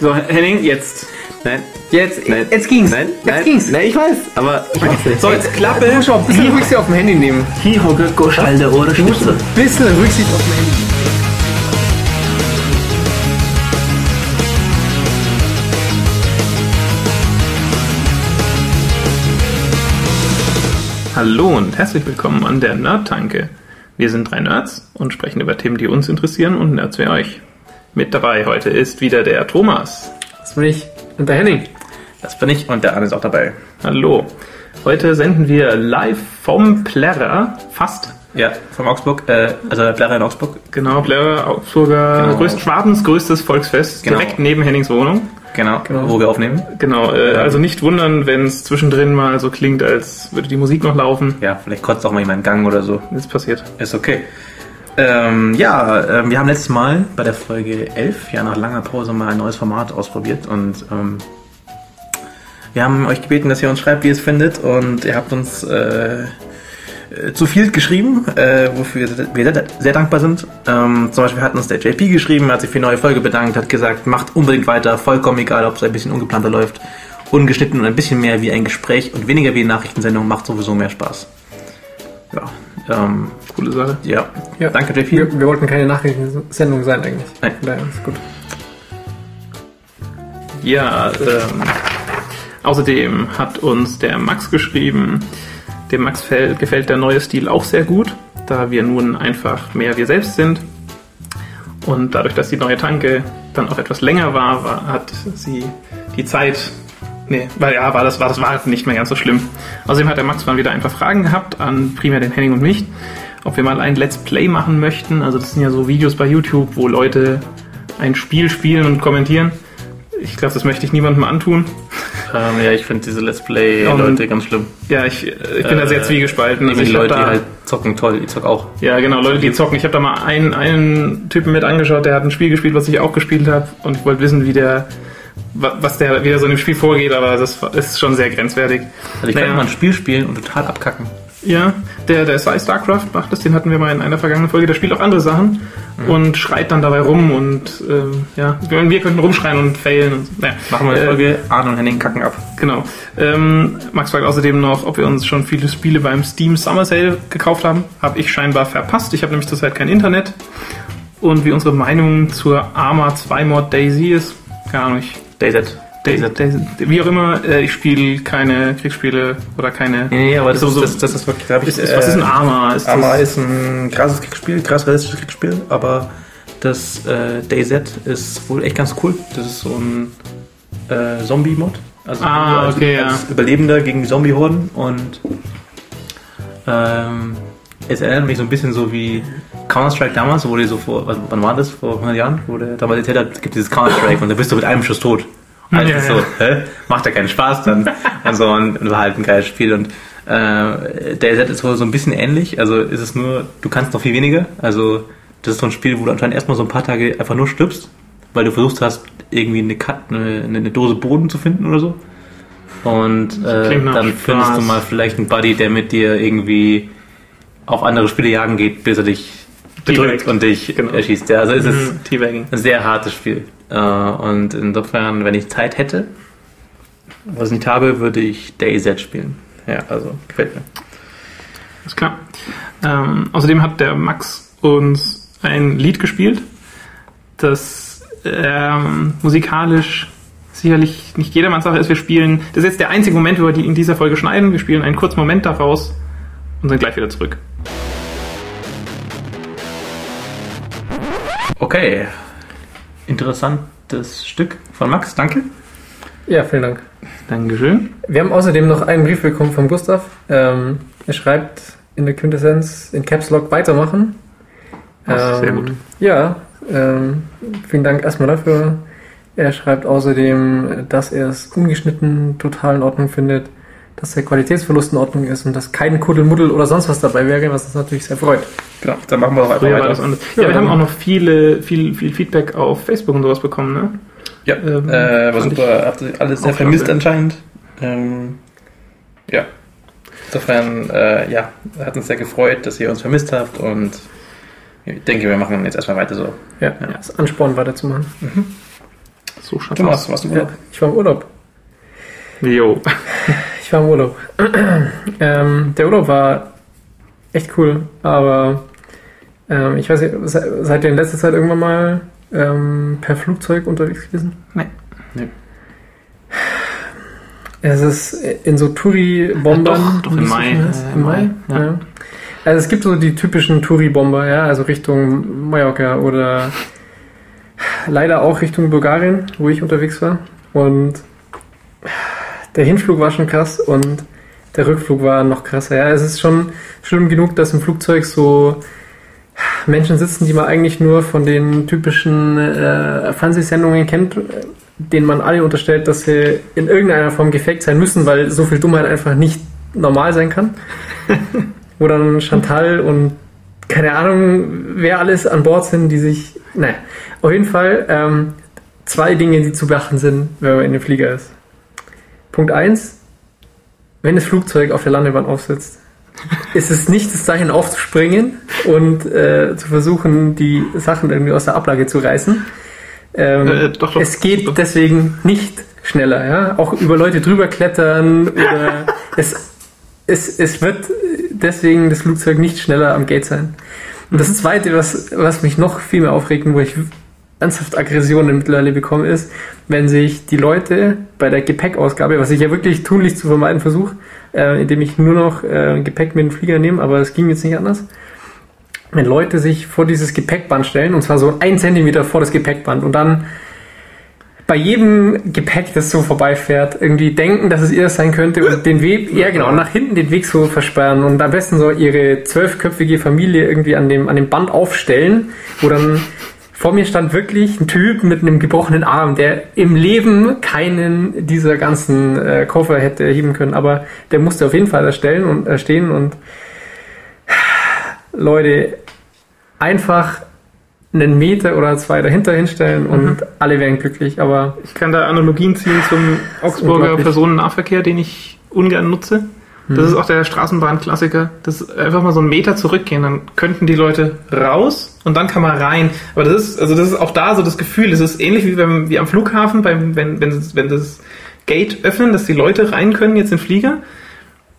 So, Henning, jetzt. Nein. Jetzt, Nein. jetzt ging's. Nein, jetzt nein, ging's. Nein, ich weiß, aber ich weiß nicht. So, jetzt Klappe. Du musst auch ein bisschen Rücksicht auf dem Handy nehmen. Hier, Hocke, Schalter oder Du musst ein bisschen Rücksicht auf dem Handy nehmen. Hallo und herzlich willkommen an der Nerd-Tanke. Wir sind drei Nerds und sprechen über Themen, die uns interessieren und Nerds wie euch. Mit dabei heute ist wieder der Thomas. Das bin ich. Und der Henning. Das bin ich und der Arne ist auch dabei. Hallo. Heute senden wir live vom Plärrer, fast. Ja, von Augsburg, äh, also der Plärrer in Augsburg. Genau, Plärrer, Augsburger, Genau. größt, Schwabens größtes Volksfest, Genau. direkt neben Hennings Wohnung. Genau, wo wir aufnehmen. Genau, äh, also nicht wundern, wenn es zwischendrin mal so klingt, als würde die Musik noch laufen. Ja, vielleicht kotzt auch mal jemand Gang oder so. Ist passiert. Ist okay. Ähm, ja, ähm, wir haben letztes Mal bei der Folge 11, ja nach langer Pause, mal ein neues Format ausprobiert und ähm, wir haben euch gebeten, dass ihr uns schreibt, wie ihr es findet und ihr habt uns äh, äh, zu viel geschrieben, äh, wofür wir sehr, sehr dankbar sind. Ähm, zum Beispiel hat uns der JP geschrieben, hat sich für die neue Folge bedankt, hat gesagt, macht unbedingt weiter, vollkommen egal, ob es ein bisschen ungeplanter läuft, ungeschnitten und ein bisschen mehr wie ein Gespräch und weniger wie eine Nachrichtensendung, macht sowieso mehr Spaß. Ja, ähm, Coole Sache. ja. Ja. Danke, JP. Wir, wir wollten keine Nachrichtensendung sein eigentlich. Nein. Daher ist gut. Ja, ähm, außerdem hat uns der Max geschrieben, dem Max fällt, gefällt der neue Stil auch sehr gut, da wir nun einfach mehr wir selbst sind. Und dadurch, dass die neue Tanke dann auch etwas länger war, war hat sie die Zeit. Nee, weil ja, war das, war das war nicht mehr ganz so schlimm. Außerdem hat der Max mal wieder ein paar Fragen gehabt an primär den Henning und mich, ob wir mal ein Let's Play machen möchten. Also das sind ja so Videos bei YouTube, wo Leute ein Spiel spielen und kommentieren. Ich glaube, das möchte ich niemandem antun. Ähm, ja, ich finde diese Let's Play-Leute ganz schlimm. Ja, ich, äh, ich bin da sehr Äh, zwiegespalten. Also die ich Leute, die da, halt zocken, toll, ich zock auch. ja, genau, Leute, die zocken. Ich habe da mal einen, einen Typen mit angeschaut, der hat ein Spiel gespielt, was ich auch gespielt habe. Und ich wollte wissen, wie der, was der, wie der so in dem Spiel vorgeht, aber das ist schon sehr grenzwertig. Also ich Naja. kann mal ein Spiel spielen und total abkacken. Ja, der, der Sai Starcraft macht das, den hatten wir mal in einer vergangenen Folge, der spielt auch andere Sachen und schreit dann dabei rum und ähm, ja, wir, wir könnten rumschreien und failen und naja. Machen wir eine Äh, Folge, Arne und Henning kacken ab. Genau. Ähm, Max fragt außerdem noch, ob wir uns schon viele Spiele beim Steam Summer Sale gekauft haben. Habe ich scheinbar verpasst. Ich habe nämlich zurzeit kein Internet. Und wie unsere Meinung zur Arma 2 Mod Daisy ist, keine Ahnung, ich, DayZ. Daisy, Daisy, wie auch immer, äh, ich spiele keine Kriegsspiele oder keine. Nee, nee, aber das, So, das, das ist wirklich, da ich, Ist, ist, was ist ein Arma? Ist Arma das, ist ein krasses Kriegsspiel, krass realistisches Kriegsspiel, aber das äh, DayZ ist wohl echt ganz cool. Das ist so ein äh, Zombie-Mod. Also Ah, als, okay, als Überlebender gegen Zombie-Horden und ähm, es erinnert mich so ein bisschen so wie Counter-Strike damals, wo die so vor, was, wann war das, vor 100 Jahren, wo der damals erzählt hat, es gibt dieses Counter-Strike und da bist du mit einem Schuss tot. Also Ja, so, ja. hä? macht ja keinen Spaß dann. und so, und, und war halt ein geiles Spiel und äh, DayZ ist wohl so ein bisschen ähnlich, also ist es nur, du kannst noch viel weniger, also das ist so ein Spiel, wo du anscheinend erstmal so ein paar Tage einfach nur stirbst, weil du versucht hast, irgendwie eine, Cut, eine, eine Dose Boden zu finden oder so. Und äh, dann Spaß. findest du mal vielleicht einen Buddy, der mit dir irgendwie auf andere Spiele jagen geht, bis er dich bedrückt und dich Genau. erschießt. Ja, also es ist Mhm, ein sehr hartes Spiel. Äh, und insofern, wenn ich Zeit hätte, was ich nicht habe, würde ich DayZ spielen. Ja, also gefällt mir. Ist klar. Ähm, außerdem hat der Max uns ein Lied gespielt, das ähm, musikalisch sicherlich nicht jedermanns Sache ist. Wir spielen, das ist jetzt der einzige Moment, wo wir die in dieser Folge schneiden. Wir spielen einen kurzen Moment daraus und sind gleich wieder zurück. Okay. Interessantes Stück von Max, danke. Ja, vielen Dank. Dankeschön. Wir haben außerdem noch einen Brief bekommen von Gustav. Ähm, er schreibt in der Quintessenz in Caps Lock weitermachen. Das ist sehr gut. Ja, ähm, vielen Dank erstmal dafür. Er schreibt außerdem, dass er es ungeschnitten total in Ordnung findet, dass der Qualitätsverlust in Ordnung ist und dass kein Kuddelmuddel oder sonst was dabei wäre, was uns natürlich sehr freut. Genau, dann machen wir auch einfach Früher weiter. anders. Ja, Ja, wir haben auch noch viele, viel, viel Feedback auf Facebook und sowas bekommen, ne? Ja, Ähm, äh, war super. Habt ihr alles sehr vermisst klasse. anscheinend. Ähm, ja. Insofern, äh, ja, hat uns sehr gefreut, dass ihr uns vermisst habt und ich denke, wir machen jetzt erstmal weiter so. Ja, das Ansporn weiterzumachen. So schaut's Thomas, aus. warst du Ja, Urlaub? ich war im Urlaub. Jo. Ich war im Urlaub. ähm, der Urlaub war echt cool, aber ähm, ich weiß nicht, se- seid ihr in letzter Zeit irgendwann mal ähm, per Flugzeug unterwegs gewesen? Nee. Nee. Es ist in so Touri-Bombern. Ja, doch, doch, im Mai. Äh, Im Mai? ja. Ja. Also es gibt so die typischen Touri-Bomber, ja, also Richtung Mallorca oder leider auch Richtung Bulgarien, wo ich unterwegs war. Und der Hinflug war schon krass und der Rückflug war noch krasser. Ja, es ist schon schlimm genug, dass im Flugzeug so Menschen sitzen, die man eigentlich nur von den typischen äh, Fernsehsendungen kennt, denen man alle unterstellt, dass sie in irgendeiner Form gefaked sein müssen, weil so viel Dummheit einfach nicht normal sein kann. Wo dann Chantal und keine Ahnung, wer alles an Bord sind, die sich. Naja, auf jeden Fall ähm, zwei Dinge, die zu beachten sind, wenn man in dem Flieger ist. Punkt eins: Wenn das Flugzeug auf der Landebahn aufsitzt, ist es nicht das Zeichen aufzuspringen und äh, zu versuchen, die Sachen irgendwie aus der Ablage zu reißen. Ähm, Äh, doch, doch. es geht deswegen nicht schneller, ja. Auch über Leute drüber klettern oder es, es, es wird deswegen das Flugzeug nicht schneller am Gate sein. Und das zweite, was, was mich noch viel mehr aufregt wo ich ernsthaft Aggressionen mittlerweile bekomme, ist, wenn sich die Leute bei der Gepäckausgabe, was ich ja wirklich tunlich zu vermeiden versuche, äh, indem ich nur noch äh, Gepäck mit dem Flieger nehme, aber es ging jetzt nicht anders, wenn Leute sich vor dieses Gepäckband stellen, und zwar so ein Zentimeter vor das Gepäckband und dann bei jedem Gepäck, das so vorbeifährt, irgendwie denken, dass es ihr sein könnte und den Weg, ja genau, nach hinten den Weg so versperren und am besten so ihre zwölfköpfige Familie irgendwie an dem, an dem Band aufstellen, wo dann vor mir stand wirklich ein Typ mit einem gebrochenen Arm, der im Leben keinen dieser ganzen äh, Koffer hätte heben können, aber der musste auf jeden Fall da stellen und äh, stehen und Leute einfach einen Meter oder zwei dahinter hinstellen und alle wären glücklich, aber Ich kann da Analogien ziehen zum Augsburger. Personennahverkehr, den ich ungern nutze. Das ist auch der Straßenbahnklassiker. Das ist einfach mal so einen Meter zurückgehen, dann könnten die Leute raus und dann kann man rein. Aber das ist, also das ist auch da so das Gefühl. Es ist ähnlich wie beim, wie am Flughafen, beim, wenn, wenn, wenn das Gate öffnen, dass die Leute rein können jetzt in den Flieger.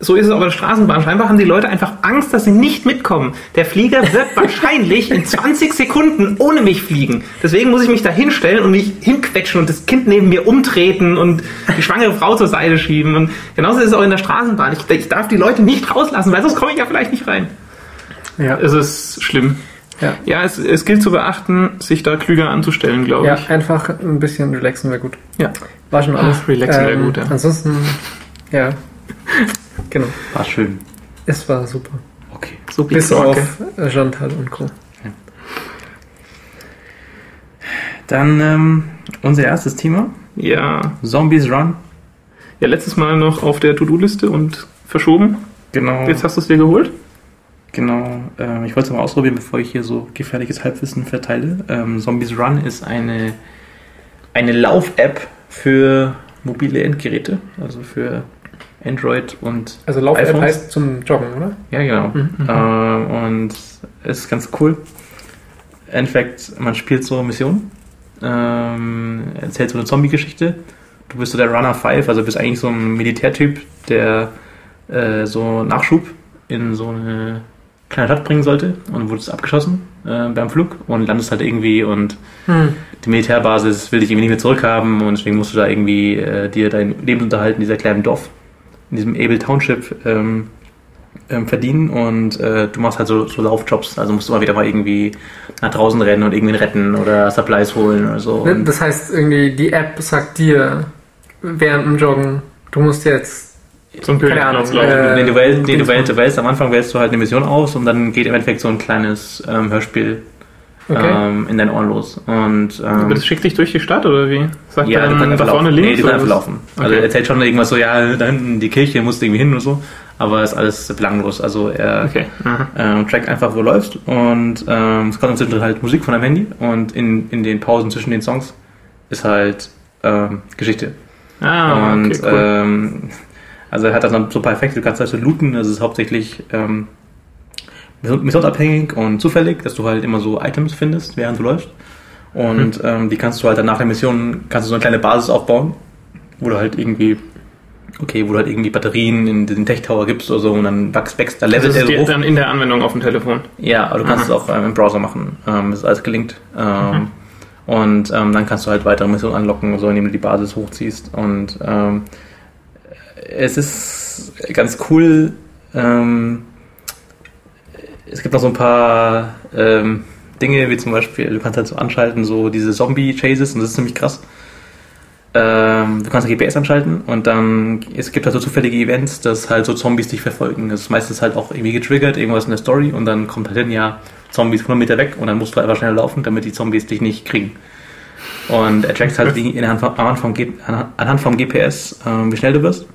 So ist es auch bei der Straßenbahn. Scheinbar haben die Leute einfach Angst, dass sie nicht mitkommen. Der Flieger wird wahrscheinlich in 20 Sekunden ohne mich fliegen. Deswegen muss ich mich da hinstellen und mich hinquetschen und das Kind neben mir umtreten und die schwangere Frau zur Seite schieben. Und genauso ist es auch in der Straßenbahn. Ich, ich darf die Leute nicht rauslassen, weil sonst komme ich ja vielleicht nicht rein. ja. Es ist schlimm. Ja. Ja, es, es gilt zu beachten, sich da klüger anzustellen, glaube Ja, ich. einfach ein bisschen relaxen wäre gut. Ja. War schon alles. Ach, relaxen wäre gut, ja. Ansonsten, ja, genau. War schön. Es war super. Okay. So Bis Pizza, auf Chantal und Co. Dann ähm, unser erstes Thema. Ja. Zombies Run. ja, letztes Mal noch auf der To-Do-Liste und verschoben. Genau. Jetzt hast du es dir geholt. Genau, ähm, ich wollte es mal ausprobieren, bevor ich hier so gefährliches Halbwissen verteile. Ähm, Zombies Run ist eine, eine Lauf-App für mobile Endgeräte, also für Android und Also Lauf-App heißt zum Joggen, oder? Ja, genau. Ähm, und es ist ganz cool. Im Endeffekt, man spielt so Missionen, ähm, erzählt so eine Zombie-Geschichte. Du bist so der Runner 5, also bist eigentlich so ein Militärtyp, der äh, so Nachschub in so eine kleine Stadt bringen sollte und wurdest abgeschossen äh, beim Flug und landest halt irgendwie und die Militärbasis will dich irgendwie nicht mehr zurückhaben und deswegen musst du da irgendwie äh, dir dein Lebensunterhalt in dieser kleinen Dorf, in diesem Able Township ähm, ähm, verdienen und äh, du machst halt so, so Laufjobs, also musst du mal wieder mal irgendwie nach draußen rennen und irgendwen retten oder Supplies holen oder so. Und Das heißt irgendwie, die App sagt dir während dem Joggen, du musst jetzt, Zum Keine Ahnung, äh, nee, du, wählst, nee, du, du wählst am Anfang wählst du halt eine Mission aus und dann geht im Endeffekt so ein kleines ähm, Hörspiel okay? ähm, in dein Ohr los. Und ähm, Aber das schickt dich durch die Stadt oder wie? Sagt ja, er du dann kannst da einfach vorne laufen. links? Nee, kannst oder einfach laufen. Also Okay. er erzählt schon irgendwas so, ja, da hinten die Kirche musst du irgendwie hin oder so, aber ist alles belanglos. Also er Okay. Ähm, trackt einfach, wo du läufst und ähm, es kommt zwischendrin halt Musik von deinem Handy und in, in den Pausen zwischen den Songs ist halt ähm, Geschichte. Ah, und okay, cool. ähm, also er hat das dann so perfekt, du kannst halt so looten, das ist hauptsächlich ähm, missionsabhängig und zufällig, dass du halt immer so Items findest, während du läufst. Und ähm, die kannst du halt dann nach der Mission, kannst du so eine kleine Basis aufbauen, wo du halt irgendwie, okay, wo du halt irgendwie Batterien in den Tech Tower gibst oder so und dann wächst, wächst da Das levelt ist er die, hoch. dann in der Anwendung auf dem Telefon. Ja, aber du kannst es auch ähm, im Browser machen. Ähm, das ist alles gelinkt. Ähm, Und ähm, dann kannst du halt weitere Missionen anlocken, so indem du die Basis hochziehst. Und ähm, es ist ganz cool. Ähm, es gibt noch so ein paar ähm, Dinge, wie zum Beispiel, du kannst halt so anschalten, so diese Zombie-Chases, und das ist ziemlich krass. Ähm, du kannst GPS anschalten und dann, es gibt halt so zufällige Events, dass halt so Zombies dich verfolgen. Das ist meistens halt auch irgendwie getriggert, irgendwas in der Story und dann kommt halt hin, ja, Zombies 100 Meter weg und dann musst du einfach schnell laufen, damit die Zombies dich nicht kriegen. Und er trackt halt die anhand vom, anhand vom, GPS, ähm, wie schnell du wirst.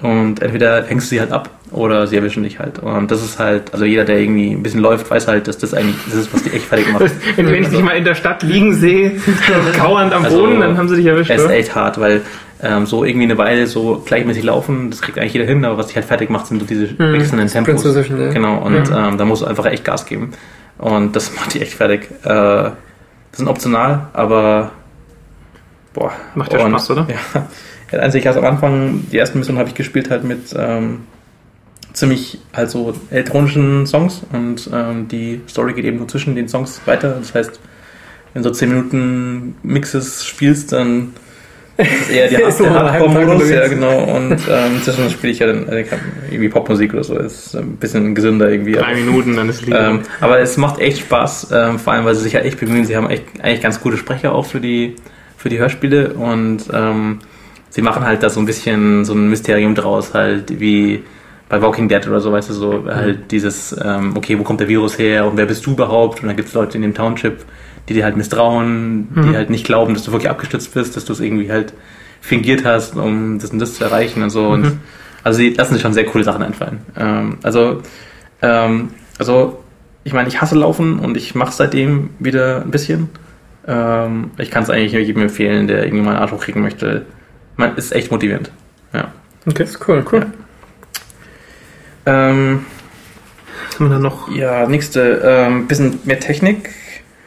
Und entweder hängst du sie halt ab oder sie erwischen dich halt. Und das ist halt, also jeder, der irgendwie ein bisschen läuft, weiß halt, dass das eigentlich das ist, was die echt fertig macht. Wenn, wenn ich dich mal in der Stadt liegen sehe, kauernd am Also, Boden, dann haben sie dich erwischt. Es ist echt hart, weil ähm, so irgendwie eine Weile so gleichmäßig laufen, das kriegt eigentlich jeder hin, aber was dich halt fertig macht, sind so diese wechselnden Tempos. Ja. Genau, und ähm, da musst du einfach echt Gas geben. Und das macht dich echt fertig. Äh, das sind optional, aber boah. Macht ja und, Spaß, oder? Ja. Ja einzig also am Anfang, die ersten Missionen habe ich gespielt halt mit ähm, ziemlich halt so elektronischen Songs und ähm, die Story geht eben nur zwischen den Songs weiter. Das heißt, wenn du so 10 Minuten Mixes spielst, dann ist es eher die Tag Hardcore-Modus, ja genau. Und ähm, inzwischen spiele ich ja dann äh, irgendwie Popmusik oder so. Ist ein bisschen gesünder irgendwie. Drei Minuten, dann ist Lied. Ähm, aber es macht echt Spaß, ähm, vor allem weil sie sich halt echt bemühen. Sie haben echt eigentlich ganz gute Sprecher auch für die, für die Hörspiele und ähm, sie machen halt da so ein bisschen so ein Mysterium draus, halt wie bei Walking Dead oder so, weißt du, so halt dieses, ähm, okay, wo kommt der Virus her und wer bist du überhaupt? Und dann gibt es Leute in dem Township, die dir halt misstrauen, die halt nicht glauben, dass du wirklich abgestützt bist, dass du es irgendwie halt fingiert hast, um das und das zu erreichen und so. Und also sie lassen sich schon sehr coole Sachen einfallen. Ähm, also ähm, also, ich meine, ich hasse Laufen und ich mache seitdem wieder ein bisschen. Ähm, ich kann es eigentlich jedem empfehlen, der irgendwie mal einen Arsch hochkriegen möchte. Man ist echt motivierend. Ja. Okay, ist cool, cool. Ähm, Was haben wir da noch? ja, nächste, ähm, bisschen mehr Technik.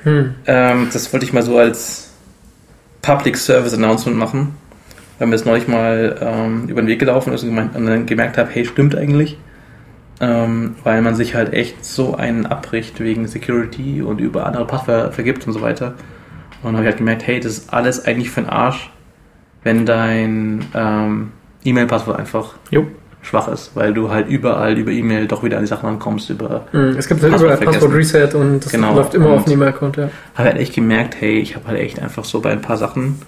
Hm. Ähm, das wollte ich mal so als Public Service Announcement machen, weil mir das neulich mal ähm, über den Weg gelaufen ist und, gemeint, und dann gemerkt habe, hey, stimmt eigentlich. Ähm, weil man sich halt echt so einen abbricht wegen Security und über andere Passwörter vergibt und so weiter. Und habe ich halt gemerkt, hey, das ist alles eigentlich für den Arsch, wenn dein ähm, E-Mail-Passwort einfach Jo. schwach ist, weil du halt überall über E-Mail doch wieder an die Sachen rankommst über Hm, Es gibt halt Passwort überall Passwort Reset und das Genau. läuft immer Und- auf den E-Mail-Account, ja. habe halt echt gemerkt, hey, ich habe halt echt einfach so bei ein paar Sachen,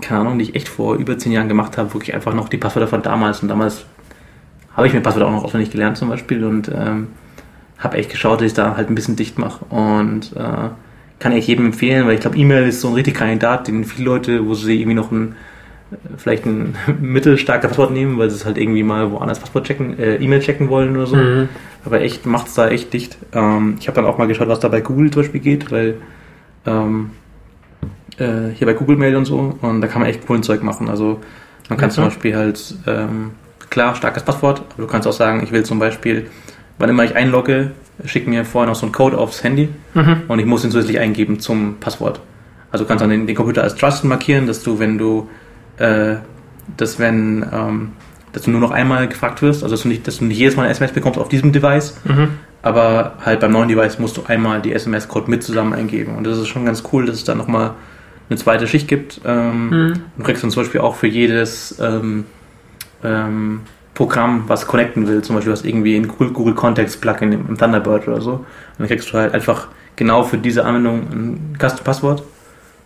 keine Ahnung, die ich echt vor über zehn Jahren gemacht habe, wirklich einfach noch die Passwörter von damals und damals habe ich mir Passwörter auch noch auswendig gelernt zum Beispiel und ähm, habe echt geschaut, dass ich da halt ein bisschen dicht mache und äh, kann ich jedem empfehlen, weil ich glaube, E-Mail ist so ein richtig Kandidat, den viele Leute, wo sie irgendwie noch ein äh, vielleicht ein mittelstarker Passwort nehmen, weil sie es halt irgendwie mal woanders Passwort checken, äh, E-Mail checken wollen oder so. Mhm. Aber echt macht's da echt dicht. Ähm, ich habe dann auch mal geschaut, was da bei Google zum Beispiel geht, weil ähm, äh, hier bei Google Mail und so und da kann man echt coolen Zeug machen. Also man kann Mhm. zum Beispiel halt ähm, klar starkes Passwort, aber du kannst auch sagen, ich will zum Beispiel, wann immer ich einlogge, schick mir vorher noch so einen Code aufs Handy Mhm. und ich muss ihn zusätzlich eingeben zum Passwort. Also du kannst dann den, den Computer als Trusted markieren, dass du, wenn du, äh, dass wenn, ähm, dass du nur noch einmal gefragt wirst, also dass du nicht, dass du nicht jedes Mal eine SMS bekommst auf diesem Device, Mhm. aber halt beim neuen Device musst du einmal die SMS-Code mit zusammen eingeben. Und das ist schon ganz cool, dass es da nochmal eine zweite Schicht gibt. Ähm, Mhm. Du kriegst dann zum Beispiel auch für jedes ähm, ähm, Programm, was connecten will, zum Beispiel was irgendwie in Google, Google Context Plugin im, Thunderbird oder so. Und dann kriegst du halt einfach genau für diese Anwendung ein Custom Passwort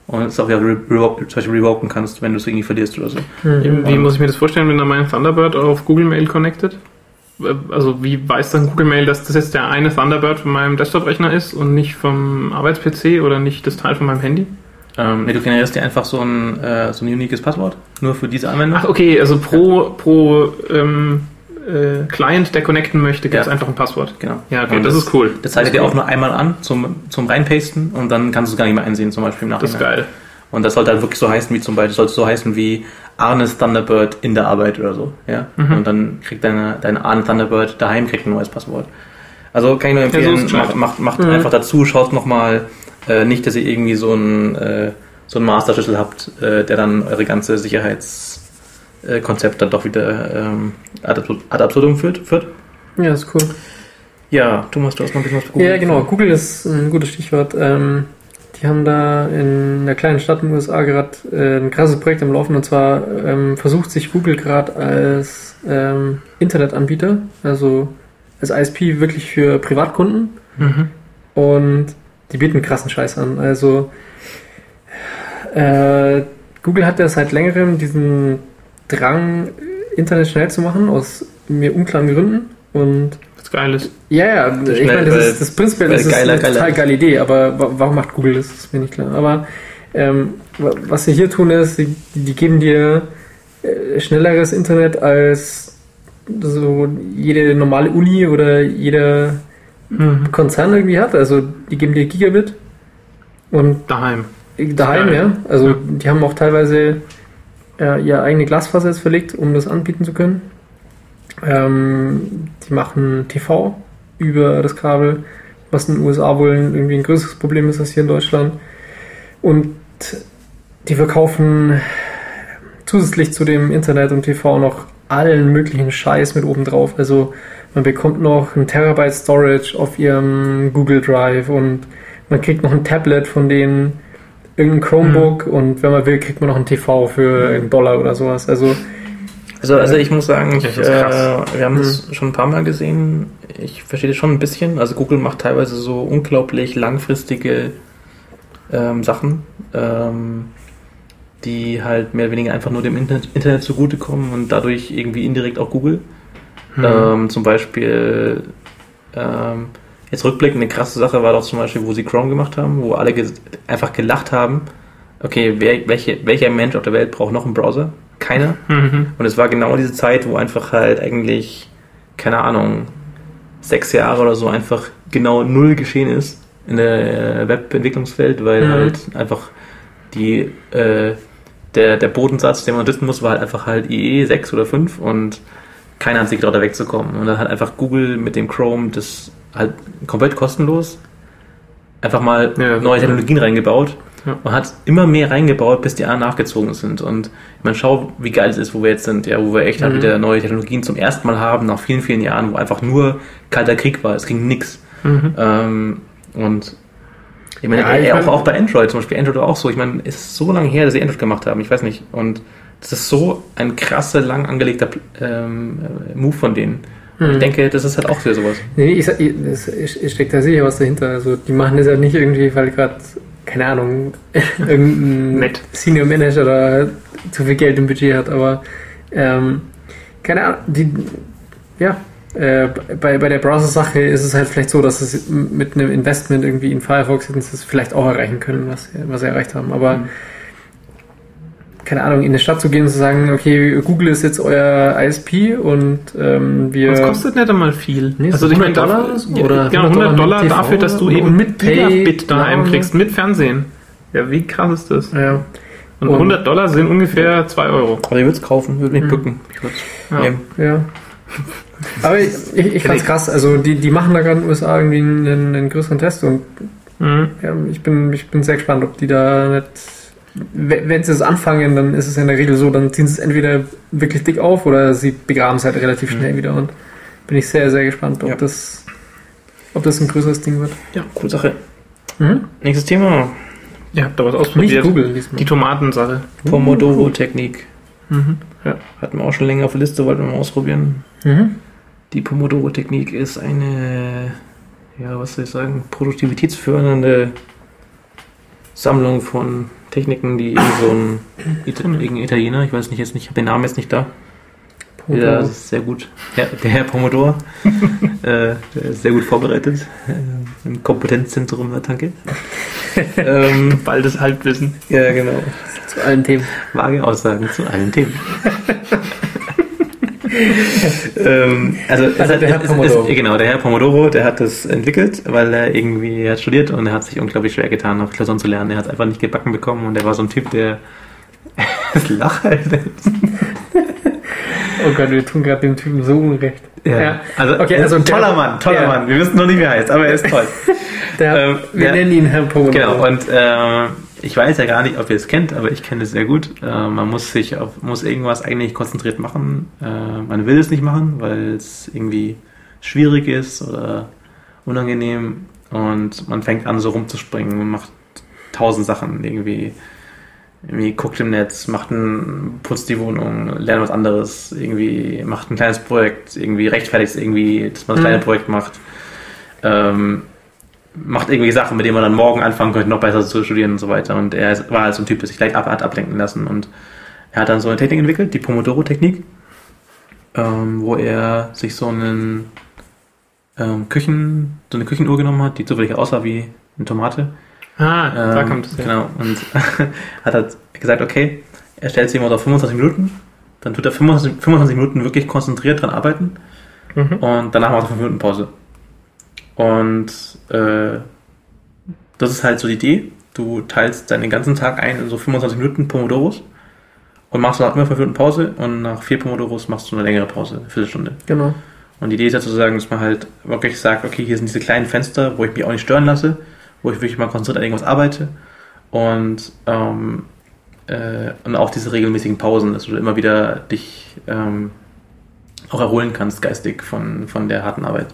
und es auch wieder re revoke, zum Beispiel revoken kannst, wenn du es irgendwie verlierst oder so. Mhm. Wie muss ich mir das vorstellen, wenn da mein Thunderbird auf Google Mail connected? Äh, Also wie weiß dann Google Mail, dass das jetzt der eine Thunderbird von meinem Desktop-Rechner ist und nicht vom Arbeits-PC oder nicht das Teil von meinem Handy? Ähm, nee, du generierst dir einfach so ein, äh, so ein uniques Passwort, nur für diese Anwendung. Ach okay, also pro, pro ähm, äh, Client, der connecten möchte, gibt es Ja. einfach ein Passwort. Genau. Ja, okay, Und das, ist cool. Das zeigt dir cool. auch nur einmal an zum, zum Reinpasten und dann kannst du es gar nicht mehr einsehen, zum Beispiel im Das ist Nachhinein. geil. Und das sollte halt wirklich so heißen wie zum Beispiel, sollte so heißen wie Arnes Thunderbird in der Arbeit oder so. Ja? Mhm. Und dann kriegt deine, deine Arne Thunderbird daheim kriegt ein neues Passwort. Also kann ich nur Ja, so empfehlen, ist gescheit. macht, macht, macht Mhm. einfach dazu, schaut nochmal Äh, nicht, dass ihr irgendwie so einen, äh, so einen Masterschlüssel habt, äh, der dann eure ganze Sicherheitskonzept dann doch wieder ähm, ad absur- ad absurdum führt, führt. Ja, ist cool. Ja, Thomas, du hast mal ein bisschen was zu Ja, genau. Google ist ein gutes Stichwort. Ähm, die haben da in einer kleinen Stadt in den USA gerade äh, ein krasses Projekt am Laufen und zwar ähm, versucht sich Google gerade als ähm, Internetanbieter, also als ISP wirklich für Privatkunden Mhm. und die bieten krassen Scheiß an. Also äh, Google hat ja seit längerem diesen Drang, Internet schnell zu machen, aus mir unklaren Gründen. Und Was Geiles. ja, ja, ich schnell, meine, das ist das prinzipiell das ist geiler, eine geiler total geile Idee, aber wa- warum macht Google das? ist mir nicht klar. Aber ähm, wa- was sie hier tun ist, die, die geben dir äh, schnelleres Internet als so jede normale Uni oder jeder. Konzern irgendwie hat. Also die geben dir Gigabit und Daheim. daheim, ja. Also Ja. die haben auch teilweise äh, ihre eigene Glasfaser jetzt verlegt, um das anbieten zu können. Ähm, die machen TV über das Kabel, was in den USA wohl irgendwie ein größeres Problem ist als hier in Deutschland. Und die verkaufen zusätzlich zu dem Internet und TV noch allen möglichen Scheiß mit oben drauf. Also man bekommt noch ein Terabyte Storage auf ihrem Google Drive und man kriegt noch ein Tablet von denen, irgendein Chromebook und wenn man will, kriegt man noch ein TV für einen Dollar oder sowas. Also Also, also ich muss sagen, ich, äh, wir haben es schon ein paar Mal gesehen. Ich verstehe das schon ein bisschen. Also Google macht teilweise so unglaublich langfristige ähm, Sachen, ähm, die halt mehr oder weniger einfach nur dem Internet, Internet zugutekommen und dadurch irgendwie indirekt auch Google. Mhm. Ähm, zum Beispiel, ähm, jetzt rückblickend, eine krasse Sache war doch zum Beispiel, wo sie Chrome gemacht haben, wo alle ges einfach gelacht haben. Okay, wer, welche, welcher Mensch auf der Welt braucht noch einen Browser? Keiner. Mhm. Und es war genau diese Zeit, wo einfach halt eigentlich, keine Ahnung, sechs Jahre oder so einfach genau null geschehen ist in der äh, Webentwicklungswelt, weil Mhm. halt einfach die, äh, der, der Bodensatz, den man testen muss, war halt einfach halt IE 6 oder 5 und keiner hat sich getraut, da wegzukommen. Und dann hat einfach Google mit dem Chrome das halt komplett kostenlos einfach mal Ja, neue ja. Technologien reingebaut Ja. und hat immer mehr reingebaut, bis die anderen nachgezogen sind. Und ich meine, schau, wie geil es ist, wo wir jetzt sind, ja, wo wir echt halt Mhm. wieder neue Technologien zum ersten Mal haben, nach vielen, vielen Jahren, wo einfach nur kalter Krieg war, es ging nix. Mhm. Ähm, und ich meine, Ja, ich auch, mein- auch bei Android zum Beispiel, Android war auch so. Ich meine, es ist so lange her, dass sie Android gemacht haben, ich weiß nicht. Und das ist so ein krasser, lang angelegter ähm, äh, Move von denen. Und ich Mhm. denke, das ist halt auch wieder sowas. Nee, ich, ich, es- ich, ich steckt da sicher was dahinter. Also die machen das ja nicht irgendwie, weil gerade, keine Ahnung, irgendein Nett. Senior Manager da zu viel Geld im Budget hat, aber ähm, keine Ahnung, die, ja, äh, bei, bei der Browser-Sache ist es halt vielleicht so, dass es mit einem Investment irgendwie in Firefox hätten sie es vielleicht auch erreichen können, was, was sie erreicht haben. Aber Mhm. Keine Ahnung, in eine Stadt zu gehen und zu sagen, okay, Google ist jetzt euer ISP und ähm, wir. Das kostet nicht einmal viel. Nee, also so ich meine, 100 dafür- Dollar Oder genau, 100 100 Dollar TV dafür, dass du eben mit Gigabit daheim bla, kriegst, mit Fernsehen. Ja, wie krass ist das? ja. Und Und- 100 Dollar sind ungefähr 2 Euro. Aber ich würde es kaufen, würde mich Mhm. bücken. Ich würde Ja. nehmen. Ja. Aber ich, ich, ich fand's krass. Also die, die machen da gerade in den USA irgendwie einen, einen größeren Test und Mhm. ja, ich bin ich bin sehr gespannt, ob die da nicht. Wenn sie es anfangen, dann ist es in der Regel so, dann ziehen sie es entweder wirklich dick auf oder sie begraben es halt relativ schnell wieder und bin ich sehr, sehr gespannt, ob Ja. das ob das ein größeres Ding wird. Ja, coole Sache. Mhm. Nächstes Thema. Ihr habt da was Nicht ausprobiert. Google diesmal. Die Tomatensache. Pomodoro-Technik. Mhm. Hatten wir auch schon länger auf der Liste, wollten wir mal ausprobieren. Mhm. Die Pomodoro-Technik ist eine, ja, was soll ich sagen, produktivitätsfördernde Sammlung von Techniken, die irgend so ein Ita irgendein Italiener, ich weiß nicht jetzt nicht, ich habe den Namen jetzt nicht da. Ja, das ist sehr gut. Ja, der Herr Pomodoro, äh, der ist sehr gut vorbereitet. Äh, Im Kompetenzzentrum der Tanke. ähm, Baldes Halbwissen. ja, genau. zu allen Themen. Vage Aussagen zu allen Themen. ähm, also, Also hat, der Herr es, es, Pomodoro. genau, der Herr Pomodoro, der hat das entwickelt, weil er irgendwie er hat studiert und er hat sich unglaublich schwer getan, auf Klausuren zu lernen. Er hat es einfach nicht gebacken bekommen und er war so ein Typ, der das Lach halt. Oh Gott, wir tun gerade dem Typen so unrecht. Ja. Also, Okay, also toller der- Mann, toller der- Mann. Wir wissen noch nicht, wie er heißt, aber er ist toll. Der, Ähm, wir ja. nennen ihn Herr Pomodoro. Genau, und äh, ich weiß ja gar nicht, ob ihr es kennt, aber ich kenne es sehr gut. Äh, man muss sich auf, muss irgendwas eigentlich konzentriert machen. Äh, man will es nicht machen, weil es irgendwie schwierig ist oder unangenehm und man fängt an so rumzuspringen und macht tausend Sachen irgendwie. Irgendwie guckt im Netz, macht ein, putzt die Wohnung, lernt was anderes, irgendwie macht ein kleines Projekt, irgendwie rechtfertigt es irgendwie, dass man das Mhm. kleine Projekt macht. Ähm, macht irgendwie Sachen, mit denen man dann morgen anfangen könnte, noch besser zu studieren und so weiter. Und er war halt so ein Typ, der sich gleich ab, hat ablenken lassen. Und er hat dann so eine Technik entwickelt, die Pomodoro-Technik, ähm, wo er sich so einen ähm, Küchen, so eine Küchenuhr genommen hat, die zufällig aussah wie eine Tomate. Ah, da Ähm, kommt es. Genau. Und hat halt gesagt, okay, er stellt sich immer auf 25 Minuten, dann tut er 25, 25 Minuten wirklich konzentriert dran arbeiten Mhm. und danach macht er 5 Minuten Pause. Und äh, das ist halt so die Idee. Du teilst deinen ganzen Tag ein in so 25 Minuten Pomodoros und machst danach immer 5 Minuten Pause und nach 4 Pomodoros machst du eine längere Pause, eine Viertelstunde. Genau. Und die Idee ist ja sozusagen, dass man halt wirklich sagt, okay, hier sind diese kleinen Fenster, wo ich mich auch nicht stören lasse, wo ich wirklich mal konzentriert an irgendwas arbeite. Und, ähm, äh, und auch diese regelmäßigen Pausen, dass du immer wieder dich ähm, auch erholen kannst, geistig von, von der harten Arbeit.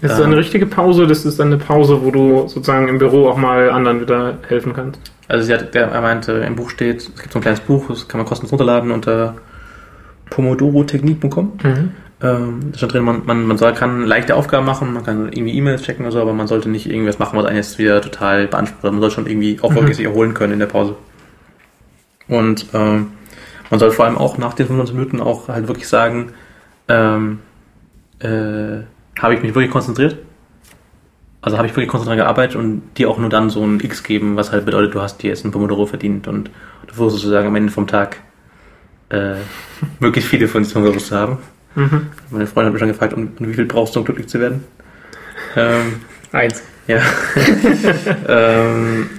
Das ist ähm, eine richtige Pause, das ist eine Pause, wo du sozusagen im Büro auch mal anderen wieder helfen kannst. Also sie hat, er meinte, im Buch steht, es gibt so ein kleines Buch, das kann man kostenlos runterladen unter pomodorotechnik.com. Mhm. Ähm, da stand drin, man, man, man soll, kann leichte Aufgaben machen, man kann irgendwie E-Mails checken oder so, aber man sollte nicht irgendwas machen, was einen jetzt wieder total beansprucht. Man soll schon irgendwie auch wirklich sich erholen können in der Pause. Und ähm, man soll vor allem auch nach den 25 Minuten auch halt wirklich sagen, ähm, äh, habe ich mich wirklich konzentriert? Also habe ich wirklich konzentriert gearbeitet und dir auch nur dann so ein X geben, was halt bedeutet, du hast dir jetzt ein Pomodoro verdient und du versuchst sozusagen am Ende vom Tag äh, möglichst viele von diesen Pomodoros zu haben. Mhm. Meine Freundin hat mich schon gefragt, und, und wie viel brauchst du, um glücklich zu werden? Ähm, Eins. ja. ähm,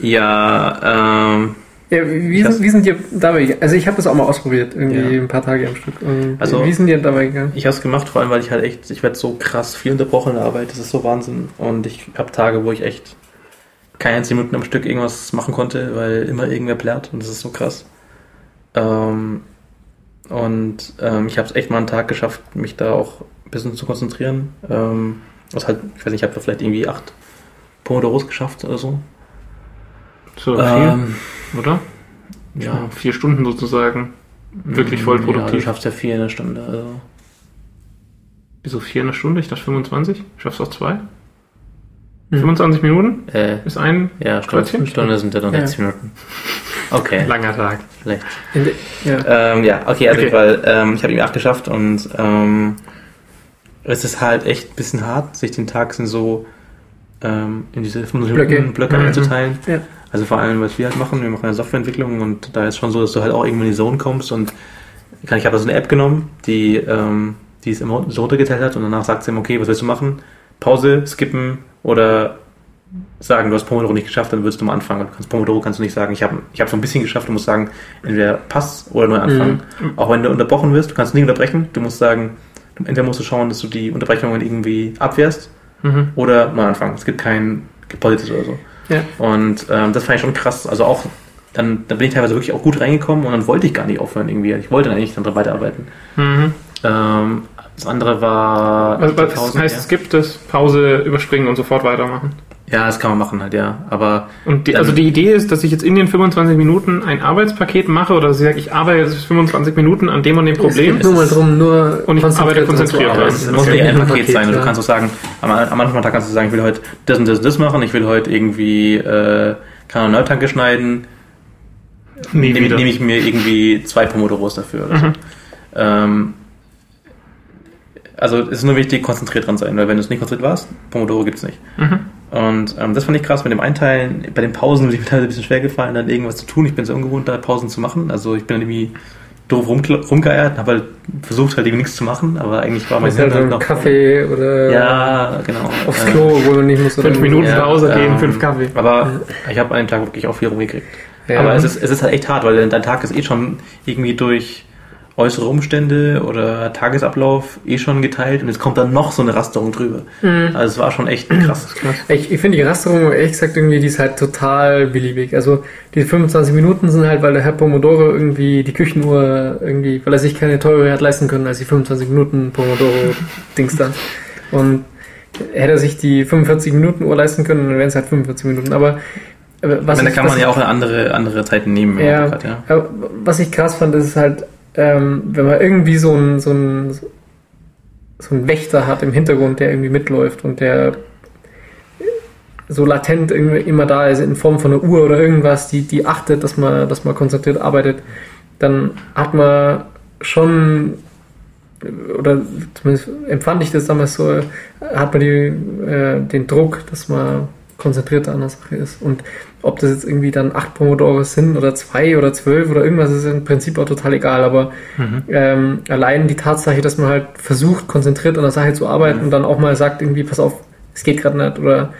ja, ähm, Ja, wie, sind, wie sind dir dabei gegangen? Also ich habe das auch mal ausprobiert, irgendwie Ja. ein paar Tage am Stück. Und Also- wie sind dir dabei gegangen? ich habe es gemacht, vor allem, weil ich halt echt, ich werde so krass viel unterbrochen in der Arbeit, das ist so Wahnsinn. Und ich habe Tage, wo ich echt keine 10 Minuten am Stück irgendwas machen konnte, weil immer irgendwer plärt und das ist so krass. Ähm, und ähm, ich habe es echt mal einen Tag geschafft, mich da auch ein bisschen zu konzentrieren. Ähm, was halt, ich weiß nicht, ich habe da vielleicht irgendwie acht Pomodoros geschafft oder so. So viel, Ähm, oder? ja. Vier Stunden sozusagen. Wirklich voll Ja, du produktiv. schaffst ja vier in einer Stunde. Also. Wieso vier eine Stunde? Ich dachte 25. Schaffst du auch zwei? Hm. 25 Minuten Äh, ist ein ja, Stunde? Stunde sind ja noch Ja. 60 Minuten. Okay, langer Tag. vielleicht. In de, ja. Ähm, ja, okay, also Okay. weil ähm, ich habe ihm acht geschafft und ähm, es ist halt echt ein bisschen hart, sich den Tag so ähm, in diese 25 Blöcke. Minuten Blöcke Mhm. einzuteilen. Ja. Also vor allem, was wir halt machen, wir machen eine Softwareentwicklung und da ist schon so, dass du halt auch irgendwann in die Zone kommst und ich habe da so eine App genommen, die, ähm, die es immer so runtergeteilt hat und danach sagt sie ihm, okay, was willst du machen? Pause, skippen oder sagen, du hast Pomodoro nicht geschafft, dann würdest du mal anfangen. Du kannst Pomodoro kannst du nicht sagen, ich habe ich hab so ein bisschen geschafft, du musst sagen, entweder Pass oder neu anfangen. Auch wenn du unterbrochen wirst, du kannst nicht unterbrechen, du musst sagen, entweder musst du schauen, dass du die Unterbrechungen irgendwie abwehrst Mhm. oder neu anfangen. Es gibt kein Politis oder so. Ja. Und ähm, das fand ich schon krass. Also auch, dann, dann bin ich teilweise wirklich auch gut reingekommen und dann wollte ich gar nicht aufhören irgendwie. Ich wollte dann eigentlich dann weiterarbeiten. Mhm. Ähm, das andere war. Also, was heißt, ja. es gibt das Pause überspringen und sofort weitermachen. Ja, das kann man machen halt, ja. Aber Und die, also die Idee ist, dass ich jetzt in den 25 Minuten ein Arbeitspaket mache oder dass ich sage, ich arbeite jetzt 25 Minuten an dem und dem Es Problem. geht nur mal drum, nur Und ich arbeite konzentriert, es das muss nicht ja ein ein Paket sein. Du ja. kannst auch sagen, am, am Anfang Tag kannst du sagen, ich will heute das und das und das machen, ich will heute irgendwie äh, kann eine Neutanke schneiden, nehme nehm ich mir irgendwie zwei Pomodoros dafür. Oder so. Mhm. Ähm, also es ist nur wichtig, konzentriert dran sein, weil wenn du es nicht konzentriert warst, Pomodoro gibt's nicht. Mhm. Und ähm, das fand ich krass mit dem Einteilen. Bei den Pausen ist mir teilweise ein bisschen schwer gefallen, dann irgendwas zu tun. Ich bin sehr ungewohnt, da Pausen zu machen. Also ich bin dann irgendwie doof rumkl- rumgeeiert, habe halt versucht, halt irgendwie nichts zu machen, aber eigentlich war mein Hirn so halt noch... Kaffee oder Ja, genau. aufs Äh, Klo, wo man nicht muss. oder Fünf Minuten ja, Pause gehen, ähm, fünf Kaffee. Aber ich habe an dem Tag wirklich auch viel rumgekriegt. Ja. Aber es ist, es ist halt echt hart, weil dein Tag ist eh schon irgendwie durch äußere Umstände oder Tagesablauf eh schon geteilt und jetzt kommt dann noch so eine Rasterung drüber. Also es war schon echt krass. Ich, ich finde die Rasterung, ehrlich gesagt, irgendwie, die ist halt total beliebig. Also die 25 Minuten sind halt, weil der Herr Pomodoro irgendwie die Küchenuhr irgendwie, weil er sich keine teure hat leisten können als die 25 Minuten Pomodoro-Dings da. Und hätte er sich die 45 Minuten Uhr leisten können, dann wären es halt 45 Minuten. Aber äh, Ich was meine, da ich- kann man ja auch andere, andere Zeiten nehmen. wenn man ja, hat, ja. was ich krass fand, ist halt, ähm, wenn man irgendwie so ein, so so ein Wächter hat im Hintergrund, der irgendwie mitläuft und der so latent irgendwie immer da ist in Form von einer Uhr oder irgendwas, die, die achtet, dass man, dass man konzentriert arbeitet, dann hat man schon oder zumindest empfand ich das damals so, hat man die, äh, den Druck, dass man konzentrierter an der Sache ist. Und ob das jetzt irgendwie dann acht Pomodoros sind oder zwei oder zwölf oder irgendwas, ist im Prinzip auch total egal. Aber ähm, allein die Tatsache, dass man halt versucht, konzentriert an der Sache zu arbeiten und dann auch mal sagt, irgendwie, pass auf, es geht gerade nicht oder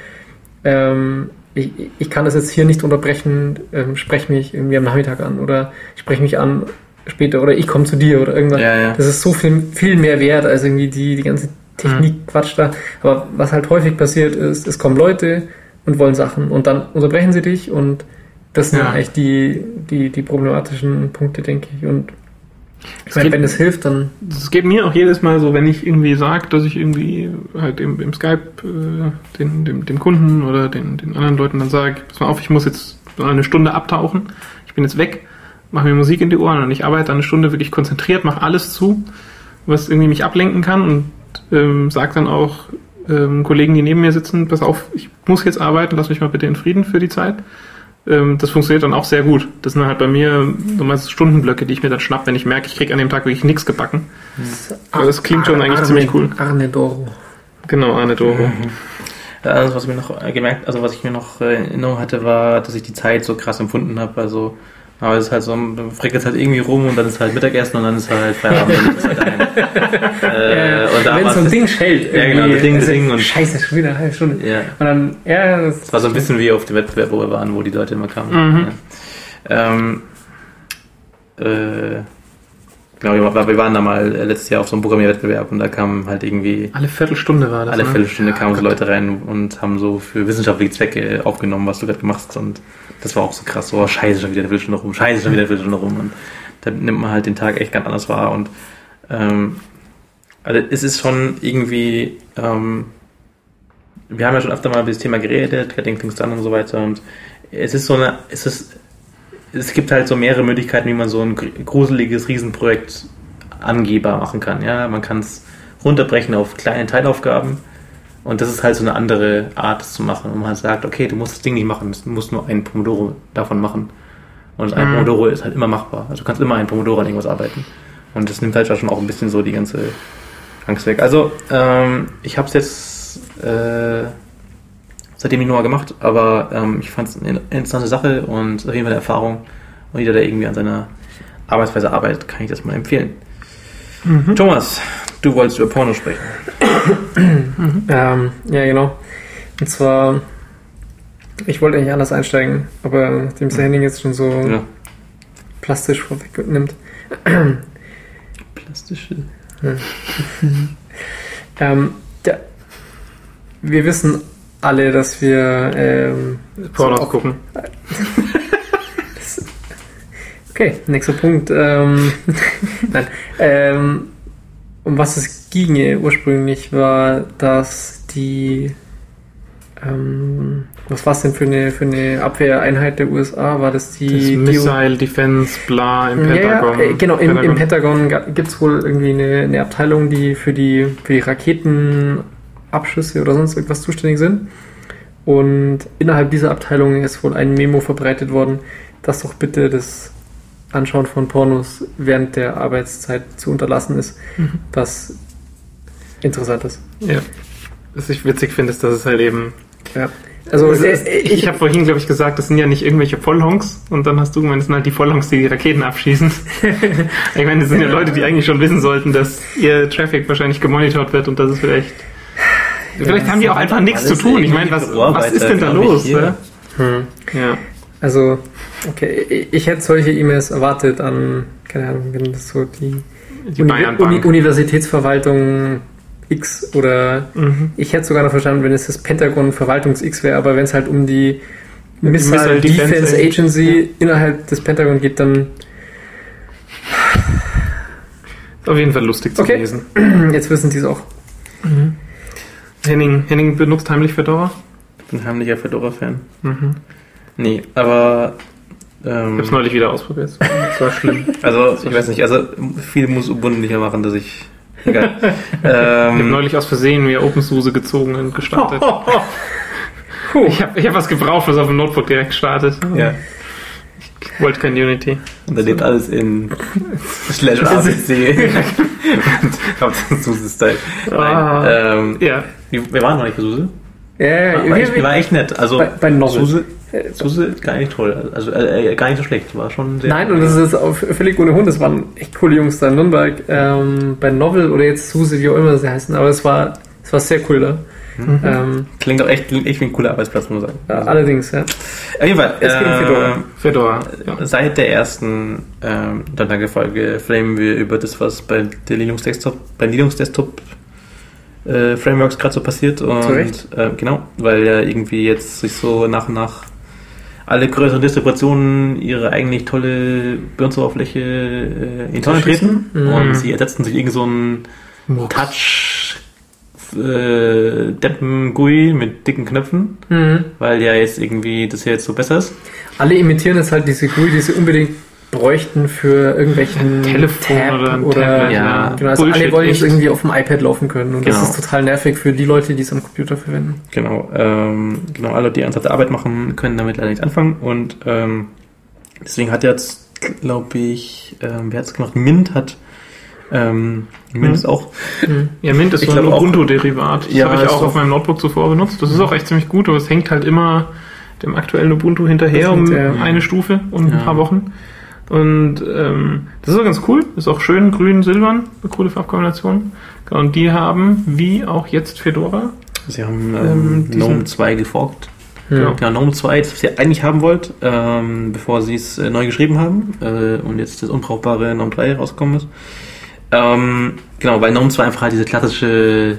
ähm, ich, ich kann das jetzt hier nicht unterbrechen, ähm, sprech mich irgendwie am Nachmittag an oder sprech mich an später oder ich komme zu dir oder irgendwas. Ja, ja. Das ist so viel, viel mehr wert als irgendwie die, die ganze Technik-Quatsch da. Aber was halt häufig passiert ist, es kommen Leute und wollen Sachen und dann unterbrechen sie dich und das sind Ja. eigentlich die, die, die problematischen Punkte, denke ich. Und ich meine, wenn es hilft, dann Es geht mir auch jedes Mal so, wenn ich irgendwie sage, dass ich irgendwie halt im, im Skype äh, den, dem, dem Kunden oder den, den anderen Leuten dann sage, pass mal auf, ich muss jetzt eine Stunde abtauchen, ich bin jetzt weg, mache mir Musik in die Ohren und ich arbeite eine Stunde wirklich konzentriert, mache alles zu, was irgendwie mich ablenken kann und ähm, sage dann auch ähm, Kollegen, die neben mir sitzen, pass auf, ich muss jetzt arbeiten, lass mich mal bitte in Frieden für die Zeit. Ähm, das funktioniert dann auch sehr gut. Das sind halt bei mir meist Stundenblöcke, die ich mir dann schnapp, wenn ich merke, ich krieg an dem Tag wirklich nichts gebacken. Aber das klingt schon eigentlich Arne, ziemlich cool. Arne Doro. Genau, Arne Doro. Also, was mir noch äh, gemerkt, also was ich mir noch äh, in Erinnerung hatte, war, dass ich die Zeit so krass empfunden habe. Also, aber es ist halt so, du frickelt halt irgendwie rum und dann ist halt Mittagessen und dann ist halt Feierabend und dann ist halt äh, und da Wenn war so ein Ding schellt. Ja, genau, das Ding, also, Ding und- Scheiße, schon wieder eine halbe Stunde. Ja. Und dann, ja, das, Es war so ein bisschen wie auf dem Wettbewerb, wo wir waren, wo die Leute immer kamen. Mhm. Ja. Ähm, äh, genau, wir, war- wir waren da mal äh, letztes Jahr auf so einem Programmierwettbewerb und da kamen halt irgendwie Alle Viertelstunde war das. alle ne? Viertelstunde kamen so Leute rein und haben so für wissenschaftliche Zwecke aufgenommen, was du gerade gemacht hast. Und das war auch so krass. So, oh, scheiße, schon wieder eine Viertelstunde rum, scheiße, schon wieder eine Viertelstunde rum. Und da nimmt man halt den Tag echt ganz anders wahr. Und ähm, also es ist schon irgendwie, ähm, wir haben ja schon öfter mal über das Thema geredet, Getting Things Done und so weiter. Und es ist so eine, es ist, es gibt halt so mehrere Möglichkeiten, wie man so ein gr- gruseliges Riesenprojekt angehbar machen kann. Ja, man kann es runterbrechen auf kleine Teilaufgaben. Und das ist halt so eine andere Art, das zu machen. Und man halt sagt, okay, du musst das Ding nicht machen, du musst nur einen Pomodoro davon machen. Und ein Mhm. Pomodoro ist halt immer machbar. Also du kannst immer einen Pomodoro an irgendwas arbeiten. Und das nimmt halt schon auch ein bisschen so die ganze Angst weg. Also, ähm, ich habe es jetzt äh, seitdem nicht nochmal gemacht, aber ähm, ich fand es eine interessante Sache und auf jeden Fall eine Erfahrung. Und jeder, der irgendwie an seiner Arbeitsweise arbeitet, kann ich das mal empfehlen. Thomas, du wolltest über Porno sprechen. ähm, ja, genau. Und zwar, ich wollte eigentlich anders einsteigen, aber nachdem es Henning jetzt schon so Ja. plastisch vorwegnimmt. Plastische. Ähm, ja, wir wissen alle, dass wir ähm, Pornos so gucken. Okay, nächster Punkt. Ähm, nein, ähm, um was es ginge ursprünglich war, dass die ähm, was war es denn für eine für eine Abwehreinheit der USA? War das die Das Missile Defense, bla, im Ja, Pentagon. äh, genau, im, im Pentagon. Gibt es wohl irgendwie eine, eine Abteilung, die für die, für die Raketenabschüsse oder sonst irgendwas zuständig sind. Und innerhalb dieser Abteilung ist wohl ein Memo verbreitet worden, dass doch bitte das Anschauen von Pornos während der Arbeitszeit zu unterlassen ist, Mhm. was interessant ist. Ja. Was ich witzig finde, ist, dass es halt eben. Ja. Also, Also, es- äh, ich ich habe vorhin, glaube ich, gesagt, das sind ja nicht irgendwelche Vollhonks. Und dann hast du gemeint, das sind halt die Vollhonks, die die Raketen abschießen. ich meine, das sind ja Leute, die eigentlich schon wissen sollten, dass ihr Traffic wahrscheinlich gemonitort wird und das ist vielleicht. Vielleicht haben die auch einfach nichts zu tun. Ich meine, was, was ist denn da los? Ne? hm. Ja. Also, Okay, ich- hätte solche E-Mails erwartet an, keine Ahnung, wenn das so die, Die Uni Uni. Universitätsverwaltung X oder Mhm. ich hätte sogar noch verstanden, wenn es das Pentagon Verwaltungs X wäre, aber wenn es halt um die Missile, Missile Defense Defense Agency innerhalb des Pentagon geht, dann auf jeden Fall lustig zu Okay. lesen. jetzt wissen die es auch. Henning, Henning benutzt heimlich Fedora. Ich bin heimlicher Fedora-Fan. Mhm. Nee, aber. Ich Ähm, hab's neulich wieder ausprobiert. Das war schlimm. also, ich weiß nicht, also viel muss Ubuntu machen, dass ich. Egal. Ich habe ähm, neulich aus Versehen mir OpenSUSE gezogen und gestartet. Ich habe ich hab was gebraucht, was auf dem Notebook direkt startet. ja. Ich wollte kein Unity. Und da lebt alles in slash ABC. Hauptsache Suse-Style. Ah. Ähm, Ja, wir, wir waren noch nicht bei Suse. Ja, ja, War, wir- war, echt, war echt nett. Also, bei, bei Novel. Suse, Suse gar nicht toll. Also, äh, gar nicht so schlecht. War schon sehr. Nein, und das ist auch völlig ohne Hund. Das waren echt coole Jungs da in Nürnberg. Ähm, bei Novel oder jetzt Suse, wie auch immer sie heißen. Aber es war, es war sehr cool da. Mhm. Ähm, Klingt auch echt, klingt echt wie ein cooler Arbeitsplatz, muss man sagen. ja, allerdings, ja. Auf jeden Fall. Es geht um Fedora. Fedora. Ja. Seit der ersten ähm, Donnerfolge flamen wir über das, was bei der Linux Desktop, bei Linux Desktop äh, Frameworks gerade so passiert. Und Zu Recht. äh, genau, weil ja irgendwie jetzt sich so nach und nach alle größeren Distributionen ihre eigentlich tolle Benutzeroberfläche äh, in Tonne treten Mhm. und sie ersetzen sich irgend so einen Touch äh, Deppen GUI mit dicken Knöpfen, Mhm. weil ja jetzt irgendwie das ja jetzt so besser ist. Alle imitieren jetzt halt diese GUI, die sie unbedingt bräuchten für irgendwelchen Telefon Tab oder oder ja. genau, also Bullshit, alle wollen jetzt irgendwie auf dem iPad laufen können und das Genau. ist total nervig für die Leute, die es am Computer verwenden. Genau, ähm, genau, alle, die ernsthafte Arbeit machen, können damit leider nichts anfangen und ähm, deswegen hat jetzt, glaube ich, ähm, wer hat es gemacht? Mint hat, ähm, Mint ist auch, Ja, Mint ist so ein Ubuntu-Derivat. Das Ja, habe ich auch auf meinem Notebook zuvor benutzt. Das ist auch echt ziemlich gut, aber es hängt halt immer dem aktuellen Ubuntu hinterher Das um ja. eine Stufe und ein paar Wochen. Und ähm, das ist auch ganz cool. Ist auch schön grün, silbern. Eine coole Farbkombination. Genau, Und die haben, wie auch jetzt Fedora, sie haben Ähm, ähm, GNOME 2 geforkt. Genau. Ja, GNOME 2, das was ihr eigentlich haben wollt, ähm, bevor sie es äh, neu geschrieben haben äh, und jetzt das unbrauchbare GNOME 3 rausgekommen ist. Ähm, genau, weil GNOME 2 einfach halt diese klassische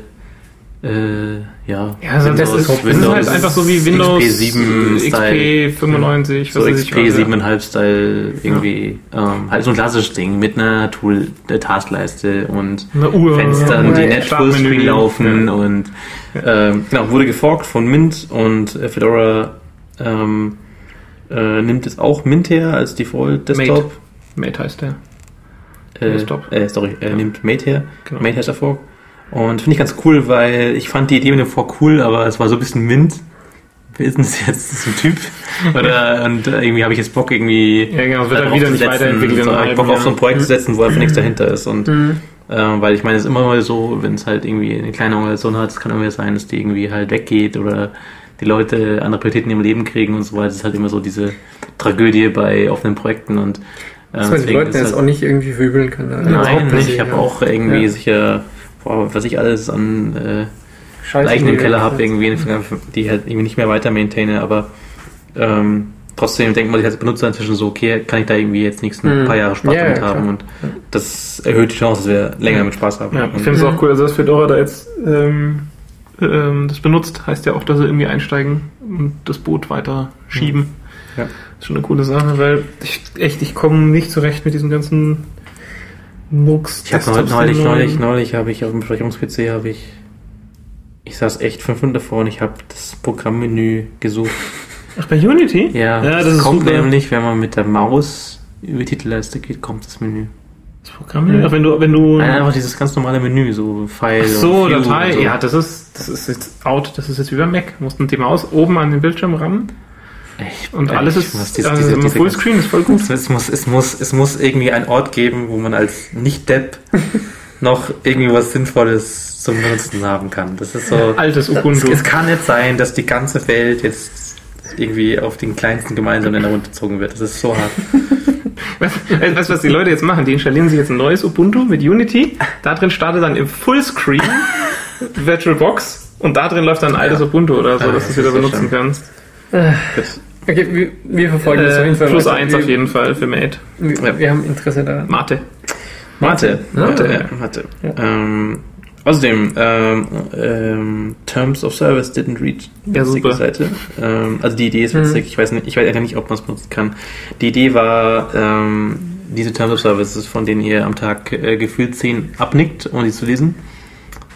äh, ja, Ja, also das, ist, das ist halt einfach so wie Windows XP7 XP 95, so was weiß ich XP was, ja. 7,5 Style irgendwie ähm, halt so ein klassisches Ding mit einer Tool der Taskleiste und Uhr, Fenstern, ja, die ja, net Startmenü. Fullscreen laufen Ja. und ähm, genau, wurde geforkt von Mint und äh, Fedora ähm, äh, nimmt jetzt auch Mint her als Default Desktop. Mate heißt der. Äh, Desktop. äh, sorry, er Ja. nimmt Mate her. Genau. Mate heißt der Fork. Und finde ich ganz cool, weil ich fand die Idee mit dem Fork cool, aber es war so ein bisschen Mint. Wer ist denn das jetzt? Das ist ein Typ? Oder, und äh, irgendwie habe ich jetzt Bock irgendwie Ja, genau, es wird da dann wieder nicht weiterentwickelt. So, ich Bock auf so ein. Projekt zu setzen, wo einfach nichts dahinter ist. Und Mhm. äh, weil ich meine, es ist immer mal so, wenn es halt irgendwie eine kleine Organisation hat, es kann immer sein, dass die irgendwie halt weggeht oder die Leute andere Prioritäten im Leben kriegen und so weiter. Es ist halt immer so diese Tragödie bei offenen Projekten und äh, Das man die ist jetzt halt- auch nicht irgendwie verübeln kann. ne? Nein, nicht. Ich habe ja. auch irgendwie Ja. sicher, boah, was ich alles an äh, Scheiße, Leichen im Keller habe, irgendwie, die halt irgendwie nicht mehr weiter maintaine, aber ähm, trotzdem denkt man sich als Benutzer inzwischen so, okay, kann ich da irgendwie jetzt nichts ein Mhm. paar Jahre Spaß Ja, damit ja, haben klar. und das erhöht die Chance, dass wir länger mit Spaß haben. Ja, ich finde es auch cool, also dass Fedora da jetzt ähm, ähm, das benutzt, heißt ja auch, dass sie irgendwie einsteigen und das Boot weiter schieben. Ja. Das ist schon eine coole Sache, weil ich echt, ich komme nicht zurecht mit diesem ganzen Mux. ich habe neulich, neulich, neulich habe ich auf dem Besprechungs-PC habe ich ich saß echt fünf Minuten davor und ich habe das Programmmenü gesucht. Ach, bei Unity? Ja, ja das, das kommt super. nämlich, wenn man mit der Maus über die Titelleiste geht, kommt das Menü. Das Programm, Ach, wenn du, wenn du. Nein, einfach dieses ganz normale Menü, so File Ach so, Datei. so. Ja, das ist, das ist jetzt out. Das ist jetzt wie beim Mac. Du musst mit die Maus oben an den Bildschirm rammen Ich, und alles ist, muss diese- also diese- immer diese Fullscreen, ist voll gut. Es, es, muss, es, muss, es muss irgendwie einen Ort geben, wo man als Nicht-Depp noch irgendwie was Sinnvolles zum Benutzen haben kann. Das ist so. Altes Es, Ubuntu. es kann nicht sein, dass die ganze Welt jetzt irgendwie auf den kleinsten gemeinsamen Nenner runtergezogen wird. Das ist so hart. Weißt du, was, was die Leute jetzt machen? Die installieren sich jetzt ein neues Ubuntu mit Unity. Da drin startet dann im Fullscreen VirtualBox und da drin läuft dann ein altes Ja. Ubuntu oder so, Ah, dass du das es wieder benutzen schlimm. kannst. Gut. Okay, wir, wir verfolgen das auf jeden Äh, Fall. plus weiter. eins wir, auf jeden Fall für Mate. Wir, wir haben Interesse daran. Mate. Mate. Ah. Mate, ja, Mate. Ja. Ähm, außerdem, ähm, ähm, Terms of Service didn't reach Ja, super. Seite. Ähm, also die Idee ist Mhm. witzig. Ich weiß nicht, ich weiß einfach nicht, ob man es benutzen kann. Die Idee war, ähm, diese Terms of Services, von denen ihr am Tag äh, gefühlt 10 abnickt, um die zu lesen.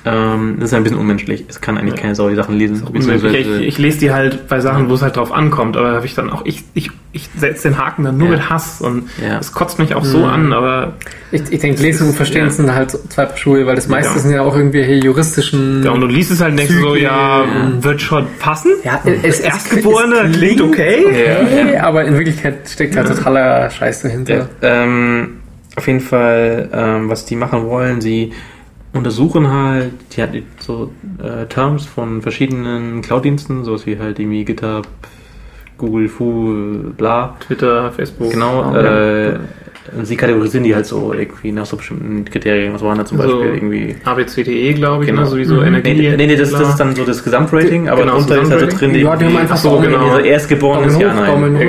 Ähm, das ist ein bisschen unmenschlich. Es kann eigentlich Ja. keine Sau die Sachen lesen. Ich, beziehungsweise- ich, ich lese die halt bei Sachen, wo es halt drauf ankommt, aber da habe ich dann auch, ich, ich, ich setze den Haken dann nur Ja. mit Hass und Ja. es kotzt mich auch so Mhm. an, aber Ich, ich denke, Lesen und Verstehen Ja. sind halt zwei Paar Schuhe, weil das meiste Ja. sind ja auch irgendwelche juristischen. ja, und du liest es halt und denkst so, ja, ja. wird schon passen. Ja, es, es, Erstgeborene es klingt okay. okay, aber in Wirklichkeit steckt halt totaler Scheiß dahinter. Ja, ähm, auf jeden Fall, ähm, was die machen wollen, sie untersuchen halt, die hat so äh, Terms von verschiedenen Cloud-Diensten, sowas wie halt irgendwie GitHub, Google, Fu, bla. Twitter, Facebook. Genau, Ja. äh, sie kategorisieren die halt so irgendwie nach so bestimmten Kriterien. Was waren da zum So, Beispiel irgendwie? ABCDE, glaube ich, Genau. ne? sowieso Mhm. Energie. Nee, nee, nee das, das ist dann so das Gesamtrating, aber Genau, darunter ist halt so Gesamtrating. drin, Ja, die haben einfach ach so, genau. Also erstgeboren ist ja, nein. Äh,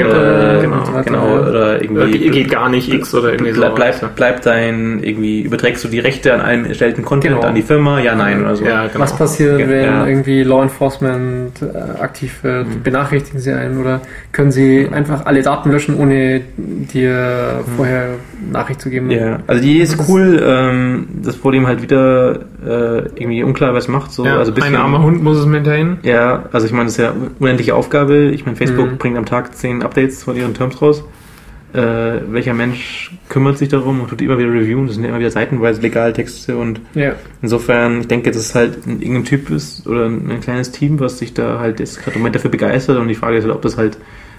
genau, genau, ja. oder irgendwie. geht, geht gar nicht X oder irgendwie so. Bleib, bleib, bleib dein, irgendwie, überträgst du die Rechte an allem erstellten Content Genau. an die Firma? Ja, nein, oder so. Ja, genau. Was passiert, Ja. wenn Ja. irgendwie Law Enforcement äh, aktiv wird? Mhm. Benachrichtigen sie einen oder können sie einfach alle Daten löschen, ohne dir vorher Nachricht zu geben? Ja, also die Idee ist cool, ähm, das Problem halt wieder äh, irgendwie unklar, was macht, so, ja, also ein bisschen, ein armer Hund muss es dahin. Ja, also ich meine, das ist ja eine unendliche Aufgabe. Ich meine, Facebook Mhm. bringt am Tag zehn Updates von ihren Terms raus. Äh, welcher Mensch kümmert sich darum und tut immer wieder reviewen? Das sind ja immer wieder seitenweise legale Texte und ja. insofern, ich denke, dass es halt ein, irgendein Typ ist oder ein, ein kleines Team, was sich da halt jetzt gerade im Moment dafür begeistert und die Frage ist halt, ob das halt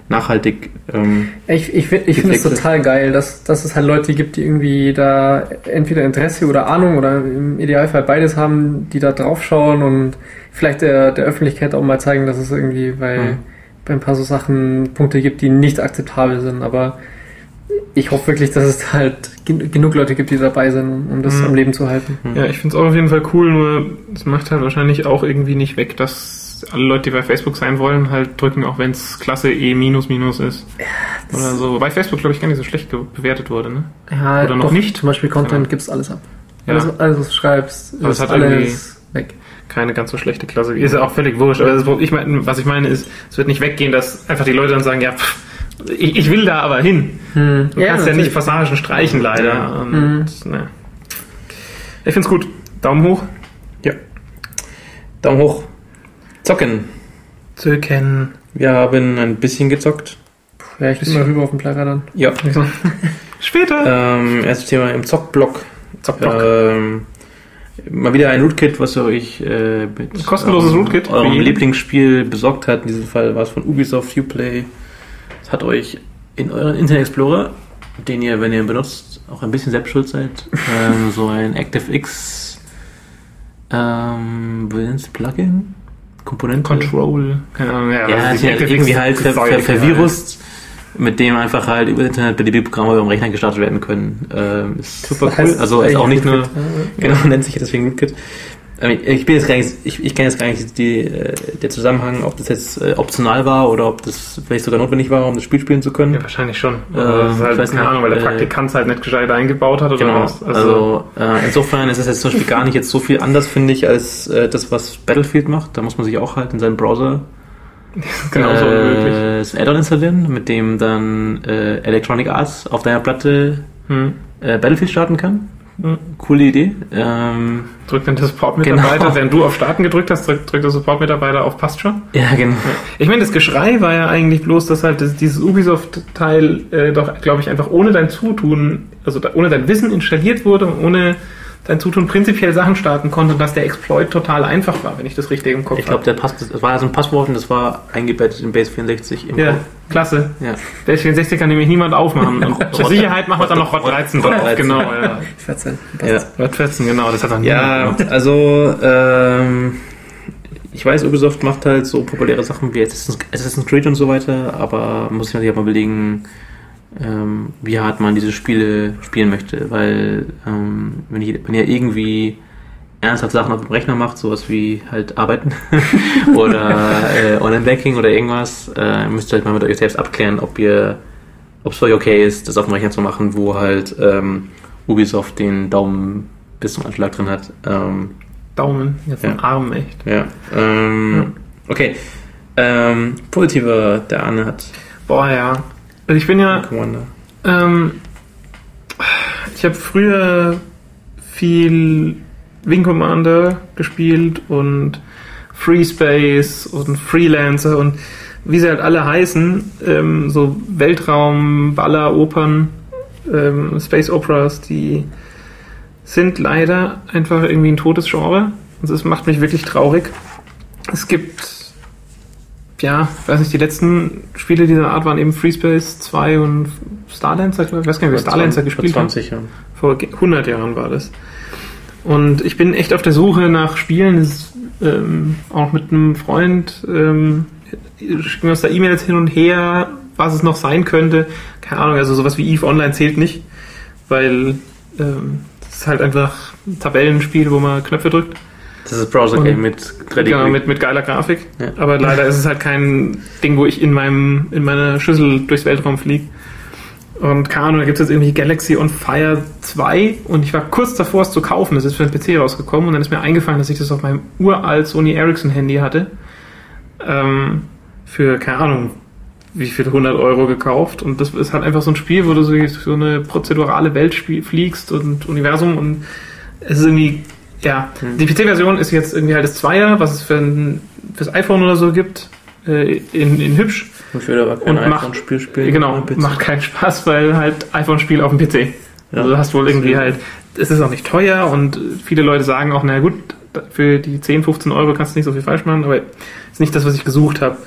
nachhaltig ähm, Ich, ich, find- ich finde es total geil, dass, dass es halt Leute gibt, die irgendwie da entweder Interesse oder Ahnung oder im Idealfall beides haben, die da draufschauen und vielleicht der, der Öffentlichkeit auch mal zeigen, dass es irgendwie bei, Mhm. bei ein paar so Sachen Punkte gibt, die nicht akzeptabel sind. Aber ich hoffe wirklich, dass es halt gen genug Leute gibt, die dabei sind, um, das Mhm. am Leben zu halten. Ja, ich finde es auch auf jeden Fall cool, nur es macht halt wahrscheinlich auch irgendwie nicht weg, dass alle Leute, die bei Facebook sein wollen, halt drücken, auch wenn es Klasse E minus minus ist. Oder so. Wobei Facebook, glaube ich, gar nicht so schlecht bewertet wurde, ne? Ja, Oder noch doch, nicht? Zum Beispiel Content Genau. gibst alles ab. Ja. Alles, alles, was du schreibst, Aber es ist hat alles weg. Keine ganz so schlechte Klasse. Ist ja auch völlig wurscht. Aber das, ich mein, was ich meine ist, es wird nicht weggehen, dass einfach die Leute dann sagen, ja, pff, ich, ich will da aber hin. Hm. Du kannst ja natürlich. nicht Passagen streichen, leider. Ja. Und, Mhm. ne. Ich find's gut. Daumen hoch. Daumen hoch. Zocken. Zöken. Wir haben ein bisschen gezockt. Ja, ich bin mal rüber auf den Player dann. Ja. Später. Ähm, erstes Thema im Zockblock. Zockblock. Ähm, mal wieder ein Rootkit, was ihr euch äh, mit Ein kostenloses eurem, Rootkit eurem. Lieblingsspiel besorgt hat. In diesem Fall war es von Ubisoft Uplay. Es hat euch in euren Internet Explorer, den ihr, wenn ihr ihn benutzt, auch ein bisschen selbst schuld seid, ähm, so ein ActiveX ähm, Plugin Komponente Control. Keine Ahnung, ja, ja, ist halt irgendwie halt ver, ver, vervirust, mit dem einfach halt über Internet beliebige Programme über dem Rechner gestartet werden können. Ähm, ist super cool. Also ist auch nicht nur, genau, nennt sich deswegen Rootkit. Ich bin jetzt gar nicht, ich, ich kenne jetzt gar nicht die, äh, der Zusammenhang, ob das jetzt äh, optional war oder ob das vielleicht sogar notwendig war, um das Spiel spielen zu können. Ja, wahrscheinlich schon. Ähm, das ist halt, keine nicht, Ahnung, weil der äh, Praktikant es halt nicht gescheit eingebaut hat oder Genau. was. Also, äh, insofern ist es jetzt zum Beispiel gar nicht jetzt so viel anders, finde ich, als äh, das, was Battlefield macht. Da muss man sich auch halt in seinem Browser genauso äh, unmöglich. das Add-on installieren, mit dem dann Electronic Arts auf deiner Platte Hm. Battlefield starten kann. Coole Idee. Ähm, Drückt dann der Support-Mitarbeiter, Genau. während du auf Starten gedrückt hast, drückt, drückt der Support-Mitarbeiter auf Passt schon. ja, genau. Ich meine, das Geschrei war ja eigentlich bloß, dass halt das, dieses Ubisoft-Teil äh, doch, glaube ich, einfach ohne dein Zutun, also da, ohne dein Wissen installiert wurde, und ohne dein Zutun prinzipiell Sachen starten konnte und dass der Exploit total einfach war, wenn ich das richtig im Kopf Ich glaube, der Pass, das war ja so ein Passwort und das war eingebettet in Base 64 im Ja, Code. klasse. Ja. Der 64 kann nämlich niemand aufmachen. Und zur Sicherheit machen wir dann noch Rot 13 drauf. 13. Genau, ja. 14. Ja. Rot 14, genau, das hat auch Ja, niemand gemacht. also ähm, ich weiß, Ubisoft macht halt so populäre Sachen wie Assassin's, Creed und so weiter, aber man muss sich natürlich auch mal überlegen, ähm, wie hart man diese Spiele spielen möchte, weil ähm, wenn, ich, wenn ihr irgendwie ernsthaft Sachen auf dem Rechner macht, sowas wie halt arbeiten oder äh, Online-Banking oder irgendwas, äh, müsst ihr halt mal mit euch selbst abklären, ob ihr, ob es für euch okay ist, das auf dem Rechner zu machen, wo halt ähm, Ubisoft den Daumen bis zum Anschlag drin hat. Ähm, Daumen, jetzt Ja. Arm echt. ja. Ähm, Okay. Ähm, positiver, der Arne hat Boah, ja. Also ich bin ja, ähm, ich habe früher viel Wing Commander gespielt und Free Space und Freelancer und wie sie halt alle heißen, ähm, so Weltraum, Baller, Opern, ähm, Space Operas, die sind leider einfach irgendwie ein totes Genre. Und das macht mich wirklich traurig. Es gibt, ja, weiß nicht, die letzten Spiele dieser Art waren eben Free Space 2 und Starlancer, glaub ich. ich weiß gar nicht, wer Starlancer gespielt hat. 20 Jahren. Vor 100 Jahren war das. Und ich bin echt auf der Suche nach Spielen, ist, ähm, auch mit einem Freund, ähm, schicken wir uns da E-Mails hin und her, was es noch sein könnte. Keine Ahnung, also sowas wie EVE Online zählt nicht, weil ähm, das ist halt einfach ein Tabellenspiel, wo man Knöpfe drückt. Das ist Browser-Game Und- mit 3D. Genau, mit, mit geiler Grafik. Ja. Aber leider ist es halt kein Ding, wo ich in meinem, in meiner Schüssel durchs Weltraum fliege. Und keine Ahnung, da gibt es jetzt irgendwie Galaxy on Fire 2 und ich war kurz davor, es zu kaufen. Das ist für den PC rausgekommen und dann ist mir eingefallen, dass ich das auf meinem uralt Sony Ericsson Handy hatte. Ähm, für, keine Ahnung, wie viel 100 Euro gekauft. Und das ist halt einfach so ein Spiel, wo du so, so eine prozedurale Welt fliegst und Universum und es ist irgendwie, ja, die PC-Version ist jetzt irgendwie halt das Zweier, was es für ein, fürs iPhone oder so gibt, äh, in, in hübsch. Ich würde aber kein iPhone-Spiel spielen. Genau, macht keinen Spaß, weil halt iPhone-Spiel auf dem PC. Ja. Also du hast wohl irgendwie halt, es ist auch nicht teuer und viele Leute sagen auch, na gut, für die 10, 15 Euro kannst du nicht so viel falsch machen, aber ist nicht das, was ich gesucht habe.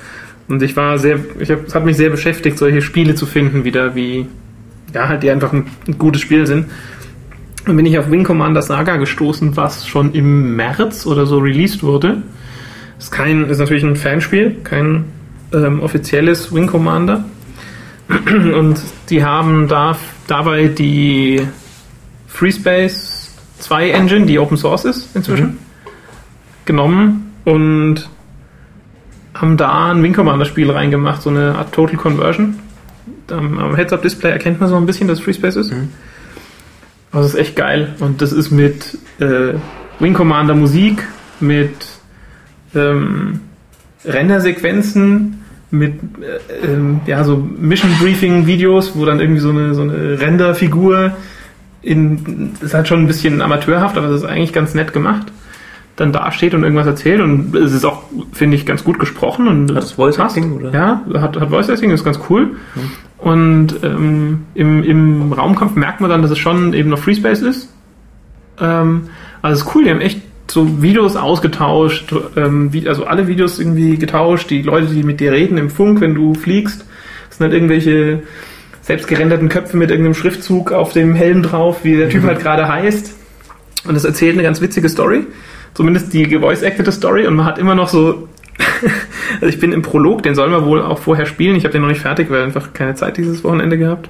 Und ich war sehr, ich hab, es hat mich sehr beschäftigt, solche Spiele zu finden wieder, wie, ja, halt, die einfach ein, ein gutes Spiel sind. Dann bin ich auf Wing Commander Saga gestoßen, was schon im März oder so released wurde. Ist kein, ist natürlich ein Fanspiel, kein ähm, offizielles Wing Commander. Und die haben da, dabei die FreeSpace 2 Engine, die Open Source ist inzwischen, Mhm. genommen und haben da ein Wing Commander Spiel reingemacht, so eine Art Total Conversion. Am, am Heads-Up-Display erkennt man so ein bisschen, dass es FreeSpace ist. Mhm. Es ist echt geil. Und das ist mit äh, Wing Commander Musik, mit ähm, Rendersequenzen, mit äh, ähm, ja, so Mission Briefing Videos, wo dann irgendwie so eine, so eine Renderfigur in, das ist halt schon ein bisschen amateurhaft, aber das ist eigentlich ganz nett gemacht, dann da steht und irgendwas erzählt und es ist auch, finde ich, ganz gut gesprochen und Hat das Voice. Acting, oder? Ja, hat, hat Voice Acting, ist ganz cool. Und ähm, im, im Raumkampf merkt man dann, dass es schon eben noch Freespace ist. Ähm, also es ist cool, die haben echt so Videos ausgetauscht, ähm, wie, also alle Videos irgendwie getauscht, die Leute, die mit dir reden im Funk, wenn du fliegst, das sind halt irgendwelche selbst gerenderten Köpfe mit irgendeinem Schriftzug auf dem Helm drauf, wie der Typ halt gerade heißt. Und es erzählt eine ganz witzige Story. Zumindest die gevoice-actete Story und man hat immer noch so. also ich bin im Prolog, den soll man wohl auch vorher spielen. Ich habe den noch nicht fertig, weil einfach keine Zeit dieses Wochenende gehabt.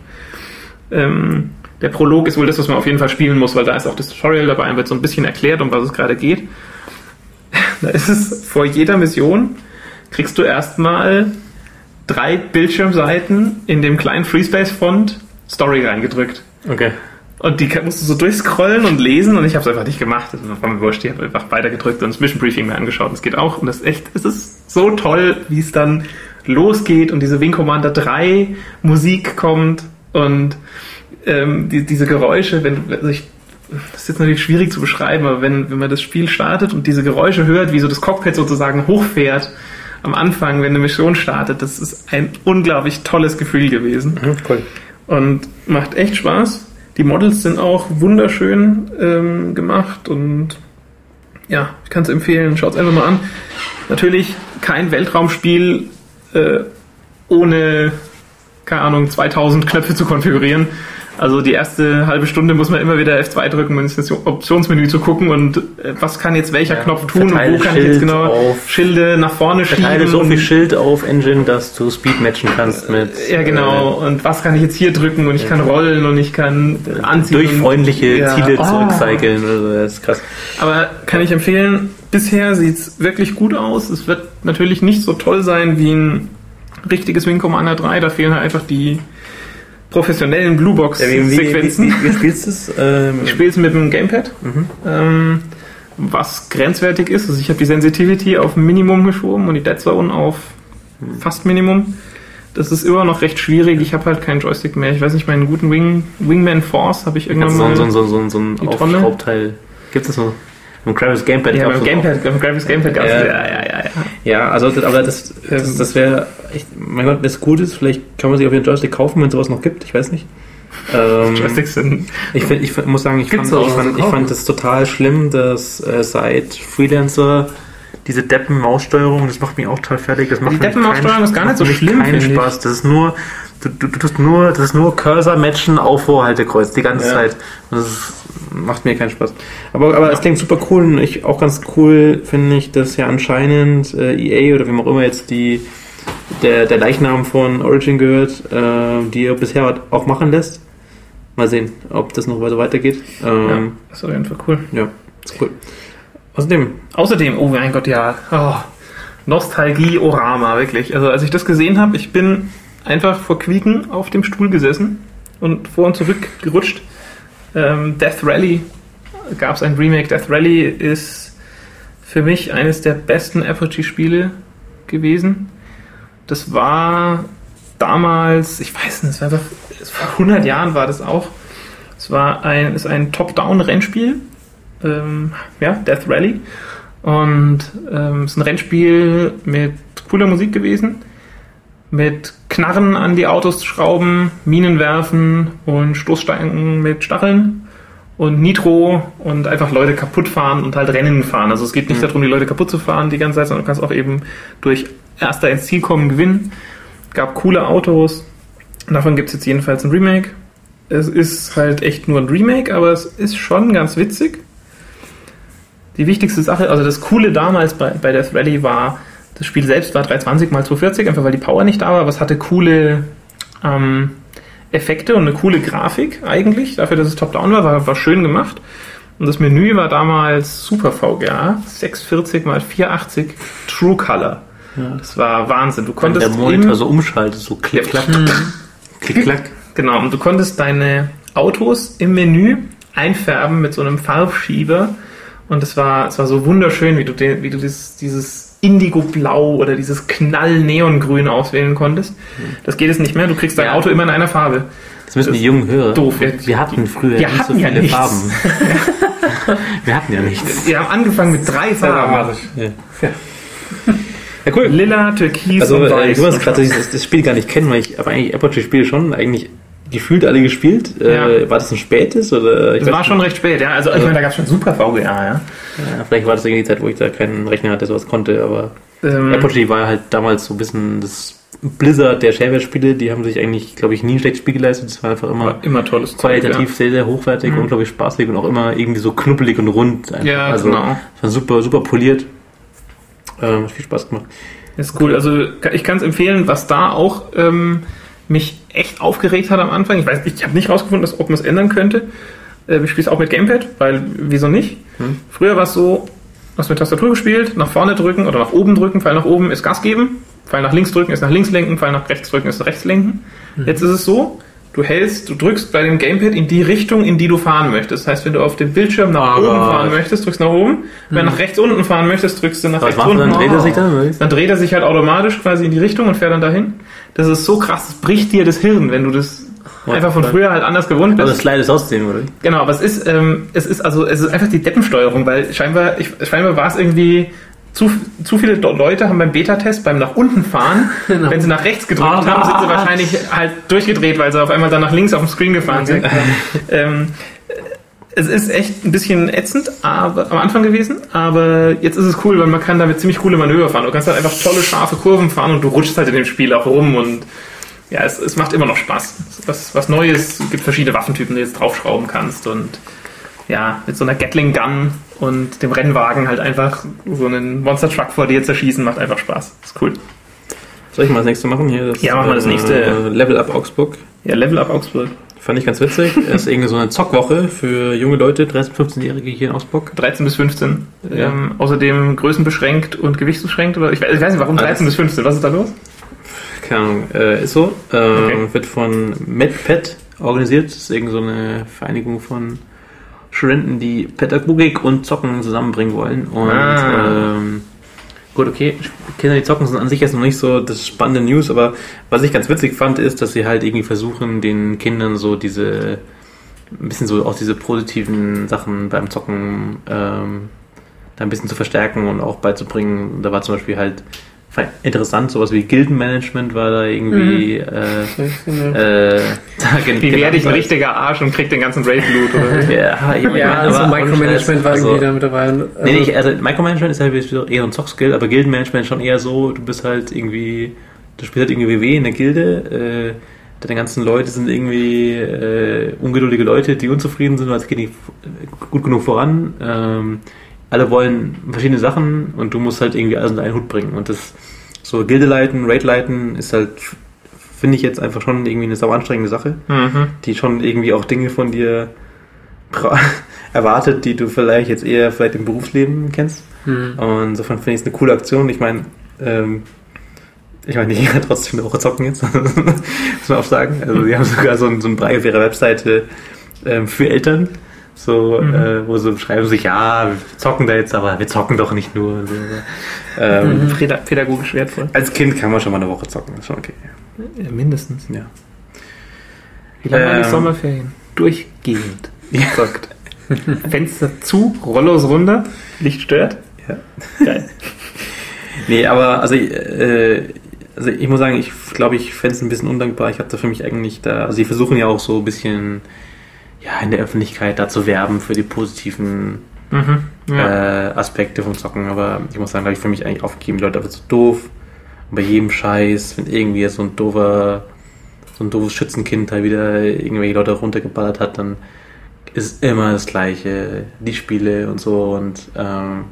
Ähm, der Prolog ist wohl das, was man auf jeden Fall spielen muss, weil da ist auch das Tutorial dabei und wird so ein bisschen erklärt, um was es gerade geht. Da ist es vor jeder Mission kriegst du erstmal drei Bildschirmseiten in dem kleinen FreeSpace-Font Story reingedrückt. Okay. Und die musst du so durchscrollen und lesen und ich habe es einfach nicht gemacht. Das war mir wurscht. Ich habe einfach weitergedrückt und das Mission Briefing mir angeschaut. Das geht auch. Und das ist echt, es ist so toll, wie es dann losgeht und diese Wing Commander 3 Musik kommt und ähm, die, diese Geräusche, wenn also ich, das ist jetzt natürlich schwierig zu beschreiben, aber wenn, wenn man das Spiel startet und diese Geräusche hört, wie so das Cockpit sozusagen hochfährt am Anfang, wenn eine Mission startet, das ist ein unglaublich tolles Gefühl gewesen Mhm, cool. und macht echt Spaß. Die Models sind auch wunderschön ähm, gemacht und ja, ich kann es empfehlen. Schaut es einfach mal an. Natürlich kein Weltraumspiel äh, ohne, keine Ahnung, 2000 Knöpfe zu konfigurieren. Also die erste halbe Stunde muss man immer wieder F2 drücken, um ins Optionsmenü zu gucken und äh, was kann jetzt welcher Ja, Knopf tun und wo kann ich jetzt Schild genau auf- Schilde nach vorne schieben. so viel Schild auf Engine, dass du Speed matchen kannst mit ja, genau. Und was kann ich jetzt hier drücken? Und ich kann rollen und ich kann äh, anziehen. durch und- freundliche Ja. Ziele Oh. zurückcyclen. Also, das ist krass. Aber kann ich empfehlen, bisher sieht's wirklich gut aus. Es wird natürlich nicht so toll sein wie ein richtiges Wing Commander 3. Da fehlen halt einfach die professionellen Ja, wie, wie, Bluebox-Sequenzen. wie, wie spielst du es? Ähm, Ich spiele es mit dem Gamepad, Mhm. ähm, was grenzwertig ist. Also ich habe die Sensitivity auf Minimum geschoben und die Dead Zone auf fast Minimum. Das ist immer noch recht schwierig. Ich habe halt keinen Joystick mehr. Ich weiß nicht, meinen guten Wing, Wingman Force habe ich irgendwann so, mal... so, so, so, so ein Die Tonne? Aufschraubteil. Gibt es so? Im Gravis Gamepad ja, so Gamepad, beim Graphics Gamepad gab's Ja. ja, ja, ja, ja. Ja, also aber das, das, das wäre, mein Gott, das gut ist, vielleicht kann man sich auf den Joystick kaufen, wenn es sowas noch gibt, ich weiß nicht. Ähm, Joysticks sind ich, find, ich muss sagen, ich fand, ich, fand, so ich fand das total schlimm, dass äh, seit Freelancer diese Deppen-Maussteuerung, das macht mich auch total fertig. Das macht Die Deppen-Maussteuerung ist gar nicht so schlimm, keinen finde ich. Spaß. Das ist nur, du, du, du tust nur, das ist nur Cursor-Matchen auf Vorhaltekreuz die ganze Ja. Zeit. Das ist, macht mir keinen Spaß. Aber, aber es klingt super cool und ich auch ganz cool finde ich, dass ja anscheinend äh, EA oder wem auch immer jetzt die der, der Leichnam von Origin gehört, äh, die er bisher auch machen lässt. Mal sehen, ob das noch weiter weitergeht. ja, Ähm, das ist auf jeden Fall cool. ja. ist cool. Außerdem, Außerdem, oh mein Gott, ja, oh, Nostalgie-Orama, wirklich. Also als ich das gesehen habe, ich bin einfach vor Quieken auf dem Stuhl gesessen und vor und zurück gerutscht. Ähm, Death Rally gab es ein Remake. Death Rally ist für mich eines der besten Apogee-Spiele gewesen. Das war damals, ich weiß nicht, es war vor 100 Jahren war das auch. Es war ein, ist ein Top-Down-Rennspiel. Ähm, ja, Death Rally. Und ähm, es ist ein Rennspiel mit cooler Musik gewesen. Mit Knarren an die Autos schrauben, Minen werfen und Stoßstangen mit Stacheln und Nitro und einfach Leute kaputt fahren und halt Rennen fahren. Also es geht nicht Mhm. darum, die Leute kaputt zu fahren die ganze Zeit, sondern du kannst auch eben durch erster ins Ziel kommen gewinnen. Gab coole Autos. Davon gibt es jetzt jedenfalls ein Remake. Es ist halt echt nur ein Remake, aber es ist schon ganz witzig. Die wichtigste Sache, also das Coole damals bei, bei Death Rally war, das Spiel selbst war 320 x 240, einfach weil die Power nicht da war, aber es hatte coole ähm, Effekte und eine coole Grafik eigentlich, dafür, dass es top-down war, war, war schön gemacht. Und das Menü war damals Super VGA, 640 x 480 True Color. Das war Wahnsinn. Du wenn konntest der Monitor so umschaltet, so klick, klack, klick, klack. Genau, und du konntest deine Autos im Menü einfärben mit so einem Farbschieber. Und es war, es war so wunderschön, wie du, den, wie du dieses, dieses Indigo-Blau oder dieses Knall-Neongrün auswählen konntest. Das geht es nicht mehr. Du kriegst dein Ja. Auto immer in einer Farbe. Das müssen die jungen hören. Doof. Wir, hatten früher Wir nicht so hatten ja viele nichts. Farben. wir hatten ja nichts. Wir haben angefangen mit drei Farben. Ja. ja, cool. Lila, Türkis Also, und äh, Weiß. ich muss und gerade das, das Spiel gar nicht kennen, weil ich aber eigentlich Apogee-Spiele schon eigentlich gefühlt alle gespielt. Ja. Äh, war das ein spätes oder? Ich Das war schon recht spät, ja. Also, ich meine, da gab es schon super VGA, ja. Ja, vielleicht war das irgendwie die Zeit, wo ich da keinen Rechner hatte, der sowas konnte, aber Ähm, Apogee war halt damals so ein bisschen das Blizzard der Shareware-Spiele, die haben sich eigentlich, glaube ich, nie ein schlechtes Spiel geleistet. Das war einfach immer war immer tolles Zeug, qualitativ sehr, sehr hochwertig, Mhm. unglaublich spaßig und auch immer irgendwie so knuppelig und rund. einfach. Ja, also, genau. war super, super poliert. Ähm, hat viel Spaß gemacht. Ist cool. Also ich kann es empfehlen, was da auch ähm, mich echt aufgeregt hat am Anfang. Ich weiß, ich habe nicht rausgefunden, dass, ob man es ändern könnte. Äh, ich spiele es auch mit Gamepad, weil wieso nicht? Hm. Früher war es so, hast mit Tastatur gespielt, nach vorne drücken oder nach oben drücken, Pfeil nach oben ist Gas geben, Pfeil nach links drücken ist nach links lenken, Pfeil nach rechts drücken ist nach rechts lenken. Jetzt ist es so, du hältst, du drückst bei dem Gamepad in die Richtung, in die du fahren möchtest. Das heißt, wenn du auf dem Bildschirm nach Oh oben Gott. fahren möchtest, drückst du nach oben. Wenn du nach rechts unten fahren möchtest, drückst du nach Was rechts unten. dann? Dreht er sich dann? Dann dreht er sich halt automatisch quasi in die Richtung und fährt dann dahin. Das ist so krass, das bricht dir das Hirn, wenn du das einfach von früher halt anders gewohnt bist. Also das Slide ist aussehen, oder? Genau, aber es ist, ähm, es ist also, es ist einfach die Deppensteuerung, weil scheinbar, ich, scheinbar war es irgendwie, zu, zu viele Leute haben beim Beta-Test beim nach unten fahren, Genau. wenn sie nach rechts gedrückt Ah. haben, sind sie wahrscheinlich halt durchgedreht, weil sie auf einmal dann nach links auf dem Screen gefahren sind. ähm, es ist echt ein bisschen ätzend aber, am Anfang gewesen, aber jetzt ist es cool, weil man kann damit ziemlich coole Manöver fahren. Du kannst halt einfach tolle, scharfe Kurven fahren und du rutschst halt in dem Spiel auch rum und ja, es, es macht immer noch Spaß. Was, was Neues, es gibt verschiedene Waffentypen, die du jetzt draufschrauben kannst und ja, mit so einer Gatling Gun und dem Rennwagen halt einfach so einen Monster Truck vor dir zerschießen, macht einfach Spaß. Ist cool. Soll ich mal das nächste machen? Hier, das, Ja, machen wir das nächste. Äh, Level Up Augsburg. Ja, Level Up Augsburg. Fand ich ganz witzig. Es ist irgendwie so eine Zockwoche für junge Leute, 13-, 15-Jährige hier in Augsburg. 13 bis 15. Ja. Ähm, außerdem größenbeschränkt und gewichtsbeschränkt. Oder ich, weiß- ich weiß nicht, warum 13 bis 15. Was ist da los? Keine Ahnung, äh, ist so. Ähm, Okay. Wird von MedPet organisiert. Das ist irgendwie so eine Vereinigung von Studenten, die Pädagogik und Zocken zusammenbringen wollen. Und Ah. ähm, gut, okay, Kinder, die zocken, sind an sich jetzt noch nicht so das spannende News, aber was ich ganz witzig fand, ist, dass sie halt irgendwie versuchen, den Kindern so diese, ein bisschen so auch diese positiven Sachen beim Zocken ähm, da ein bisschen zu verstärken und auch beizubringen. Da war zum Beispiel halt interessant, sowas wie Gildenmanagement war da irgendwie. Äh, äh, da gen- Wie werde ich ein genannt. richtiger Arsch und krieg den ganzen Raid-Loot? oder? Ja, ich Ja, meine, also Micromanagement war also- irgendwie da mit dabei. Also, Nee, nee, ich- also Micromanagement ist halt eher ein Zockskill, aber Gildenmanagement ist schon eher so, du bist halt irgendwie, du spielst halt irgendwie WW in der Gilde, äh, deine ganzen Leute sind irgendwie äh, ungeduldige Leute, die unzufrieden sind, weil es geht nicht gut genug voran. Ähm, alle wollen verschiedene Sachen und du musst halt irgendwie alles unter einen Hut bringen. Und das so Gilde leiten, Raid leiten ist halt, finde ich jetzt einfach schon irgendwie eine sau anstrengende Sache mhm. die schon irgendwie auch Dinge von dir erwartet, die du vielleicht jetzt eher vielleicht im Berufsleben kennst. hm. Und insofern finde ich es eine coole Aktion. Ich meine, ähm, ich meine, die kann trotzdem eine Woche zocken jetzt, muss man auch sagen. Also die haben sogar so ein, so auf ihrer Webseite ähm, für Eltern, so, Mhm. äh, wo sie schreiben sich, ja, wir zocken da jetzt, aber wir zocken doch nicht nur. So, ähm, Mhm. Päda- Pädagogisch wertvoll. Als Kind kann man schon mal eine Woche zocken, ist schon okay. Ja, mindestens. Ja. Wie lange waren die Ähm, Sommerferien? Durchgehend. Ja. Sagt. Fenster zu, Rollos runter, Licht stört. Ja. Geil. Nee, aber also, äh, also ich muss sagen, ich glaube, ich fände es ein bisschen undankbar. Ich hatte für mich eigentlich da, also sie versuchen ja auch so ein bisschen ja, in der Öffentlichkeit da zu werben für die positiven Mhm. Ja. äh, Aspekte vom Zocken, aber ich muss sagen, habe ich für mich eigentlich aufgegeben. Die Leute einfach so doof. Und bei jedem Scheiß, wenn irgendwie so ein doofer, so ein doofes Schützenkind da wieder irgendwelche Leute runtergeballert hat, dann ist immer das Gleiche. Die Spiele und so und ähm,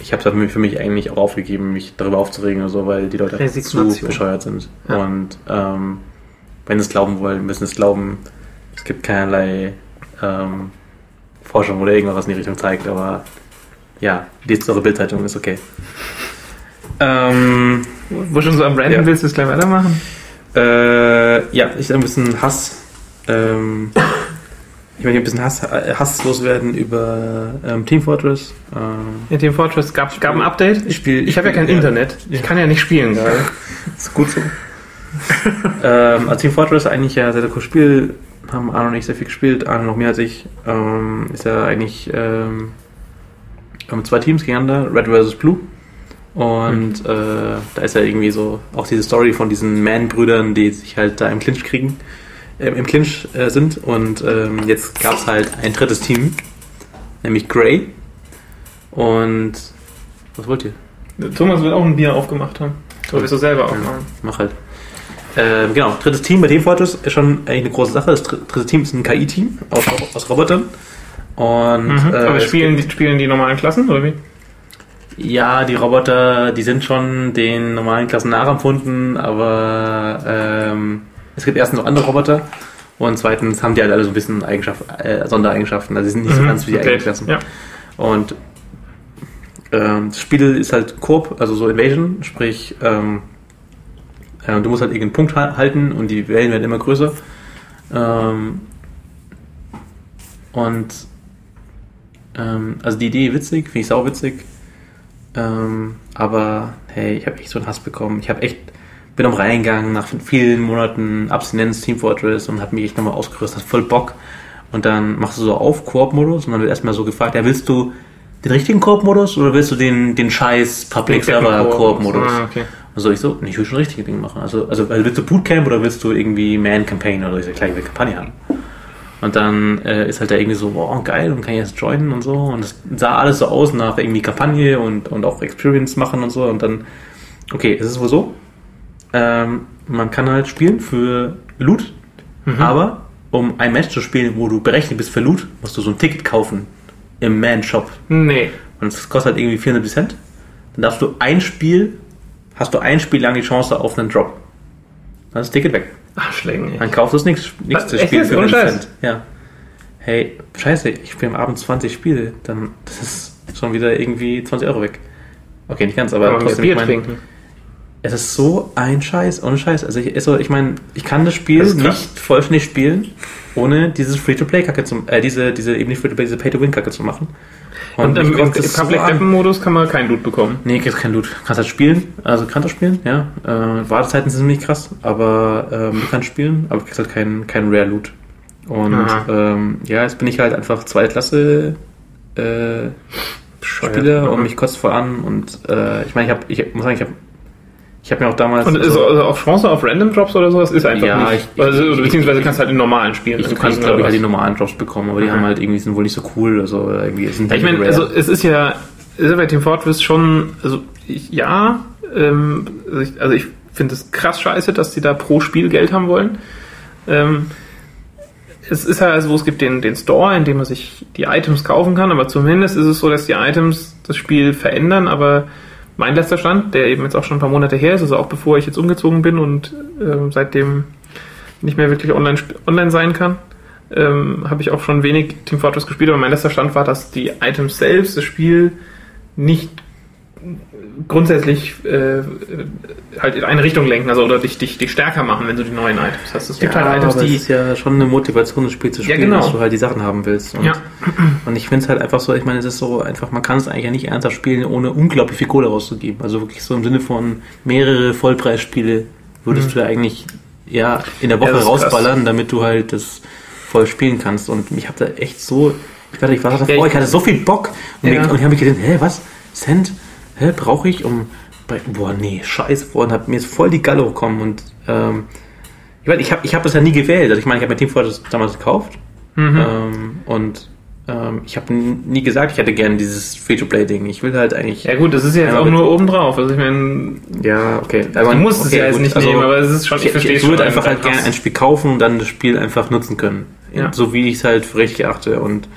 ich habe es für mich eigentlich auch aufgegeben, mich darüber aufzuregen oder so, weil die Leute einfach zu bescheuert sind. Ja. Und ähm, wenn sie es glauben wollen, müssen es glauben. Es gibt keinerlei ähm, Forschung oder irgendwas, was in die Richtung zeigt, aber ja, lest eure Bildzeitung, ist okay. Ähm, Wo schon so am Random Ja. willst du es gleich weitermachen? äh, ja, ich ein bisschen Hass. Ähm, ich möchte ein bisschen Hass, äh, Hass loswerden über ähm, Team Fortress. Ähm, In Team Fortress gab gab ein Update. Ich, spiel- ich habe ja kein ja. Internet. Ich Ja. kann ja nicht spielen gerade. ist gut so. ähm, also Team Fortress eigentlich ja sehr, sehr cooles Spiel. Haben Arno und ich sehr viel gespielt. Arno noch mehr als ich. Ähm, ist ja eigentlich ähm, haben zwei Teams gegeneinander, Red vs. Blue. Und äh, da ist ja irgendwie so auch diese Story von diesen Man-Brüdern, die sich halt da im Clinch kriegen, äh, im Clinch äh, sind. Und ähm, jetzt gab es halt ein drittes Team, nämlich Grey. Und was wollt ihr? Thomas will auch ein Bier aufgemacht haben. Oder willst du selber aufmachen? Mach halt. Ähm, genau, drittes Team bei Team Fortress ist schon eigentlich eine große Sache. Das dr- dritte Team ist ein KI-Team aus, aus Robotern. Und Mhm. äh, Aber spielen die, spielen die normalen Klassen, oder wie? Ja, die Roboter, die sind schon den normalen Klassen nachempfunden, aber ähm, es gibt erstens noch andere Roboter und zweitens haben die halt alle so ein bisschen Eigenschaft, äh, Sondereigenschaften. Also sie sind nicht so Mhm. ganz wie die Okay. eigenen Klassen. Ja. Und ähm, das Spiel ist halt Coop, also so Invasion, sprich ähm, äh, du musst halt irgendeinen Punkt ha- halten und die Wellen werden immer größer. Ähm, und ähm, also die Idee witzig, finde ich sau witzig. Ähm, aber hey, ich habe echt so einen Hass bekommen. Ich habe echt bin am reingegangen nach vielen Monaten Abstinenz Team Fortress und habe mich echt nochmal ausgerüstet, voll Bock. Und dann machst du so auf Koop-Modus und dann wird erstmal so gefragt, ja, willst du den richtigen Koop-Modus oder willst du den, den scheiß Public Server Koop-Modus? Ah, okay. Also ich so, ich will schon richtige Dinge machen. Also, also, also willst du Bootcamp oder willst du irgendwie Man-Campaign oder ich sag gleich, ich will Kampagne haben. Und dann äh, ist halt da irgendwie so, wow, geil, und kann ich jetzt joinen und so. Und es sah alles so aus nach irgendwie Kampagne und, und auch Experience machen und so. Und dann, okay, ist es wohl so? ähm, man kann halt spielen für Loot, aber um ein Match zu spielen, wo du berechnet bist für Loot, musst du so ein Ticket kaufen im Man-Shop. Nee. Und das kostet halt irgendwie 400 Cent. Dann darfst du ein Spiel, hast du ein Spiel lang die Chance auf einen Drop. Dann ist das Ticket weg. Ach, Schlägen. Dann kaufst du das nächste, nächste echt Spiel jetzt? für Ohne 100 Scheiß? Cent. Ja. Hey, scheiße, ich spiele am Abend 20 Spiele, dann das ist schon wieder irgendwie 20 Euro weg. Okay, nicht ganz, aber mehr trotzdem, Bier ich mein, trinken. es ist so ein Scheiß, ohne Scheiß. Also ich, also ich meine, ich kann das Spiel Das nicht vollständig spielen, ohne dieses Free-to-Play-Kacke zu, äh, diese, diese, eben nicht Free-to-Play, diese Pay-to-Win-Kacke zu machen. Und mich im, im, so Public. Weapon Modus kann man kein Loot bekommen. Nee, kriegst kein Loot. Kannst halt spielen, also kannst du spielen, ja. Äh, Wartezeiten sind nicht krass, aber ähm, du kannst spielen, aber kriegst halt kein, kein Rare Loot. Und ähm, ja, jetzt bin ich halt einfach Zweitklasse äh, Spieler und mich kotzt voll an und äh, ich meine, ich habe, ich muss sagen, ich habe ich habe mir auch damals Und ist also, also auch Chance auf Random Drops oder sowas ist einfach Ja, nicht. ich- also, oder beziehungsweise kannst halt in normalen Spielen. ich, du kriegen kannst oder glaube ich halt die normalen Drops bekommen, aber die Mhm. haben halt irgendwie sind wohl nicht so cool, also irgendwie sind Ja, ich meine, also es ist ja, ist ja bei Team Fortress schon, also ich, ja, ähm, also ich, also ich finde es krass scheiße, dass die da pro Spiel Geld haben wollen. Ähm, es ist ja also, es gibt den, den Store, in dem man sich die Items kaufen kann, aber zumindest ist es so, dass die Items das Spiel verändern, aber mein letzter Stand, der eben jetzt auch schon ein paar Monate her ist, also auch bevor ich jetzt umgezogen bin und ähm, seitdem nicht mehr wirklich online, online sein kann, ähm, habe ich auch schon wenig Team Fortress gespielt, aber mein letzter Stand war, dass die Items selbst das Spiel nicht grundsätzlich äh, halt in eine Richtung lenken, also oder dich, dich, dich stärker machen, wenn du die neuen Items hast. Es gibt ja, halt Items, aber die es ist ja schon eine Motivation, das Spiel zu Ja, spielen, genau. dass du halt die Sachen haben willst. Und, Ja. und ich finde es halt einfach so, ich meine, es ist so einfach, man kann es eigentlich ja nicht ernsthaft spielen, ohne unglaublich viel Kohle rauszugeben. Also wirklich so im Sinne von mehrere Vollpreisspiele würdest du ja eigentlich ja in der Woche Mhm. Ja, das ist krass. rausballern, damit du halt das voll spielen kannst. Und mich hat da echt so, ich warte, ich war davor, Ja, ich- ich hatte so viel Bock und, Ja. ich, und ich habe mich gedacht, hä, was? Cent? Hä, brauche ich um bei, boah, nee, scheiße, boah, und hab mir jetzt voll die Galle gekommen und ähm, ich meine, ich habe ich hab das ja nie gewählt. Also ich meine, ich habe mir Team Fortress damals gekauft Mhm. ähm, und ähm, ich habe nie gesagt, ich hätte gerne dieses Free-to-Play-Ding. Ich will halt eigentlich. Ja gut, das ist ja jetzt auch nur oben drauf. Also ich meine, Ja, okay. du musst es okay, ja jetzt gut, nicht also nehmen, aber es ist schon, ich, ich verstehe ich würde einfach halt gerne ein Spiel kaufen und dann das Spiel einfach nutzen können. Ja. So wie ich es halt für richtig erachte. Und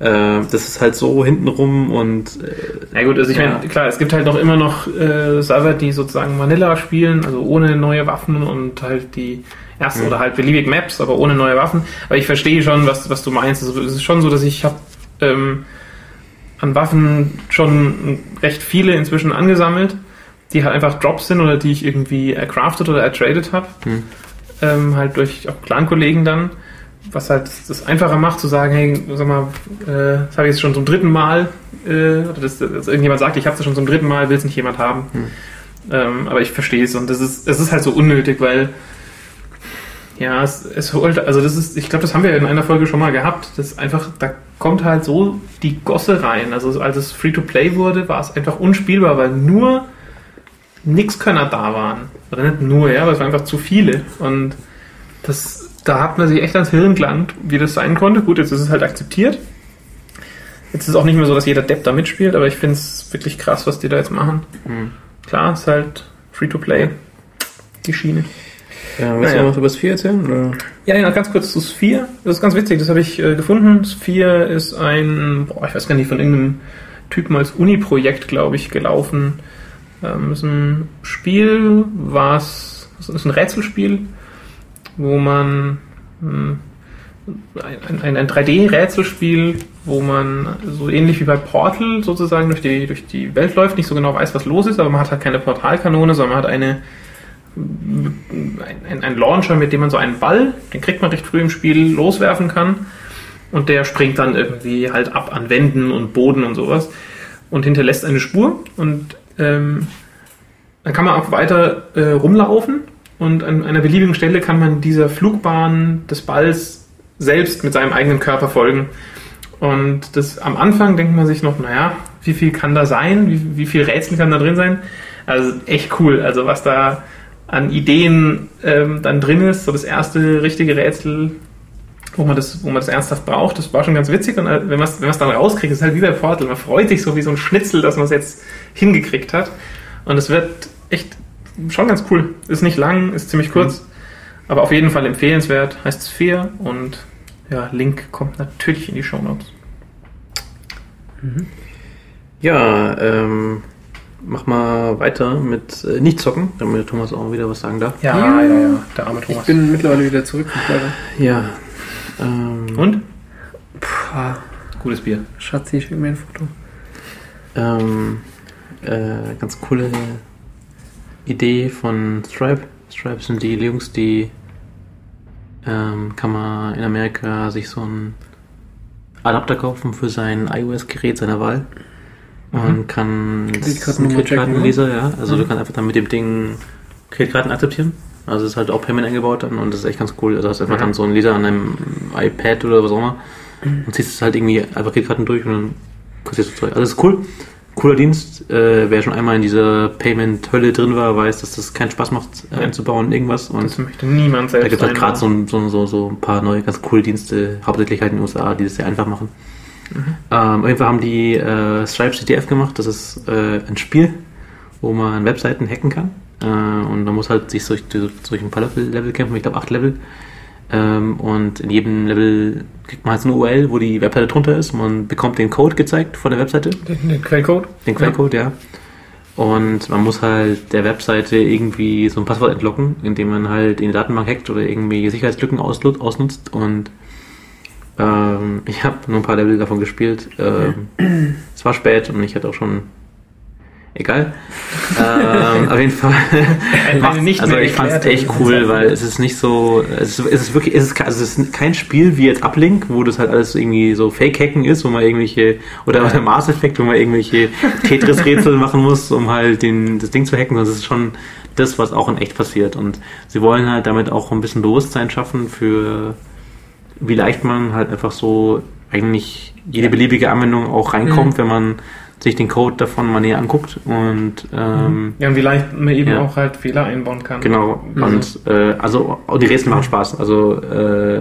das ist halt so hintenrum und äh, Ja gut, also ich Ja. meine, klar, es gibt halt noch immer noch äh, Server, die sozusagen Vanilla spielen, also ohne neue Waffen und halt die ersten oder halt beliebig Maps, aber ohne neue Waffen. Aber ich verstehe schon, was, was du meinst. Also es ist schon so, dass ich habe ähm, an Waffen schon recht viele inzwischen angesammelt, die halt einfach Drops sind oder die ich irgendwie ercraftet oder ertradet habe. Hm. Ähm, halt durch auch Clan-Kollegen dann. Was halt das einfacher macht, zu sagen, hey, sag mal, äh, das habe ich jetzt schon zum dritten Mal, äh, oder dass, dass irgendjemand sagt, ich habe es schon zum dritten Mal, will es nicht jemand haben. Ähm, aber ich verstehe es und das ist, es ist halt so unnötig, weil ja, es, es holt, also das ist, ich glaube, das haben wir in einer Folge schon mal gehabt. Das einfach, da kommt halt so die Gosse rein. Also als es Free-to-Play wurde, war es einfach unspielbar, weil nur Nixkönner da waren. Oder nicht nur, ja, aber es waren einfach zu viele. Und das, da hat man sich echt ans Hirn gelangt, wie das sein konnte. Gut, jetzt ist es halt akzeptiert. Jetzt ist es auch nicht mehr so, dass jeder Depp da mitspielt, aber ich finde es wirklich krass, was die da jetzt machen. Hm. Klar, ist halt Free-to-Play. Die Schiene. ja, willst Naja. du noch über Sphere erzählen? Oder? Ja, ja, ganz kurz zu Sphere. Das ist ganz witzig, das habe ich äh, gefunden. Sphere ist ein, boah, ich weiß gar nicht, von irgendeinem Typen als Uni-Projekt, glaube ich, gelaufen. Ähm, ist ein Spiel, was, es ist ein Rätselspiel, wo man hm, ein, ein, ein 3D-Rätselspiel, wo man so ähnlich wie bei Portal sozusagen durch die, durch die Welt läuft, nicht so genau weiß, was los ist, aber man hat halt keine Portalkanone, sondern man hat eine ein, ein, Launcher, mit dem man so einen Ball, den kriegt man recht früh im Spiel, loswerfen kann. Und der springt dann irgendwie halt ab an Wänden und Boden und sowas und hinterlässt eine Spur. Und ähm, dann kann man auch weiter äh, rumlaufen und an einer beliebigen Stelle kann man dieser Flugbahn des Balls selbst mit seinem eigenen Körper folgen. Und das am Anfang denkt man sich noch, naja, wie viel kann da sein? Wie, wie viel Rätsel kann da drin sein? Also echt cool. Also was da an Ideen ähm, dann drin ist, so das erste richtige Rätsel, wo man das, wo man das ernsthaft braucht, das war schon ganz witzig. Und äh, wenn man es wenn dann rauskriegt, ist halt wie bei Portal. Man freut sich so wie so ein Schnitzel, dass man es jetzt hingekriegt hat. Und es wird echt schon ganz cool. Ist nicht lang, ist ziemlich kurz, aber auf jeden Fall empfehlenswert. Heißt Sphere und ja, Link kommt natürlich in die Show Notes. Ja, ähm, mach mal weiter mit äh, nicht zocken, damit Thomas auch wieder was sagen darf. Ja, ja, ja, der arme Ich Thomas. bin mittlerweile wieder zurück, leider. Ja. Ähm, und? Puh, Gutes Bier. Schatzi, schick mir ein Foto. ähm, äh, ganz coole Idee von Stripe. Stripe sind die Jungs, die ähm, kann man in Amerika sich so einen Adapter kaufen für sein iOS-Gerät seiner Wahl. Und kann Kreditkartennummer ein Kreditkartenleser, ja. Also du Mhm. kannst einfach dann mit dem Ding Kreditkarten akzeptieren. Also es ist halt auch Payment eingebaut dann und das ist echt ganz cool. Also hast einfach Mhm. dann so einen Leser an einem iPad oder was auch immer und ziehst es halt irgendwie einfach Kreditkarten durch und dann kassierst du Zeug. Also das ist cool. Cooler Dienst. Äh, wer schon einmal in dieser Payment-Hölle drin war, weiß, dass das keinen Spaß macht, äh, Ja. einzubauen irgendwas. Und Das möchte niemand da selbst gibt es halt gerade so, einbauen. ein- so, so, so ein paar neue, ganz coole Dienste, hauptsächlich halt in den USA, die das sehr einfach machen. Ähm, auf jeden Fall haben die äh, Stripe CTF gemacht. Das ist äh, ein Spiel, wo man Webseiten hacken kann. Äh, und man muss halt sich durch, durch, durch ein paar Level, Level kämpfen, ich glaube acht Level. Ähm, und in jedem Level kriegt man halt so eine URL, wo die Webseite drunter ist. Man bekommt den Code gezeigt von der Webseite. Den, den Quellcode? Den Quellcode, ja. Und man muss halt der Webseite irgendwie so ein Passwort entlocken, indem man halt in die Datenbank hackt oder irgendwie Sicherheitslücken ausnutzt. Und ähm, ich habe nur ein paar Level davon gespielt. Ähm, es war spät und ich hatte auch schon. Egal. ähm, auf jeden Fall. Alleine nicht also ich fand es echt cool, weil es ist nicht so, es ist, es ist wirklich, es ist, also es ist kein Spiel wie jetzt Uplink, wo das halt alles irgendwie so Fake-Hacken ist, wo man irgendwelche, oder der Mass Effect, wo man irgendwelche Tetris-Rätsel machen muss, um halt den, das Ding zu hacken, sondern es ist schon das, was auch in echt passiert. Und sie wollen halt damit auch ein bisschen Bewusstsein schaffen für, wie leicht man halt einfach so eigentlich jede beliebige Anwendung auch reinkommt, Mhm. wenn man sich den Code davon mal näher anguckt und ähm, Ja, und wie leicht man eben Ja. auch halt Fehler einbauen kann. Genau, Mhm. und äh, also die Rätsel machen Spaß. Also äh,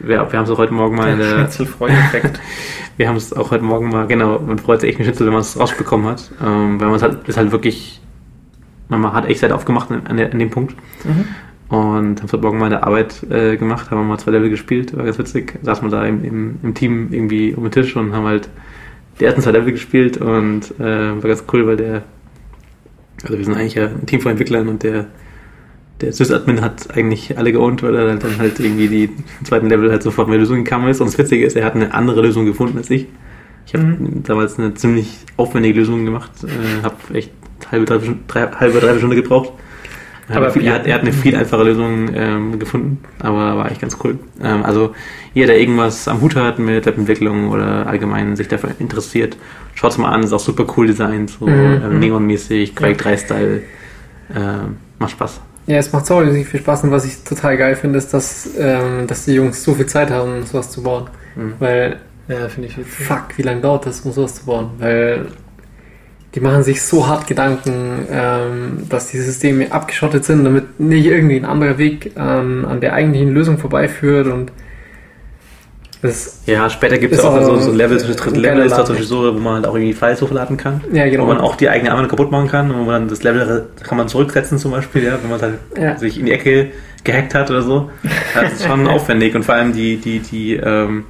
wir, wir haben es auch heute Morgen mal Der Schnitzelfreude-Effekt. wir haben es auch heute Morgen mal, genau, man freut sich echt ein Schnitzel, wenn man es rausbekommen hat. Ähm, weil man es halt, ist halt wirklich, man hat echt Zeit aufgemacht an, der- an dem Punkt. Mhm. Und haben es heute Morgen mal in der Arbeit äh, gemacht, haben wir mal zwei Level gespielt, war ganz witzig. Saßen wir da im, im, im Team irgendwie um den Tisch und haben halt die ersten zwei Level gespielt und äh, war ganz cool, weil der, also wir sind eigentlich ja ein Team von Entwicklern und der, der Sys-Admin hat eigentlich alle geowned, weil er dann halt irgendwie die zweiten Level halt sofort mit der Lösung gekommen ist. Und das Witzige ist, er hat eine andere Lösung gefunden als ich. Ich habe Mhm. damals eine ziemlich aufwendige Lösung gemacht, äh, habe echt halbe, drei, halbe, dreiviertel Stunde gebraucht. Er Aber viel, er, hat, er hat eine viel einfache Lösung ähm, gefunden, aber war eigentlich ganz cool. Ähm, also jeder, der irgendwas am Hut hat mit Webentwicklung oder allgemein sich dafür interessiert, schaut's mal an, ist auch super cool designt, so Mhm. ähm, neonmäßig, Quake 3 Style, ähm, macht Spaß. Ja, es macht saumäßig viel Spaß und was ich total geil finde, ist, dass, ähm, dass die Jungs so viel Zeit haben, sowas zu bauen. Mhm. Weil, Ja, finde ich fuck, wie lange dauert das, um sowas zu bauen? Weil die machen sich so hart Gedanken, ähm, dass die Systeme abgeschottet sind, damit nicht irgendwie ein anderer Weg an, an der eigentlichen Lösung vorbeiführt und das, Ja, später gibt es auch so, so Level, so dritte Level ist da zum Beispiel so, wo man halt auch irgendwie Files hochladen kann. ja genau. Wo man auch die eigene Anwendung kaputt machen kann und wo man dann das Level kann man zurücksetzen zum Beispiel, ja, wenn man halt Ja. sich in die Ecke gehackt hat oder so. Das ist schon aufwendig und vor allem die, die, die, ähm,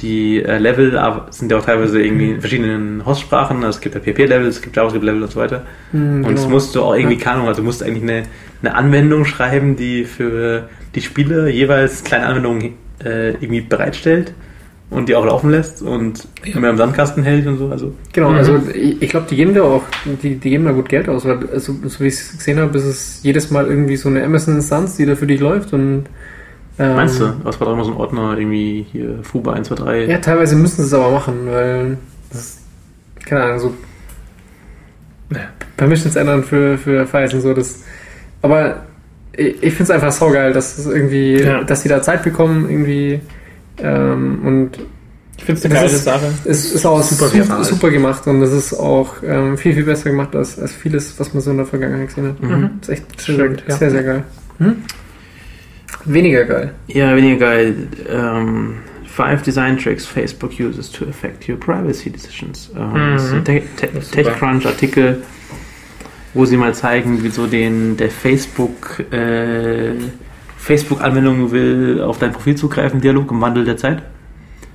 die äh, Level sind ja auch teilweise irgendwie in verschiedenen Hostsprachen. Also es gibt ja PHP-Level, es gibt JavaScript-Level und so weiter. Mhm, Und es genau. musst du auch irgendwie, keine Ahnung, also du musst eigentlich eine, eine Anwendung schreiben, die für die Spieler jeweils kleine Anwendungen äh, irgendwie bereitstellt und die auch laufen lässt und immer im Sandkasten hält und so. Also Genau, Mhm. also ich, ich glaube, die geben da auch, die, die geben da gut Geld aus, weil also, so wie ich es gesehen habe, ist es jedes Mal irgendwie so eine Amazon-Instanz, die da für dich läuft und ähm, Meinst du? Was war da immer so ein Ordner, irgendwie hier Fuba 1, 2, 3? Ja, teilweise müssen sie es aber machen, weil das keine Ahnung, so Ja. Permissions ändern für, für Files und so, das aber ich, ich finde es einfach saugeil, dass es irgendwie, Ja. dass sie da Zeit bekommen, irgendwie ähm, und Ich finde es eine geile ist- Sache. es ist auch Super super, super, gemacht und es ist auch ähm, viel, viel besser gemacht als, als vieles, was man so in der Vergangenheit gesehen hat. Mhm. Das ist echt sehr, Stimmt, sehr, ja. sehr, sehr geil. Hm? Weniger geil. Ja, weniger geil. Ähm, five Design Tricks Facebook uses to affect your privacy decisions. Ähm, Mhm. das ist ein Te Te Das. TechCrunch-Artikel. wo sie mal zeigen, wie so den der Facebook äh, Facebook-Anwendung will auf dein Profil zugreifen, Dialog im Wandel der Zeit.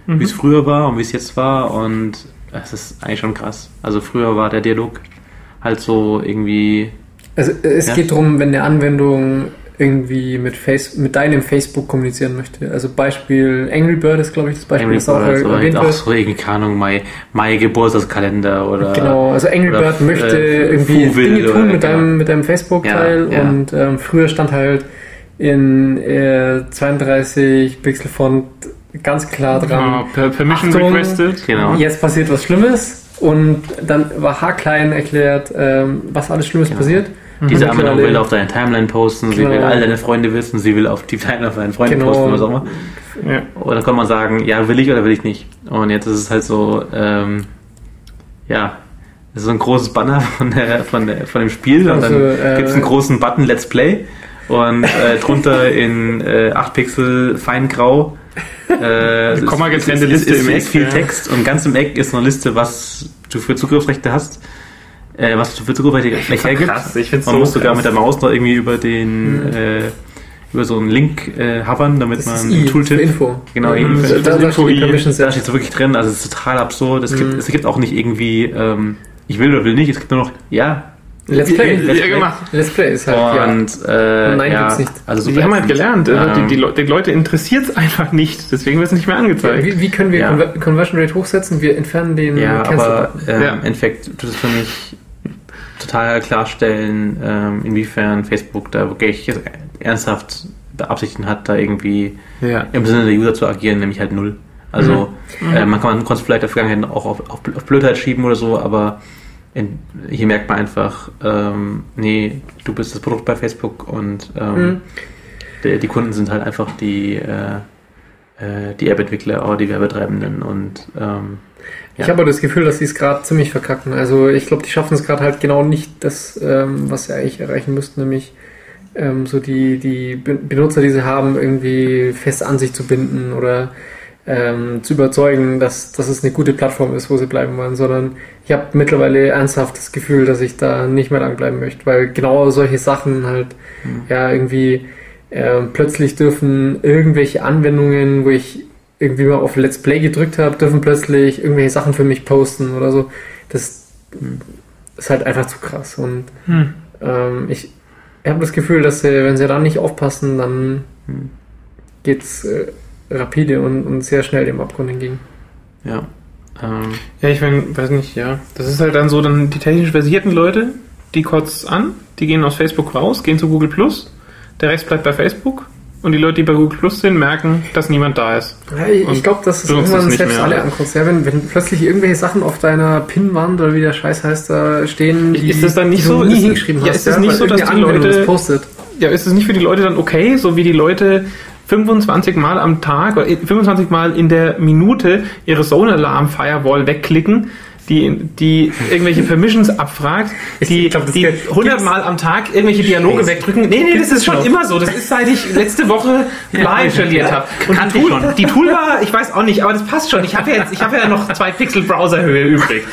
Mhm. Wie es früher war und wie es jetzt war und es ist eigentlich schon krass. Also früher war der Dialog halt so irgendwie Also es Ja. geht darum, wenn eine Anwendung irgendwie mit, Face mit deinem Facebook kommunizieren möchte. Also Beispiel Angry Bird ist, glaube ich, das Beispiel, Angry das auch Birds oder erwähnt auch wird. so irgendwie, keine Ahnung, My, My Geburtstagskalender oder Genau, also Angry Bird möchte äh, irgendwie Foodville Dinge tun oder- mit deinem, mit deinem Facebook-Teil Ja, ja. und ähm, früher stand halt in äh, 32 Pixel Font ganz klar dran. Per Permission Achtung. requested. Genau. Jetzt passiert was Schlimmes und dann war haarklein erklärt, ähm, was alles Schlimmes Genau. passiert. Diese Mhm. Anwendung Mittlerweile- will auf deine Timeline posten, sie Genau. will all deine Freunde wissen, sie will auf die Timeline von deinen Freunden Genau. posten, was auch immer. Ja. Und dann kann man sagen, ja, will ich oder will ich nicht. Und jetzt ist es halt so, ähm, ja, es ist so ein großes Banner von, der, von, der, von dem Spiel und Also, dann äh, gibt es einen großen Button Let's Play und äh, drunter in äh, 8 Pixel feingrau äh, Komma getrennte ist- Liste ist, im ist Eck, viel ja. Text und ganz im Eck ist eine Liste, was du für Zugriffsrechte hast. Äh, was du für Zugriffsrechte gleich hergibst. krass, ich find's man so muss sogar krass. mit der Maus noch irgendwie über den Mhm. äh, über so einen Link äh, hovern, damit Das man ist I, Tooltip Info. Genau, Mhm. für- da, da Info- da ja. steht so wirklich drin, also es ist total absurd. Es, gibt, Mhm. es gibt auch nicht irgendwie, ähm, ich will oder will nicht, es gibt nur noch, ja. Let's Play. Let's Ja, Play. gemacht. Let's Play ist halt, ja. Und äh, Nein, ja, gibt's nicht. Also Die haben halt gelernt. äh, Ähm, die, die, Leute, die Leute interessiert es einfach nicht. Deswegen wird es nicht mehr angezeigt. Wie, wie können wir Ja. Conver Conversion Rate hochsetzen? Wir entfernen den Ja, aber Cancel-Button. ähm, Ja. im Endeffekt tut es für mich total klarstellen, ähm, inwiefern Facebook da wirklich ernsthaft beabsichtigen hat, da irgendwie Ja. im Sinne der User zu agieren, nämlich halt null. Also Mhm. äh, man kann man konnte es vielleicht in der Vergangenheit auch auf, auf, auf Blödheit schieben oder so, aber in, hier merkt man einfach, ähm, nee, du bist das Produkt bei Facebook und ähm, Mhm. die, die Kunden sind halt einfach die, äh, äh, die App-Entwickler oder die Werbetreibenden und ähm, Ich habe aber das Gefühl, dass sie es gerade ziemlich verkacken. Also ich glaube, die schaffen es gerade halt genau nicht, das, ähm, was sie eigentlich erreichen müssten, nämlich ähm, so die, die Be- Benutzer, die sie haben, irgendwie fest an sich zu binden oder ähm, zu überzeugen, dass, dass es eine gute Plattform ist, wo sie bleiben wollen, sondern ich habe mittlerweile ernsthaft das Gefühl, dass ich da nicht mehr lang bleiben möchte, weil genau solche Sachen halt ja irgendwie ähm, plötzlich dürfen irgendwelche Anwendungen, wo ich irgendwie mal auf Let's Play gedrückt habe, dürfen plötzlich irgendwelche Sachen für mich posten oder so. Das ist halt einfach zu krass. Und Hm. ähm, ich habe das Gefühl, dass sie, wenn sie da nicht aufpassen, dann Hm. geht's äh, rapide und, und sehr schnell dem Abgrund entgegen. ja. Ähm, Ja, ich mein, weiß nicht, ja. Das ist halt dann so, dann die technisch versierten Leute, die kotzt an, die gehen aus Facebook raus, gehen zu Google Plus, der Rest bleibt bei Facebook und die Leute, die bei Google Plus sind, merken, dass niemand da ist. Ja, ich ich glaube, dass es irgendwann es selbst mehr. alle ankotzt. Ja, wenn, wenn plötzlich irgendwelche Sachen auf deiner Pinnwand oder wie der Scheiß heißt, da stehen, die, Ist das dann nicht so- nie ist- hingeschrieben ja, hast. ist es nicht so, dass die Leute- das postet? Ja, ist es nicht für die Leute dann okay, so wie die Leute 25 Mal am Tag oder 25 Mal in der Minute ihre Zone-Alarm-Firewall wegklicken, die, die irgendwelche Permissions abfragt, die, Ich glaub, die gibt- 100 Mal am Tag irgendwelche Dialoge Scheiße. wegdrücken. Nee, nee, das ist schon immer so. Das ist seit ich letzte Woche Fly installiert habe. Und kannte die ich Tool, schon. die Toolbar, ich weiß auch nicht, aber das passt schon. Ich habe ja jetzt, ich habe ja noch zwei Pixel Browserhöhe übrig.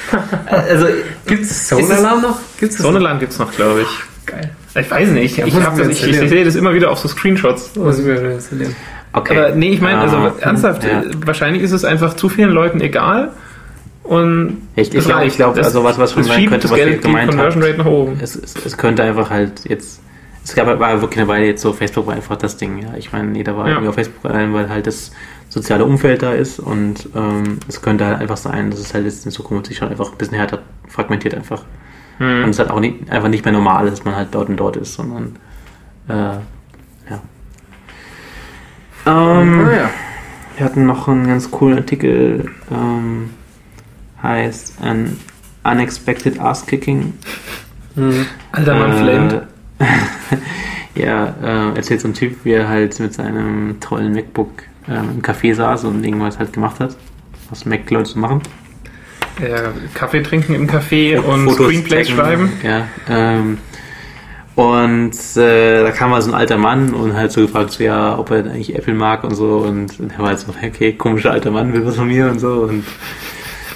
Also, Gibt's Zone Zone-Alarm noch? Gibt's Sonneland gibt's noch, glaube ich. Geil. Ich weiß nicht. Ich, hab man das, ich, ich sehe das immer wieder auf so Screenshots. Muss ich mir installieren. okay. Aber nee, ich meine, also Ah, ernsthaft, ja. wahrscheinlich ist es einfach zu vielen Leuten egal. Und Ich, ich glaube, glaub, also was, was schon sein könnte, was ihr Geld, die gemeint habt, es, es, es könnte einfach halt jetzt, es gab war wirklich eine Weile jetzt so, Facebook war einfach das Ding, ja. Ich meine, jeder war Ja. irgendwie auf Facebook allein, weil halt das soziale Umfeld da ist und ähm, es könnte halt einfach sein, dass es halt jetzt in Zukunft sich schon einfach ein bisschen härter fragmentiert einfach. Hm. Und es halt auch nicht, einfach nicht mehr normal ist, dass man halt dort und dort ist, sondern äh, ja. Ähm, Ah, ja. wir hatten noch einen ganz coolen Artikel, ähm, heißt an Unexpected Ass Kicking. Hm. Alter Mann flamed. Äh, ja, äh, erzählt so ein Typ, wie er halt mit seinem tollen MacBook ähm, im Café saß und irgendwas halt gemacht hat, was Mac-Leute so machen. Ja, Kaffee trinken im Café und Fotos Screenplays checken. schreiben. Ja, ähm, und äh, da kam mal so ein alter Mann und halt so gefragt, so, ja, ob er eigentlich Apple mag und so. Und, und er war halt so, okay, komischer alter Mann, will was von mir und so. Und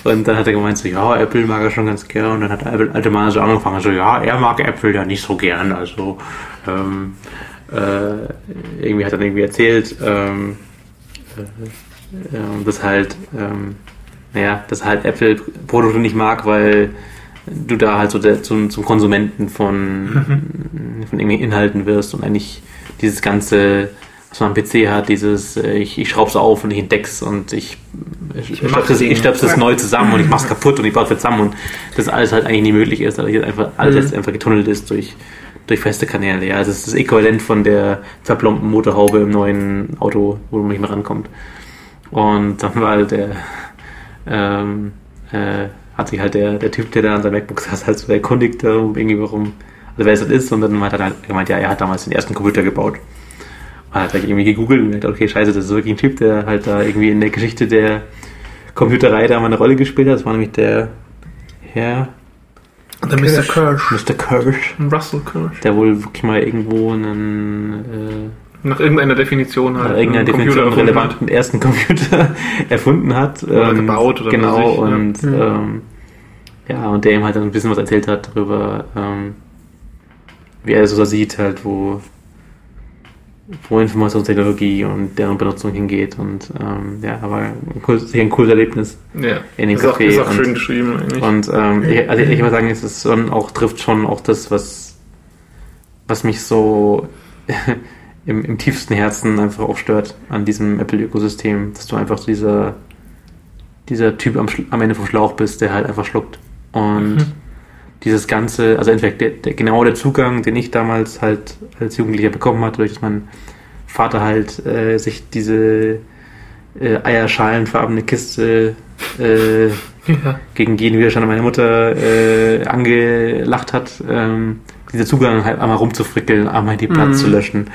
Und dann hat er gemeint, so, ja, Apple mag er schon ganz gern. Und dann hat der alte Mann so angefangen, so, ja, er mag Apple ja nicht so gern. Also, ähm, äh, irgendwie hat er dann irgendwie erzählt, ähm, äh, äh, dass halt, ähm, naja, dass halt Apple Produkte nicht mag, weil du da halt so der, zum, zum Konsumenten von, von irgendwie Inhalten wirst und eigentlich dieses ganze, was man am PC hat, dieses, äh, ich, ich schraub's auf und ich entdeck's und ich, ich, stöpsel's- Dinge. ich stöpsel's es neu zusammen und ich mach's kaputt und ich baue es zusammen und das alles halt eigentlich nie möglich ist, weil hier einfach alles Mhm. jetzt einfach getunnelt ist durch, durch feste Kanäle. Ja, also es ist das Äquivalent von der verplombten Motorhaube im neuen Auto, wo man nicht mehr rankommt. Und dann war halt der, ähm, äh, hat sich halt der, der Typ, der da an seinem MacBook saß, halt so erkundigt darum, irgendwie warum, also wer es das ist, und dann hat er halt gemeint, ja, er hat damals den ersten Computer gebaut. Und hat halt irgendwie gegoogelt und gedacht, okay, scheiße, das ist wirklich ein Typ, der halt da irgendwie in der Geschichte der Computerei da mal eine Rolle gespielt hat. Das war nämlich der Herr Der Mr. Kirsch. Mr. Kirsch, Russell Kirsch. der wohl wirklich mal irgendwo einen äh, Nach irgendeiner Definition halt. nach irgendeiner einen Definition hat. relevanten ersten Computer erfunden hat. Oder Und gebaut oder Genau, was weiß ich, ja. und Mhm. ähm, ja, und der ihm halt dann ein bisschen was erzählt hat darüber, ähm, wie er so sieht, halt, wo, wo Informationstechnologie und deren Benutzung hingeht. Und ähm, ja, aber ein cool, sicher ein cooles Erlebnis Ja. in dem Ist auch, Café. ist auch und, schön geschrieben eigentlich. und ähm, ich, also ich würde sagen, es ist schon auch, trifft schon auch das, was, was mich so im, im tiefsten Herzen einfach auch stört an diesem Apple-Ökosystem, dass du einfach so dieser, dieser Typ am, am Ende vom Schlauch bist, der halt einfach schluckt. Und Mhm. Dieses ganze, also entweder der, der, genau der Zugang, den ich damals halt als Jugendlicher bekommen hatte, durch dass mein Vater halt äh, sich diese äh, eierschalenfarbene Kiste äh, ja. gegen jeden Widerstand meiner Mutter äh, angelacht hat, ähm, dieser Zugang halt einmal rumzufrickeln, einmal die Platz Mhm. zu löschen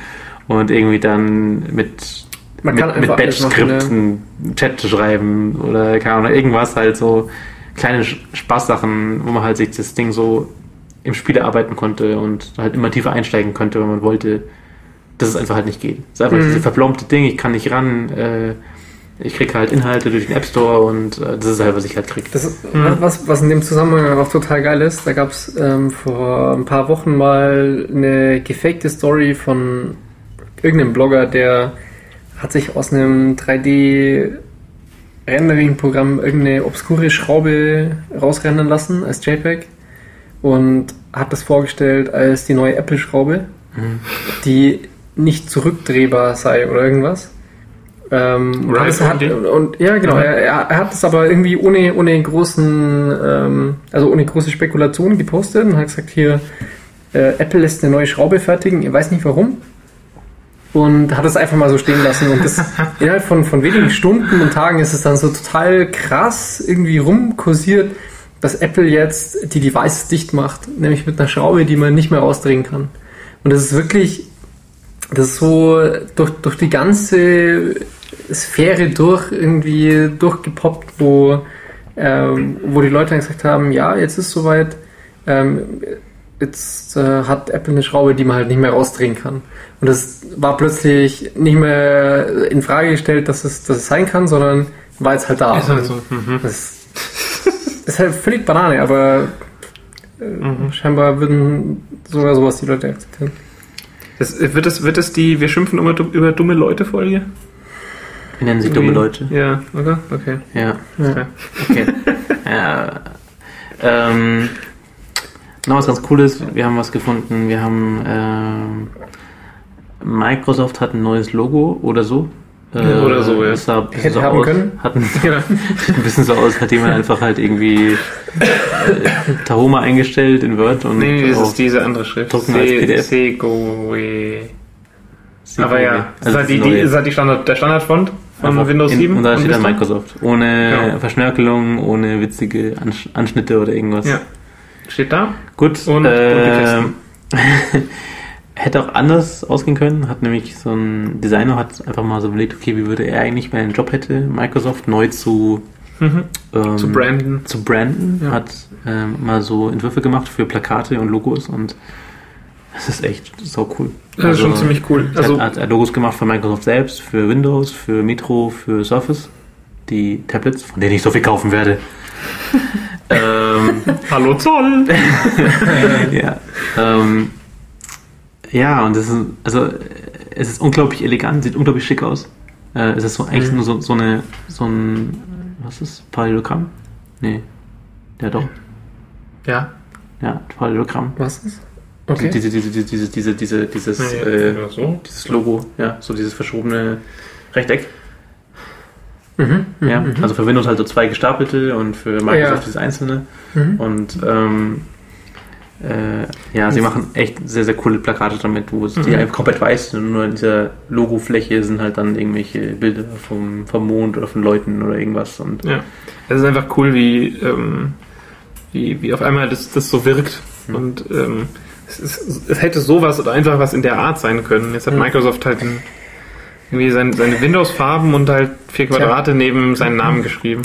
und irgendwie dann mit Man mit, mit einfach alles machen, Batch-Skript einen Chat zu schreiben oder keine Ahnung, irgendwas halt so kleine Spaßsachen, wo man halt sich das Ding so im Spiel erarbeiten konnte und halt immer tiefer einsteigen könnte, wenn man wollte, dass es einfach halt nicht geht. Es ist einfach Mhm. dieses verplombte Ding, ich kann nicht ran, äh, ich krieg halt Inhalte durch den App Store und äh, das ist halt, was ich halt krieg. Das ist, Mhm. was, was in dem Zusammenhang auch total geil ist, da gab es ähm, vor ein paar Wochen mal eine gefakte Story von irgendeinem Blogger, der hat sich aus einem 3D Rendering-Programm irgendeine obskure Schraube rausrendern lassen als JPEG und hat das vorgestellt als die neue Apple-Schraube, Mhm. die nicht zurückdrehbar sei oder irgendwas. Ähm, hat es, iPhone hat, und ja, genau, Mhm. er, er hat es aber irgendwie ohne, ohne großen, ähm, also ohne große Spekulation gepostet und hat gesagt, hier, äh, Apple lässt eine neue Schraube fertigen, ihr weiß nicht warum. Und hat es einfach mal so stehen lassen. Und das innerhalb von, von wenigen Stunden und Tagen ist es dann so total krass irgendwie rumkursiert, dass Apple jetzt die Devices dicht macht, nämlich mit einer Schraube, die man nicht mehr rausdrehen kann. Und das ist wirklich, das ist so durch, durch die ganze Sphäre durch irgendwie durchgepoppt, wo, ähm, wo die Leute dann gesagt haben, ja, jetzt ist soweit, ähm, jetzt äh, hat Apple eine Schraube, die man halt nicht mehr rausdrehen kann. Und das war plötzlich nicht mehr in Frage gestellt, dass es, dass es sein kann, sondern war jetzt halt da. Ist halt so. Mhm. Das ist halt völlig Banane, aber äh, scheinbar würden sogar sowas die Leute akzeptieren. Das, wird, das, wird das die Wir schimpfen immer über dumme Leute Folge? Wir nennen sie dumme Leute. Ja, oder? Okay. Ja, Ja. okay. ja. Ähm, noch was ganz Cooles, wir haben was gefunden. Wir haben ähm, Microsoft hat ein neues Logo oder so. Äh, Oder so, ja. das sah ein bisschen Hätte so haben aus, können. Hat ein, Ja. sieht ein bisschen so aus, hat jemand einfach halt irgendwie äh, Tahoma eingestellt in Word und Nee, das auf ist diese andere Schrift. drucken als PDF. Segoe. Segoe. Aber ja, das Also ist halt die, das die, ist halt die Standard, der Standardfont von Einfach Windows in, 7. Und da steht dann. Microsoft. Ohne Ja. Verschnörkelung, ohne witzige Ansch Anschnitte oder irgendwas. Ja. Steht da. Gut, Und äh, hätte auch anders ausgehen können. Hat nämlich so ein Designer hat einfach mal so überlegt, okay, wie würde er eigentlich, wenn er einen Job hätte, Microsoft neu zu Mhm. ähm, Zu branden. zu branden. Ja. Hat ähm, mal so Entwürfe gemacht für Plakate und Logos und das ist echt so cool. Das ist schon ziemlich cool. Also, Also, hat, hat Logos gemacht für Microsoft selbst, für Windows, für Metro, für Surface, die Tablets, von denen ich so viel kaufen werde. Hallo Zoll! ja. Ähm, ja, und das ist, also, es ist unglaublich elegant, sieht unglaublich schick aus. Äh, es ist so, eigentlich Mhm. nur so, so eine, so ein, was ist, Parallelogramm? Nee. Ja, doch. Ja. Ja, Parallelogramm. Was ist? Okay. Diese, diese, diese, diese, diese, diese, dieses, ja, äh, so. dieses Logo, ja, so dieses verschobene Rechteck. Mhm. Ja, Mhm. also für Windows halt so zwei gestapelte und für Microsoft Ja. dieses einzelne. Mhm. Und ähm, äh, ja, sie machen echt sehr, sehr coole Plakate damit, wo es die Mhm. einfach komplett weiß sind. Nur in dieser Logofläche sind halt dann irgendwelche Bilder vom, vom Mond oder von Leuten oder irgendwas. Und Ja. Es ist einfach cool, wie, ähm, wie, wie auf einmal das, das so wirkt. Hm. Und ähm, es, ist, es hätte sowas oder einfach was in der Art sein können. Jetzt hat Hm. Microsoft halt ein, irgendwie sein, seine Windows-Farben und halt vier Quadrate neben seinen Namen geschrieben.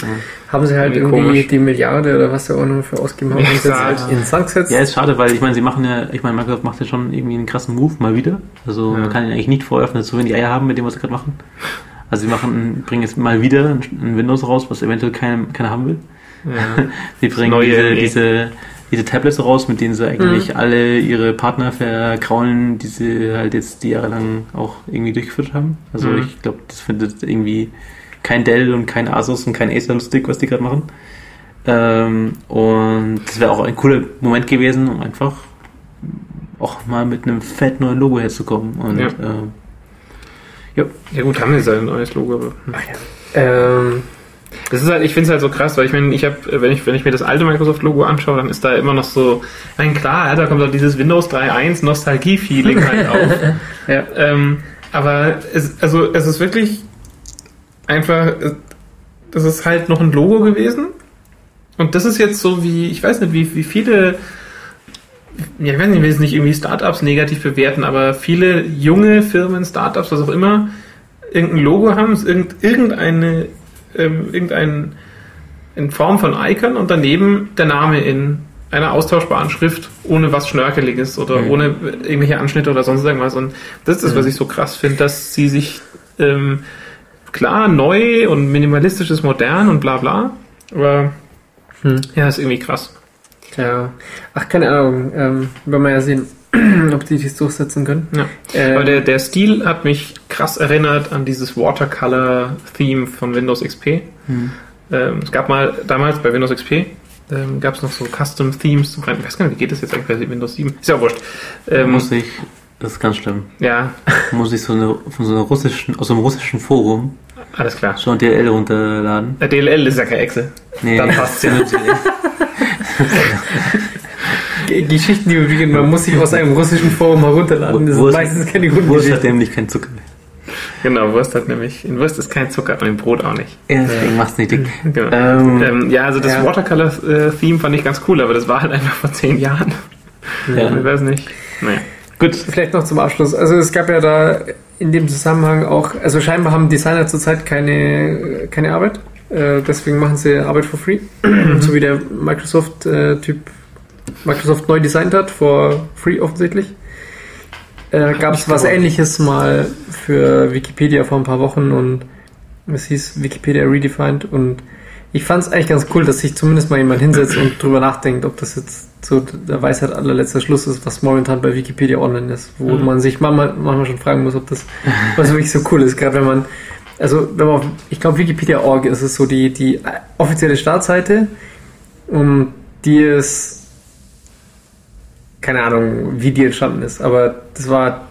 Haben sie halt Irgendwie irgendwie die Milliarde oder was da auch noch für ausgeben haben, Ja, halt in Sand gesetzt? ja, ist schade, weil ich meine, sie machen ja, ich meine, Microsoft macht ja schon irgendwie einen krassen Move mal wieder. Also Ja. man kann ihnen eigentlich nicht sie so wenig Eier haben mit dem, was sie gerade machen. Also sie machen, bringen jetzt mal wieder ein, Windows raus, was eventuell keiner, keiner haben will. Ja. Sie bringen neue diese, diese, diese Tablets raus, mit denen sie eigentlich Mhm. alle ihre Partner verkraulen, die sie halt jetzt die Jahre lang auch irgendwie durchgeführt haben. Also Mhm. ich glaube, das findet irgendwie kein Dell und kein Asus und kein Acer lustig, was die gerade machen. Ähm, und das wäre auch ein cooler Moment gewesen, um einfach auch mal mit einem fett neuen Logo herzukommen. Und Ja. ähm, ja gut, haben sie sein neues Logo. Aber, hm. Ähm, Das ist halt, ich finde es halt so krass, weil ich meine, ich habe, wenn ich, wenn ich mir das alte Microsoft-Logo anschaue, dann ist da immer noch so, meine, klar, da kommt doch dieses Windows 3.1 Nostalgie-Feeling halt auf. ja. Ähm, aber es, also, es ist wirklich einfach, das ist halt noch ein Logo gewesen. Und das ist jetzt so wie, ich weiß nicht, wie, wie viele, ja, ich weiß nicht, ich will jetzt nicht irgendwie Startups negativ bewerten, aber viele junge Firmen, Startups, was auch immer, irgendein Logo haben, es irgend, irgendeine, ähm, irgendein, in Form von Icon und daneben der Name in einer austauschbaren Schrift, ohne was Schnörkeliges oder Mhm. ohne irgendwelche Anschnitte oder sonst irgendwas. Und das ist das, was Mhm. ich so krass finde, dass sie sich ähm, klar neu und minimalistisch ist modern und bla bla, aber Hm. ja, ist irgendwie krass. Ja. Ach, keine Ahnung. Ähm, werden wir ja sehen, ob die dies durchsetzen können. Ja. Ähm, Aber der, der Stil hat mich krass erinnert an dieses Watercolor-Theme von Windows XP. hm. Ähm, es gab mal damals bei Windows XP ähm, gab es noch so Custom Themes zum. Ich weiß gar nicht, wie geht das jetzt eigentlich bei Windows 7? Ist ja auch wurscht. Ähm, muss ich, das ist ganz schlimm, ja, muss ich so eine, von so einer russischen, aus so einem russischen Forum alles klar. schon DLL runterladen. Der DLL ist ja kein Excel. Nee. Dann passt's ja. Geschichten, die man muss sich aus einem russischen Forum herunterladen. Das sind Wurst- meistens keine Wurst guten hat Geschichten. nämlich keinen Zucker. genau, Wurst hat nämlich, in Wurst ist kein Zucker und im Brot auch nicht. Ja, deswegen macht's nicht dick. Genau. Ähm, Ähm, ja, also das Ja. Watercolor-Theme fand ich ganz cool, aber das war halt einfach vor zehn Jahren. Ja. Ich weiß nicht. Naja. Gut, vielleicht noch zum Abschluss. Also es gab ja da in dem Zusammenhang auch, also scheinbar haben Designer zurzeit keine, keine Arbeit. Äh, deswegen machen sie Arbeit for free. so wie der Microsoft-Typ Microsoft neu designt hat, for free offensichtlich. Äh, gab es was gehört. ähnliches mal für Wikipedia vor ein paar Wochen und es hieß Wikipedia Redefined und ich fand es eigentlich ganz cool, dass sich zumindest mal jemand hinsetzt und drüber nachdenkt, ob das jetzt so der Weisheit allerletzter Schluss ist, was momentan bei Wikipedia online ist, wo Mhm. man sich manchmal, manchmal schon fragen muss, ob das was wirklich so cool ist, gerade wenn man, also wenn man, auf, ich glaube Wikipedia.org ist es so die, die offizielle Startseite und die ist keine Ahnung, wie die entstanden ist, aber das war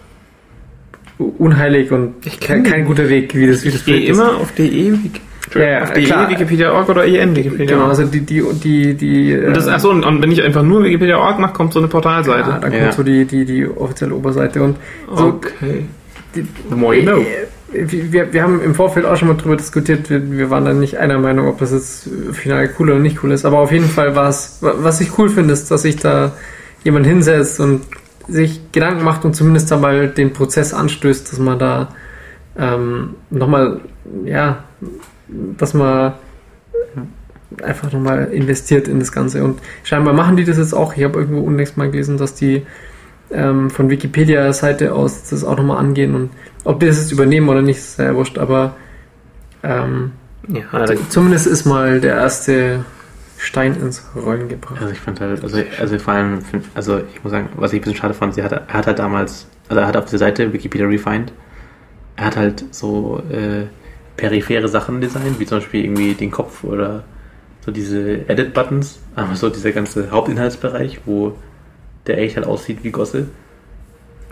unheilig und Ich kein, kein guter Weg, wie das, wie das Ich gehe Projekt ist. immer auf DE, Wiki- Ja, ja, auf DE klar. Wikipedia.org oder EN Wikipedia. Genau, also die, die, die, die, Und das, äh, achso, und, und wenn ich einfach nur Wikipedia.org mache, kommt so eine Portalseite. ja, da kommt Ja. so die, die, die offizielle Oberseite und so, okay. die, The more you know. Äh, Wir, wir haben im Vorfeld auch schon mal drüber diskutiert, wir, wir waren dann nicht einer Meinung, ob das jetzt final cool oder nicht cool ist, aber auf jeden Fall war es, was ich cool finde, ist, dass sich da jemand hinsetzt und sich Gedanken macht und zumindest da mal den Prozess anstößt, dass man da ähm, nochmal, ja, dass man einfach nochmal investiert in das Ganze. Und scheinbar machen die das jetzt auch. Ich habe irgendwo unlängst mal gelesen, dass die ähm, von Wikipedia-Seite aus das auch nochmal angehen und ob die das jetzt übernehmen oder nicht, ist sehr wurscht, aber ähm, Ja, Zumindest ist mal der erste Stein ins Rollen gebracht. Also ich fand halt, also, also vor allem, also ich muss sagen, was ich ein bisschen schade fand, sie hat, er hat halt damals, also er hat auf der Seite Wikipedia Refined, er hat halt so äh, periphere Sachen designt, wie zum Beispiel irgendwie den Kopf oder so diese Edit-Buttons, aber so dieser ganze Hauptinhaltsbereich, wo der echt halt aussieht wie Gosse.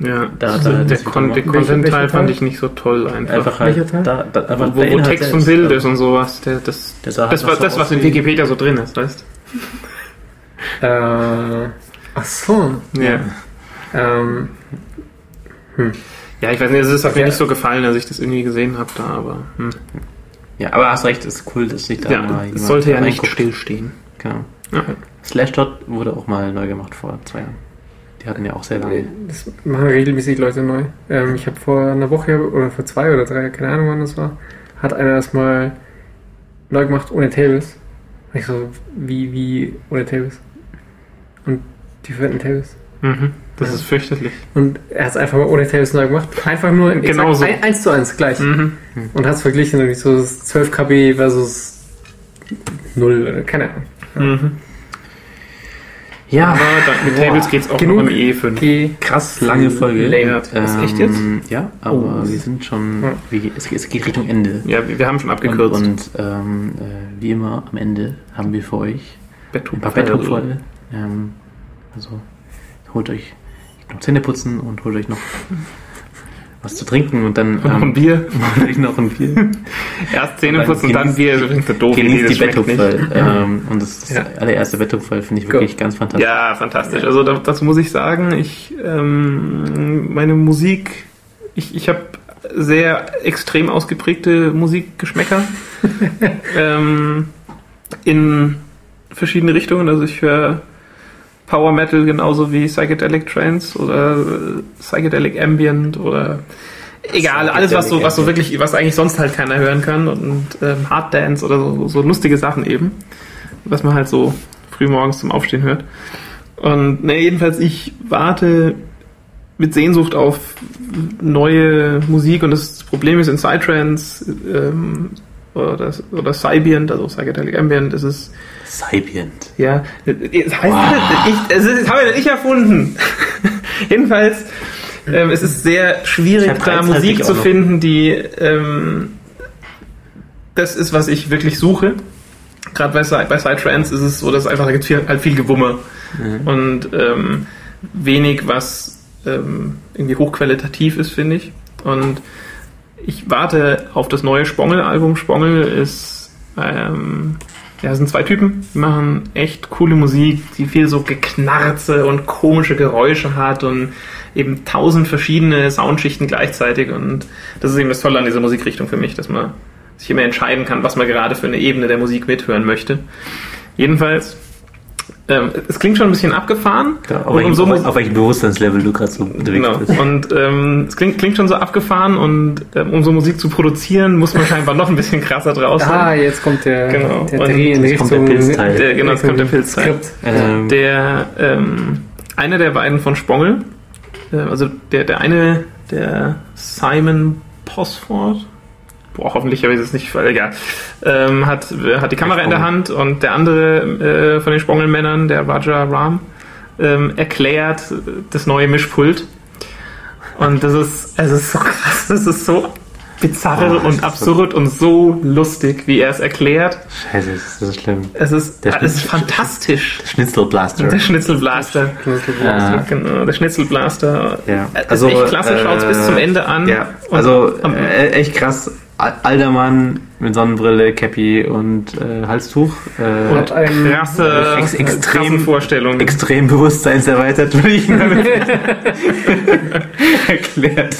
Ja. Da- also da- der, das- Con der Content-Teil fand ich nicht so toll einfach. Einfach halt, Welcher Teil? da, da, einfach wo, wo Text und selbst, Bild also, ist und sowas. Der, das, Der halt das noch war so das, was in Wikipedia so drin ist, weißt Äh, ach so. du? Ja. Ähm, Ja, ich weiß nicht, also es hat mir Ja. nicht so gefallen, als ich das irgendwie gesehen habe da, aber hm. Ja, aber hast recht, ist cool, dass sich da ja, mal es sollte ja nicht stillstehen. Genau. Ja. Slashdot wurde auch mal neu gemacht vor zwei Jahren. Die hatten ja auch sehr lange. das machen regelmäßig Leute neu. Ähm, ich habe vor einer Woche oder vor zwei oder drei, keine Ahnung wann das war, hat einer das mal neu gemacht ohne Tables. Und ich so, wie, wie ohne Tables? Und die verwenden Tables. Mhm. Das Ja. ist fürchterlich. Und er hat es einfach mal ohne Tables neu gemacht. Einfach nur in Genau so. exakt ein, 1 zu 1 gleich. Mhm. Und hat es verglichen, nämlich so das 12 KB versus 0 oder keine Ahnung. Mhm. Ja, Aber da, mit Boah. Tables geht's auch Genug noch im E5. G krass lange Folge. Das ist echt jetzt? Ja, aber Oh. wir sind schon, Ja. wir, es, es geht Richtung Ende. Ja, wir, wir haben schon Und, abgekürzt. und ähm, äh, wie immer am Ende haben wir für euch ein paar. Betthupferl. Ähm, also holt euch noch Zähne putzen und holt euch noch was zu trinken und dann Und noch ein ähm, Bier. euch noch ein Bier. Erst Zähne putzen und dann Bier. Das Idee, Genießt die das. Betthupferl. Ähm, und das, das Ja. allererste Betthupferl finde ich wirklich ganz fantastisch. Ja, fantastisch. Also da, dazu muss ich sagen, ich ähm, meine Musik, ich, ich habe sehr extrem ausgeprägte Musikgeschmäcker ähm, in verschiedene Richtungen. Also ich höre Power Metal genauso wie Psychedelic Trance oder äh, Psychedelic Ambient oder egal, alles was so, was so wirklich, was eigentlich sonst halt keiner hören kann und ähm, Hard Dance oder so, so lustige Sachen eben, was man halt so früh morgens zum Aufstehen hört. Und ne, jedenfalls, ich warte mit Sehnsucht auf neue Musik und das Problem ist in Psytrance ähm, oder, oder Cybient, also Psychedelic Ambient, ist es Sapient. ja, es heißt, ich, es ist, das habe ich nicht erfunden. Jedenfalls, ähm, es ist sehr schwierig, Ich da gleichzeitig Musik zu finden, die ähm, das ist, was ich wirklich suche. Gerade bei, bei Psytrance ist es so, dass einfach da gibt viel, halt viel Gewummer und ähm, wenig, was ähm, irgendwie hochqualitativ ist, finde ich. Und ich warte auf das neue Spongel-Album. Spongel ist, ähm, ja, es sind zwei Typen, die machen echt coole Musik, die viel so Geknarze und komische Geräusche hat und eben tausend verschiedene Soundschichten gleichzeitig. Und das ist eben das Tolle an dieser Musikrichtung für mich, dass man sich immer entscheiden kann, was man gerade für eine Ebene der Musik mithören möchte. Jedenfalls, ähm, es klingt schon ein bisschen abgefahren. Ja, auf, und welchem, um so auf, welchem Bewusstseinslevel du gerade so unterwegs Genau. bist. Und ähm, es klingt, klingt schon so abgefahren und ähm, um so Musik zu produzieren, muss man scheinbar noch ein bisschen krasser draus Ah, jetzt kommt der, Genau. der Und Dreh in jetzt kommt der Richtung Pilzteil. Der, genau, jetzt kommt der Pilzteil. Ähm, Der, ähm, einer der beiden von Spongel, äh, also der, der eine, der Simon Posford, boah, hoffentlich habe ich das nicht, egal, ähm, hat, äh, hat die Kamera in der Hand und der andere äh, von den Spongelmännern, der Raja Ram, ähm, erklärt äh, das neue Mischpult. Und das ist, es ist so krass, das ist so bizarre Oh, und ist so- absurd und so lustig, wie er es erklärt. Scheiße, das ist schlimm. Es ist, Der es ist fantastisch. Schnitzelblaster. Der Schnitzelblaster. Ja. Genau, der Schnitzelblaster. Ja. Also, ist echt klasse, schaut's bis zum Ende an. Ja, also äh, echt krass. Al- Alter Mann mit Sonnenbrille, Cappy und äh, Halstuch. Äh, Und ein krasse, ex- extrem- krassen Vorstellungen. extrem bewusstseinserweitert, würde ich mal erklärt,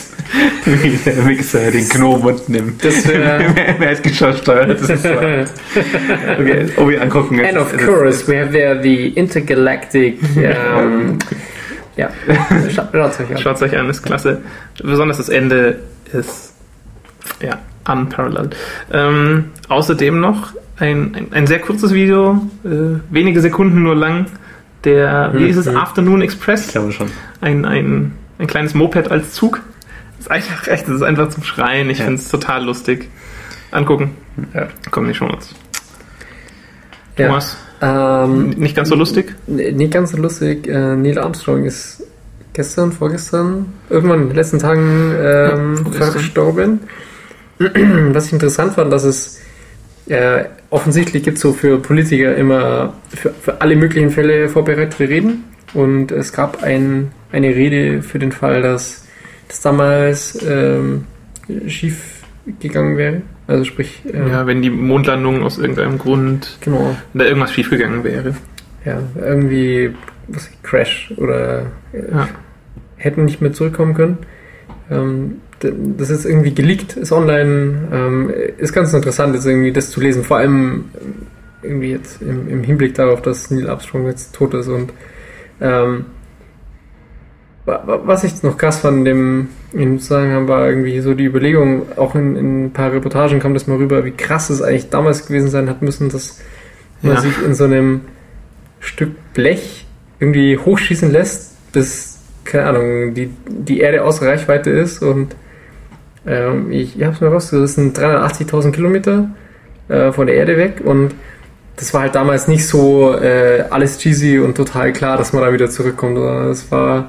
wie der Mixer den Knobel nimmt. Das wär- Mehrheitsgeschoss steuert. Das ist so. Okay, ob wir angucken. And of course, we have there the intergalactic. Um, ja, Scha- schaut euch an. Schaut euch an, ist klasse. Besonders das Ende ist ja unparalleled. Ähm, außerdem noch ein, ein, ein sehr kurzes Video, äh, wenige Sekunden nur lang. Der, wie ist es, Mhm. Afternoon Ich Express? glaube schon. Ein, ein, ein kleines Moped als Zug. Das ist einfach echt, das ist einfach zum Schreien. Ich Ja. finde es total lustig. angucken. Ja. Kommen die schon uns. Ja. Thomas, Ähm, nicht ganz so lustig? Nicht ganz so lustig. Äh, Neil Armstrong ist gestern, vorgestern, irgendwann in den letzten Tagen ähm, vorgestern. verstorben. Was ich interessant fand, dass es äh, offensichtlich gibt so für Politiker immer für, für alle möglichen Fälle vorbereitete Reden. Und es gab ein, eine Rede für den Fall, dass das damals ähm, schief gegangen wäre. Also sprich, äh, Ja, wenn die Mondlandung aus irgendeinem Grund, genau, da irgendwas schiefgegangen wäre. ja, irgendwie was Crash oder äh, Ja. hätten nicht mehr zurückkommen können. Ähm, das ist irgendwie geleakt, ist online, ähm, ist ganz interessant, jetzt irgendwie das zu lesen, vor allem ähm, irgendwie jetzt im, im Hinblick darauf, dass Neil Armstrong jetzt tot ist und ähm, wa- wa- was ich noch krass fand in dem in Zusammenhang war irgendwie so die Überlegung, auch in, in ein paar Reportagen kam das mal rüber, wie krass es eigentlich damals gewesen sein hat müssen, dass man Ja. sich in so einem Stück Blech irgendwie hochschießen lässt, bis, keine Ahnung, die, die Erde außer Reichweite ist und ähm, ich, habe es mir sind 380.000 Kilometer äh, von der Erde weg und das war halt damals nicht so äh, alles cheesy und total klar, dass man da wieder zurückkommt, es war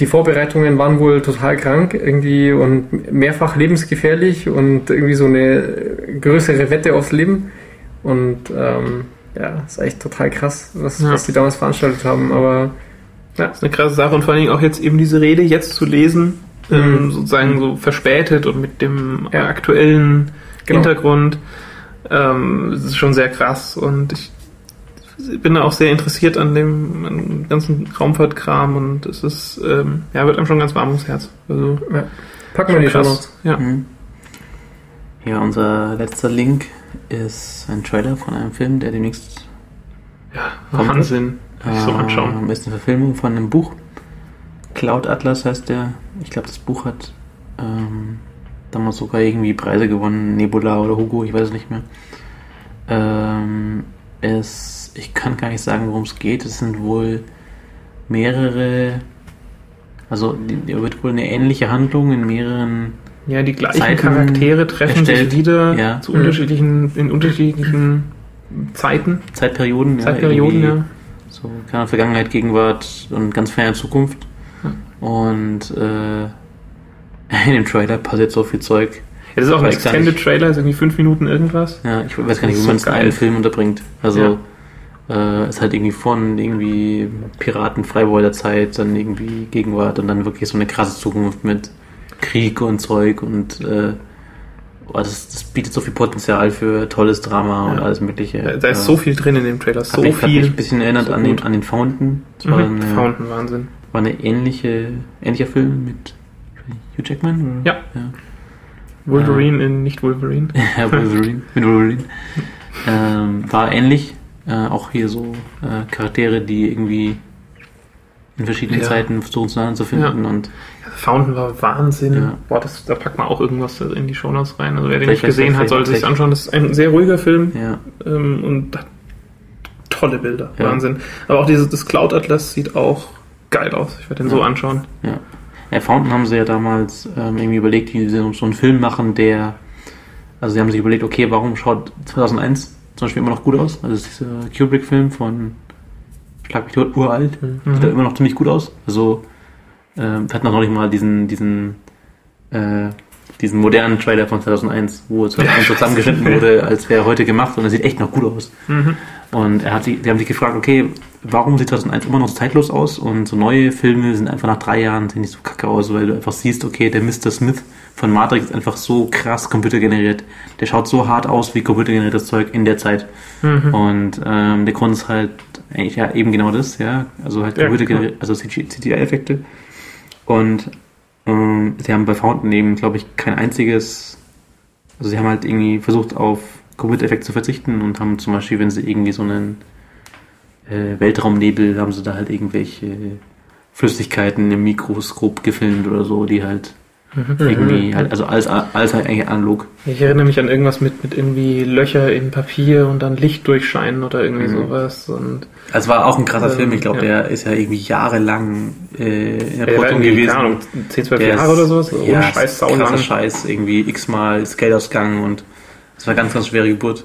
die Vorbereitungen waren wohl total krank irgendwie und mehrfach lebensgefährlich und irgendwie so eine größere Wette aufs Leben. Und ähm, ja, ist echt total krass, was, Ja. was die damals veranstaltet haben. Aber Das ist eine krasse Sache und vor allen Dingen auch jetzt eben diese Rede jetzt zu lesen, ähm, Mhm. sozusagen so verspätet und mit dem Ja. aktuellen Genau. Hintergrund. Ähm, das ist schon sehr krass und ich bin da auch sehr interessiert an dem, an dem ganzen Raumfahrtkram und es ist, ähm, ja, wird einem schon ganz warm ums Herz. Also, ja, packen wir die schon krass. Ja. Mhm. Ja, unser letzter Link ist ein Trailer von einem Film, der demnächst ja, Kommt Wahnsinn. Kann ich so anschauen. ähm, ist eine Verfilmung von einem Buch. Cloud Atlas heißt der. Ich glaube, das Buch hat ähm, damals sogar irgendwie Preise gewonnen, Nebula oder Hugo, ich weiß es nicht mehr. Ähm, es, ich kann gar nicht sagen, worum es geht. Es sind wohl mehrere, also die wird wohl eine ähnliche Handlung in mehreren Ja, die gleichen Zeiten Charaktere treffen erstellt. sich wieder Ja. zu unterschiedlichen, in unterschiedlichen Zeiten, Zeitperioden. Zeitperioden, irgendwie ja. So, keine Vergangenheit, Gegenwart und ganz ferne Zukunft. Und äh, in dem Trailer passiert so viel Zeug. Ja, das ist auch ein Extended. Trailer, ist irgendwie fünf Minuten irgendwas. Ja, ich weiß gar nicht, wie man so es in einen Film unterbringt. Also äh, ist halt irgendwie von irgendwie Piraten, Freiwalder Zeit, dann irgendwie Gegenwart und dann wirklich so eine krasse Zukunft mit Krieg und Zeug und äh, boah, das, das bietet so viel Potenzial für tolles Drama und Ja. alles mögliche. Ja, Da ist so viel drin in dem Trailer, Hat so mich, Hat mich viel. ein bisschen erinnert so an, den, an den Fountain. Das war, Mhm. eine, Fountain, Wahnsinn. War eine ähnliche, ähnlicher Film mit Hugh Jackman? Ja. ja. Wolverine in nicht Wolverine. Ja, Wolverine. mit Wolverine. Ähm, war ähnlich. Äh, auch hier so äh, Charaktere, die irgendwie in verschiedenen Ja. Zeiten versuchen zueinander zu finden. Und Fountain war Wahnsinn. Ja. Boah, das, da packt man auch irgendwas in die Shownotes rein. Also wer den Vielleicht- nicht gesehen hat, sollte sich anschauen. Das ist ein sehr ruhiger Film ja, ähm, und hat tolle Bilder. Ja. Wahnsinn. Aber auch dieses das Cloud Atlas sieht auch geil aus. Ich werde den so Ja. anschauen. ja. Ja, Fountain haben sie ja damals ähm, irgendwie überlegt, wie sie so einen Film machen, der. Also, sie haben sich überlegt, okay, warum schaut 2001 zum Beispiel immer noch gut aus? Also, dieser Kubrick-Film von Schlag mich tot, uralt. Mhm. Sieht da immer noch ziemlich gut aus. Also, ähm, hatten auch noch nicht mal diesen, diesen, äh, diesen modernen Trailer von 2001, wo es Ja, so zusammengeschnitten wurde, als wäre heute gemacht und er sieht echt noch gut aus. Mhm. Und er hat die, die haben sich gefragt, okay, warum sieht 2001 immer noch so zeitlos aus und so neue Filme sind einfach nach drei Jahren sehen nicht so kacke aus, weil du einfach siehst, okay, der Mr. Smith von Matrix ist einfach so krass computergeneriert. Der schaut so hart aus wie computergeneriertes Zeug in der Zeit. Mhm. Und ähm, der Grund ist halt eigentlich ja eben genau das, ja. Also halt Ja, computergeneriert, also CGI-Effekte. Und ähm, sie haben bei Fountain eben, glaube ich, kein einziges, also sie haben halt irgendwie versucht auf Computereffekte zu verzichten und haben zum Beispiel, wenn sie irgendwie so einen äh, Weltraumnebel, haben sie da halt irgendwelche Flüssigkeiten im Mikroskop gefilmt oder so, die halt Irgendwie, halt, also alles, alles halt eigentlich analog. Ich erinnere mich an irgendwas mit, mit irgendwie Löcher in Papier und dann Licht durchscheinen oder irgendwie Mhm. sowas. Und Also war auch ein krasser Ähm, Film. Ich glaube, ja. der ist ja irgendwie jahrelang äh, in der Produktion irgendwie, gewesen. keine Ahnung, 10, 12 Der Jahre oder sowas. Ohne ja, Scheiß, krasser. Scheiß. Irgendwie x-mal ist Geld ausgegangen und es war ganz, ganz schwere Geburt.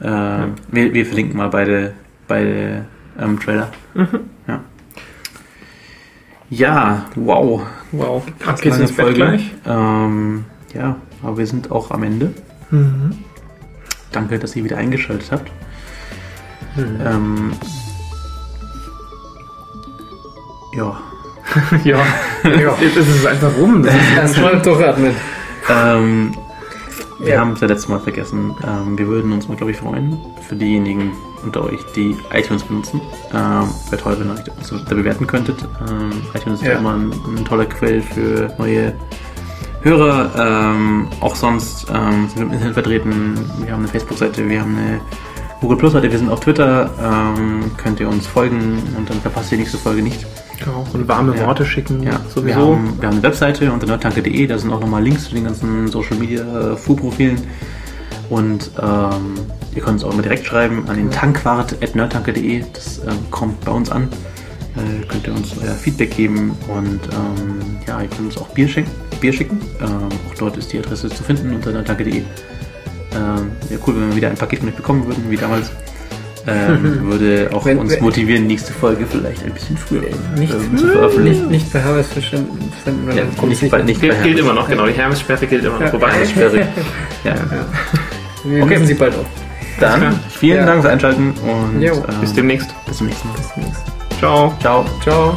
Äh, wir, wir verlinken mal beide, beide ähm, Trailer. Mhm. Ja. Wow. Wow. Ab geht's ins Bett gleich. Ähm, ja, aber wir sind auch am Ende. Mhm. Danke, dass ihr wieder eingeschaltet habt. Mhm. Ähm, ja. ja. Ja. Jetzt ist es einfach rum. Das ist Erstmal durchatmen. Ähm, wir Ja. haben es ja letztes Mal vergessen. Ähm, wir würden uns mal, glaube ich, freuen, für diejenigen unter euch, die iTunes benutzen. Ähm, Wäre toll, wenn ihr euch uns da bewerten könntet. Ähm, iTunes ist ja immer ein, ein toller Quell für neue Hörer. Ähm, auch sonst ähm, sind wir im Internet vertreten. Wir haben eine Facebook-Seite, wir haben eine Google Plus-Seite, wir sind auf Twitter. Ähm, könnt ihr uns folgen und dann verpasst ihr die nächste Folge nicht. Genau. Und warme Ja. Worte schicken. Ja, Wir, sowieso. haben, wir haben eine Webseite unter nerdtanke.de, da sind auch nochmal Links zu den ganzen Social Media Fu-Profilen. Und ähm, ihr könnt uns auch immer direkt schreiben an den tankwart.nerdtanke.de. Das ähm, kommt bei uns an. Äh, könnt ihr uns euer Feedback geben und ähm, ja, ihr könnt uns auch Bier schicken. Bier schicken. Ähm, auch dort ist die Adresse zu finden unter nerdtanke.de. Ähm, Wäre cool, wenn wir wieder ein Paket von euch bekommen würden, wie damals. Ähm, würde auch Wenn- uns motivieren, nächste Folge vielleicht ein bisschen früher Nicht, ähm, zu veröffentlichen. nicht, nicht bei senden, weil Ja, nicht nicht bei, nicht bei Gilt, gilt Hermes. immer noch, genau. Die Hermessperre gilt immer noch. Ja. Wobei, Sperre. Ja. Wir Okay. sie bald auf. Dann vielen Ja. Dank fürs Einschalten und ähm, bis demnächst. bis zum nächsten Mal. Ciao. Ciao. Ciao.